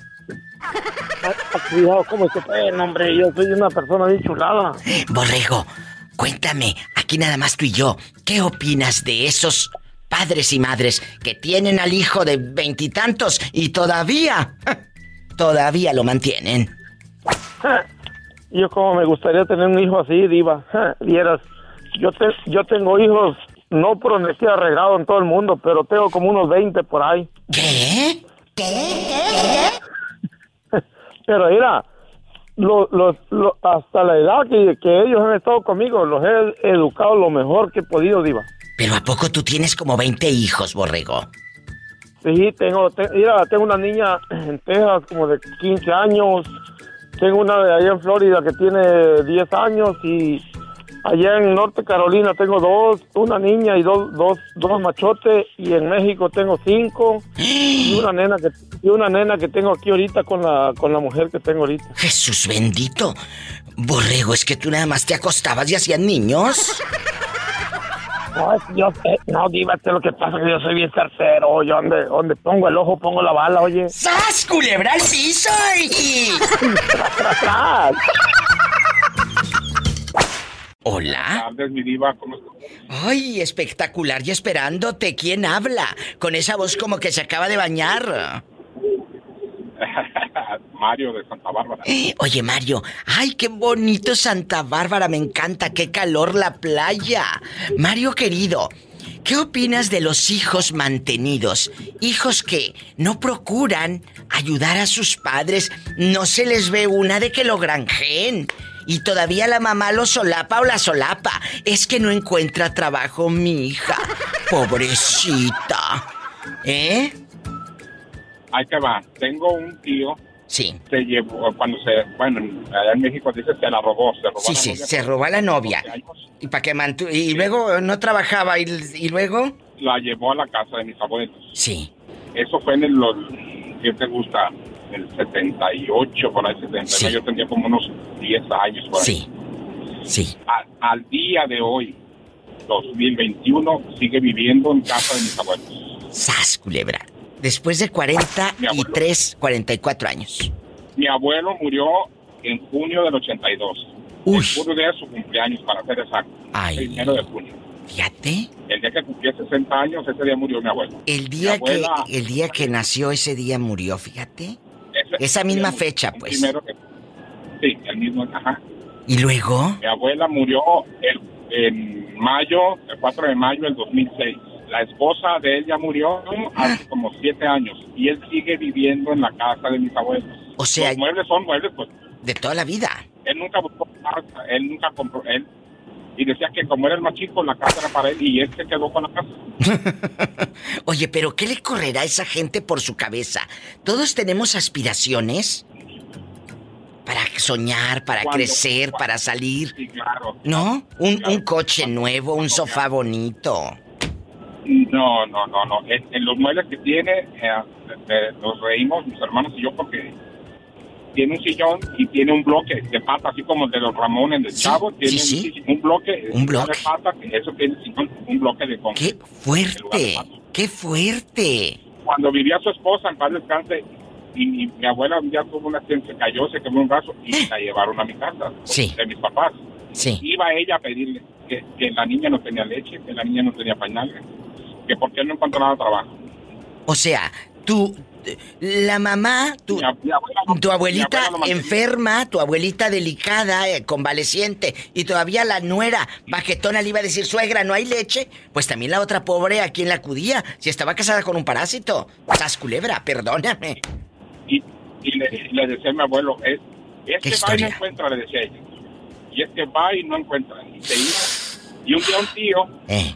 Cuidado, ¿cómo que pues, hombre? Yo soy una persona bien chulada. Borrego, cuéntame, aquí nada más tú y yo, ¿qué opinas de esos padres y madres que tienen al hijo de veintitantos y, todavía, todavía lo mantienen? Yo como me gustaría tener un hijo así, diva. Vieras, yo, te, yo tengo hijos, no por honestidad arreglado en todo el mundo, pero tengo como unos 20 por ahí. ¿Qué? Pero mira, lo- lo- hasta la edad que, que ellos han estado conmigo, los he educado lo mejor que he podido, diva. Pero ¿a poco tú tienes como 20 hijos, borrego? Sí, tengo, mira, tengo una niña en Texas como de 15 años. Tengo una de allá en Florida que tiene 10 años y allá en Norte Carolina tengo dos, una niña y dos, dos, dos machotes y en México tengo cinco y una nena que y una nena que tengo aquí ahorita con la con la mujer que tengo ahorita. Jesús bendito. Borrego, es que tú nada más te acostabas y hacían niños. No, yo no, dígate lo que pasa que yo soy bien tercero. Yo donde, donde pongo el ojo, pongo la bala, oye. ¡Sas, culebra al piso! Hola. mi diva, ¿cómo Ay, espectacular y esperándote. ¿Quién habla? Con esa voz como que se acaba de bañar. Mario de Santa Bárbara. Oye, Mario, ay, qué bonito Santa Bárbara, me encanta, qué calor la playa. Mario querido, ¿qué opinas de los hijos mantenidos? Hijos que no procuran ayudar a sus padres, no se les ve una de que lo granjeen. Y todavía la mamá lo solapa o la solapa. Es que no encuentra trabajo mi hija. Pobrecita. ¿Eh? Ahí te va. Tengo un tío Sí. Se llevó, cuando se, bueno, allá en México dice se la robó, se robó Sí, la sí, novia se robó a la novia. Y para que mantu y luego no trabajaba y, y, luego la llevó a la casa de mis abuelos. Sí. Eso fue en el ¿qué te gusta? El 78 por ahí 79, yo tenía como unos 10 años por ahí. Sí. Sí. al día de hoy, 2021, sigue viviendo en casa de mis abuelos. Sas, culebra. Después de 43, 44 años. Mi abuelo murió en junio del 82. Uy. El junio de su cumpleaños, para ser exacto. Ay. El primero de junio. Fíjate. El día que cumplía 60 años, ese día murió mi abuelo. El día, que, el día que nació, ese día murió, fíjate. Esa misma fecha, pues. Primero que, sí, el mismo, ajá. ¿Y luego? Mi abuela murió el, en mayo, el 4 de mayo del 2006 la esposa de él ya murió hace como siete años y él sigue viviendo en la casa de mis abuelos. O sea, los muebles son muebles, pues. De toda la vida. Él nunca buscó casa, él nunca compró, él y decía que como era el más chico, la casa era para él y él se quedó con la casa. Oye, pero ¿qué le correrá a esa gente por su cabeza? Todos tenemos aspiraciones para soñar, para crecer, para salir. Sí, claro. ¿No? Un, un coche nuevo, un sofá bonito. No, no, no, no. En, los muebles que tiene, eh, eh, nos reímos mis hermanos y yo porque tiene un sillón y tiene un bloque de pata, así como el de los Ramones del Chavo. Tiene Un, bloque, un bloque de pata, eso tiene un bloque de ¡Qué fuerte! ¡Qué fuerte! Cuando vivía su esposa en paz descanse, y, mi abuela un día tuvo una accidente, se cayó, se quemó un brazo y la llevaron a mi casa de mis papás. Sí. Iba ella a pedirle que, que la niña no tenía leche, que la niña no tenía pañales que por qué no encontraba trabajo. O sea, tú, la mamá, tu, tu abuelita enferma, tu abuelita delicada, eh, convaleciente, y todavía la nuera bajetona le iba a decir, suegra, ¿no hay leche? Pues también la otra pobre a quien la acudía, si estaba casada con un parásito. Sas culebra, perdóname. Y, le, decía a mi abuelo, es, es que va y no encuentra, le decía ella. Y es que va y no encuentra. Y se iba. Y un día un tío eh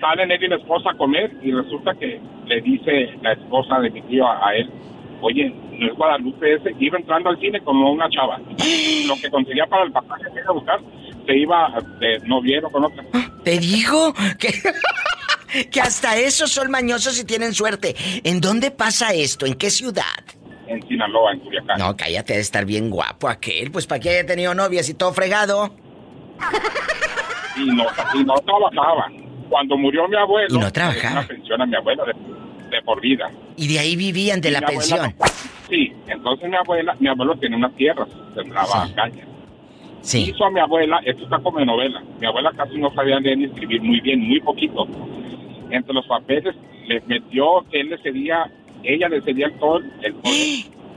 salen él y la esposa a comer y resulta que le dice la esposa de mi tío a, él, oye, no es Guadalupe ese, iba entrando al cine como una chava. Lo que conseguía para el pasaje que iba a buscar, se iba de noviero con otra. Te digo que... que hasta esos son mañosos y tienen suerte. ¿En dónde pasa esto? ¿En qué ciudad? En Sinaloa, en Culiacán. No, cállate de estar bien guapo aquel. Pues para que haya tenido novias y todo fregado. Y no, y no trabajaba cuando murió mi abuelo, y no trabajaba. Una pensión a mi abuela de, por vida. Y de ahí vivían de la pensión. sí, entonces mi abuela, mi abuelo tiene unas tierras, sembraba sí. caña. Sí. Hizo a mi abuela, esto está como novela. Mi abuela casi no sabía leer ni escribir muy bien, muy poquito. Entre los papeles le metió que él le cedía, ella le cedía el todo el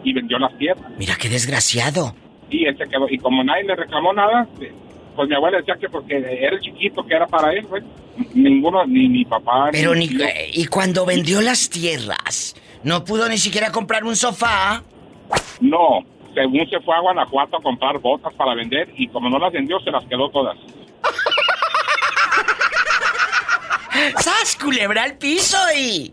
y vendió las tierras. Mira qué desgraciado. Y él se quedó, y como nadie le reclamó nada, pues mi abuela decía que porque era chiquito que era para él, pues ninguno, ni mi papá. Pero ni, y cuando vendió las tierras, no pudo ni siquiera comprar un sofá. No, según se fue a Guanajuato a comprar botas para vender y como no las vendió se las quedó todas. ¡Sas, culebra al piso y...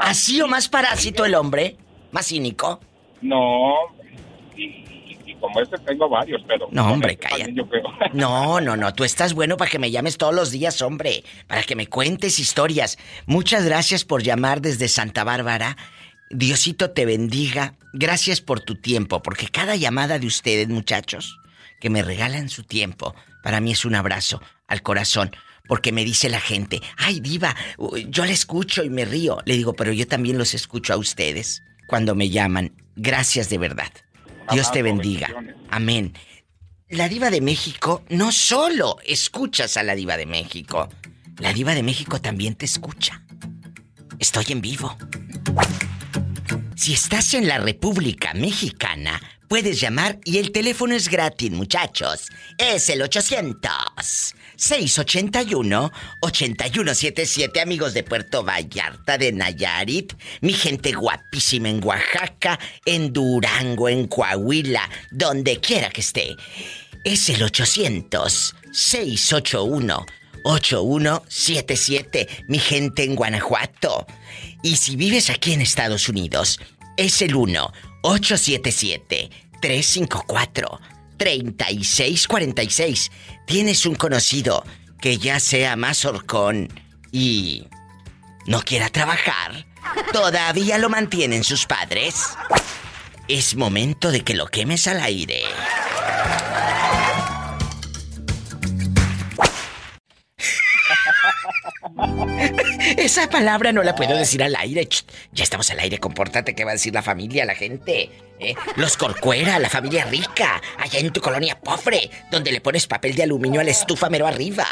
¿Así o más parásito el hombre? ¿Más cínico? No, y, como ese tengo varios, pero... No, hombre, calla. No, no, no, tú estás bueno para que me llames todos los días, hombre, para que me cuentes historias. Muchas gracias por llamar desde Santa Bárbara. Diosito te bendiga. Gracias por tu tiempo, porque cada llamada de ustedes, muchachos, que me regalan su tiempo, para mí es un abrazo al corazón. Porque me dice la gente, ay diva, yo la escucho y me río. Le digo, pero yo también los escucho a ustedes cuando me llaman. Gracias de verdad. Dios te bendiga. Amén. La diva de México no solo escuchas a la diva de México, la diva de México también te escucha. Estoy en vivo. Si estás en la República Mexicana, puedes llamar y el teléfono es gratis, muchachos. Es el 800 681-8177, amigos de Puerto Vallarta, de Nayarit, mi gente guapísima en Oaxaca, en Durango, en Coahuila, donde quiera que esté. Es el 800-681-8177, mi gente en Guanajuato. Y si vives aquí en Estados Unidos, es el 1-877-354. 3646. Tienes un conocido que ya sea más horcón y no quiera trabajar. ¿Todavía lo mantienen sus padres? Es momento de que lo quemes al aire. Esa palabra no la puedo decir al aire. ya estamos al aire, compórtate, ¿qué va a decir la familia, la gente? ¿Eh? Los Corcuera, la familia rica, allá en tu colonia pobre, donde le pones papel de aluminio a la estufa mero arriba.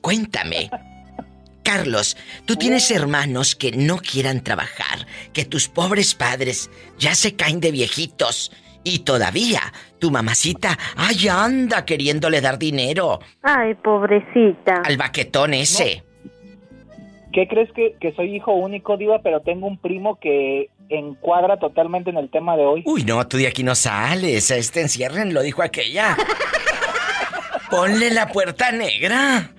Cuéntame. Carlos, tú tienes hermanos que no quieran trabajar, que tus pobres padres ya se caen de viejitos y todavía tu mamacita, ay, anda queriéndole dar dinero. Ay, pobrecita. Al baquetón ese. ¿Qué crees que, que soy hijo único, Diva? Pero tengo un primo que encuadra totalmente en el tema de hoy. Uy, no, tú de aquí no sales. A este encierren, lo dijo aquella. Ponle la puerta negra.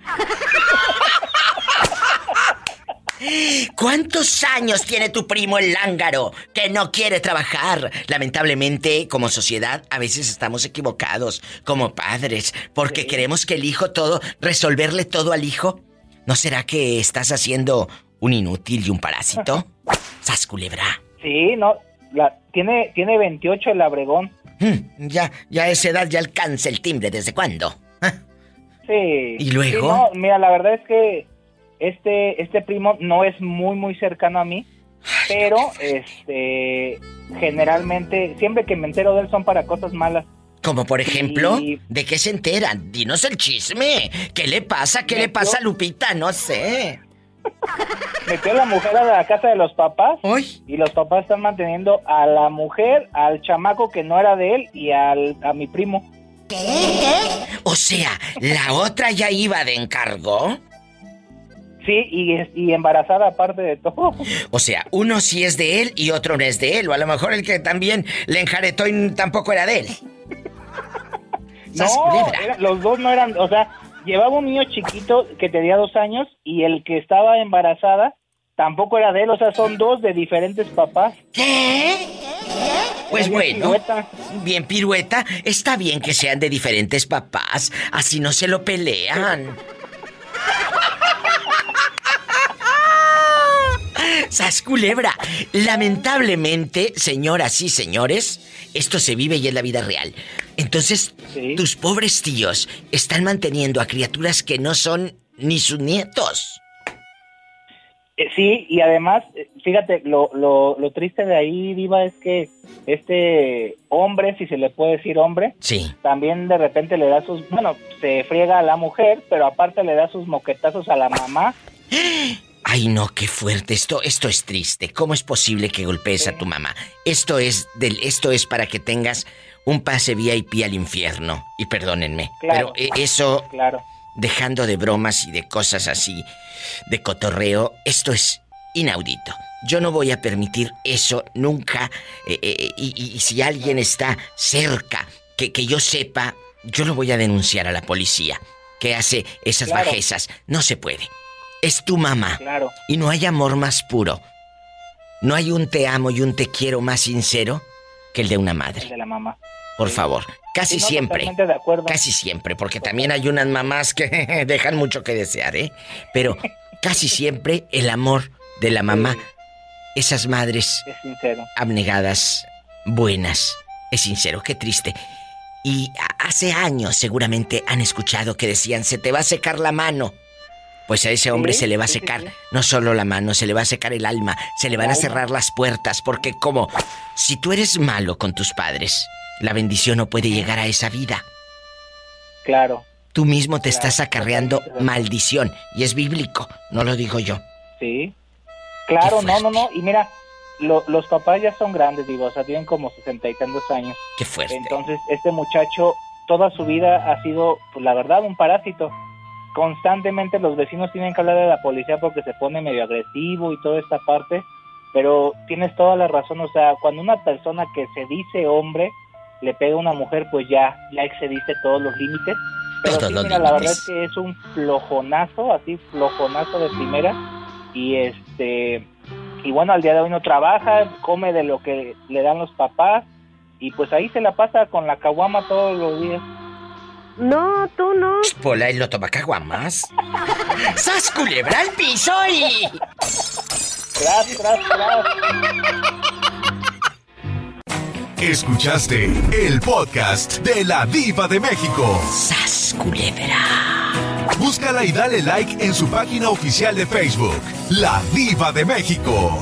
¿Cuántos años tiene tu primo el lángaro que no quiere trabajar? Lamentablemente, como sociedad, a veces estamos equivocados, como padres, porque queremos que el hijo todo, resolverle todo al hijo ¿No será que estás haciendo un inútil y un parásito? ¡Sas culebra! Sí, no. La, tiene, tiene 28 el abregón. Hmm, ya, ya a esa edad ya alcanza el timbre. ¿Desde cuándo? Ah. Sí. ¿Y luego? no, mira, la verdad es que este, este primo no es muy, muy cercano a mí. Pero, este, generalmente, siempre que me entero de él son para cosas malas. Como por ejemplo, ¿de qué se enteran? Dinos el chisme. ¿Qué le pasa? ¿Qué le pasa a Lupita? No sé. Metió a la mujer a la casa de los papás. Y los papás están manteniendo a la mujer, al chamaco que no era de él y al, a mi primo. ¿Qué? O sea, la otra ya iba de encargo. Sí, y, y, embarazada aparte de todo. O sea, uno sí es de él y otro no es de él. O a lo mejor el que también le enjaretó y tampoco era de él. No, los dos no eran, o sea, llevaba un niño chiquito que tenía dos años y el que estaba embarazada tampoco era de él, o sea, son dos de diferentes papás. ¿Qué? Pues bueno, bien pirueta, está bien que sean de diferentes papás, así no se lo pelean. ¡Sas culebra! Lamentablemente, señoras y señores, esto se vive y es la vida real. Entonces, tus pobres tíos están manteniendo a criaturas que no son ni sus nietos. Eh, sí, y además, eh, fíjate, lo, lo, lo, triste de ahí, Diva, es que este hombre, si se le puede decir hombre, sí. también de repente le da sus, bueno, se friega a la mujer, pero aparte le da sus moquetazos a la mamá. Ay, no, qué fuerte. Esto, esto es triste. ¿Cómo es posible que golpees a tu mamá? Esto es del, esto es para que tengas un pase VIP al infierno. Y perdónenme. pero eh, eso, claro. dejando de bromas y de cosas así, de cotorreo, esto es inaudito. Yo no voy a permitir eso nunca. Eh, eh, y, si alguien está cerca, que, que yo sepa, yo lo voy a denunciar a la policía. que hace esas bajezas. No se puede. Es tu mamá. Claro. Y no hay amor más puro. No hay un te amo y un te quiero más sincero que el de una madre. El de la mamá. Por favor, casi siempre. De acuerdo. Casi siempre, porque también hay unas mamás que dejan mucho que desear, ¿eh? Pero casi siempre el amor de la mamá, esas madres abnegadas, buenas, es sincero, qué triste. Y hace años seguramente han escuchado que decían, se te va a secar la mano. Pues a ese hombre se le va a secar no solo la mano, se le va a secar el alma, se le van a cerrar las puertas, porque como si tú eres malo con tus padres, la bendición no puede llegar a esa vida. Claro. Tú mismo te estás acarreando maldición, y es bíblico, no lo digo yo. Sí. Claro, no, no, no. Y mira, los papás ya son grandes, digo, o sea, tienen como sesenta y tantos años. Qué fuerte. Entonces, este muchacho, toda su vida ha sido, pues, la verdad, un parásito. Constantemente los vecinos tienen que hablar de la policía porque se pone medio agresivo y toda esta parte. Pero tienes toda la razón, o sea, cuando una persona que se dice hombre le pega a una mujer, pues ya, ya excediste todos los límites. Pero sí, mira, la verdad es que es un flojonazo, así flojonazo de primera. Y este y bueno, al día de hoy no trabaja, come de lo que le dan los papás y pues ahí se la pasa con la caguama todos los días. No, tú no. Pola, él no toma caguamas. ¡Sas culebra al piso y... Tras, tras, tras. Escuchaste el podcast de la diva de México. ¡Sas culebra! Búscala y dale like en su página oficial de Facebook, La Diva de México.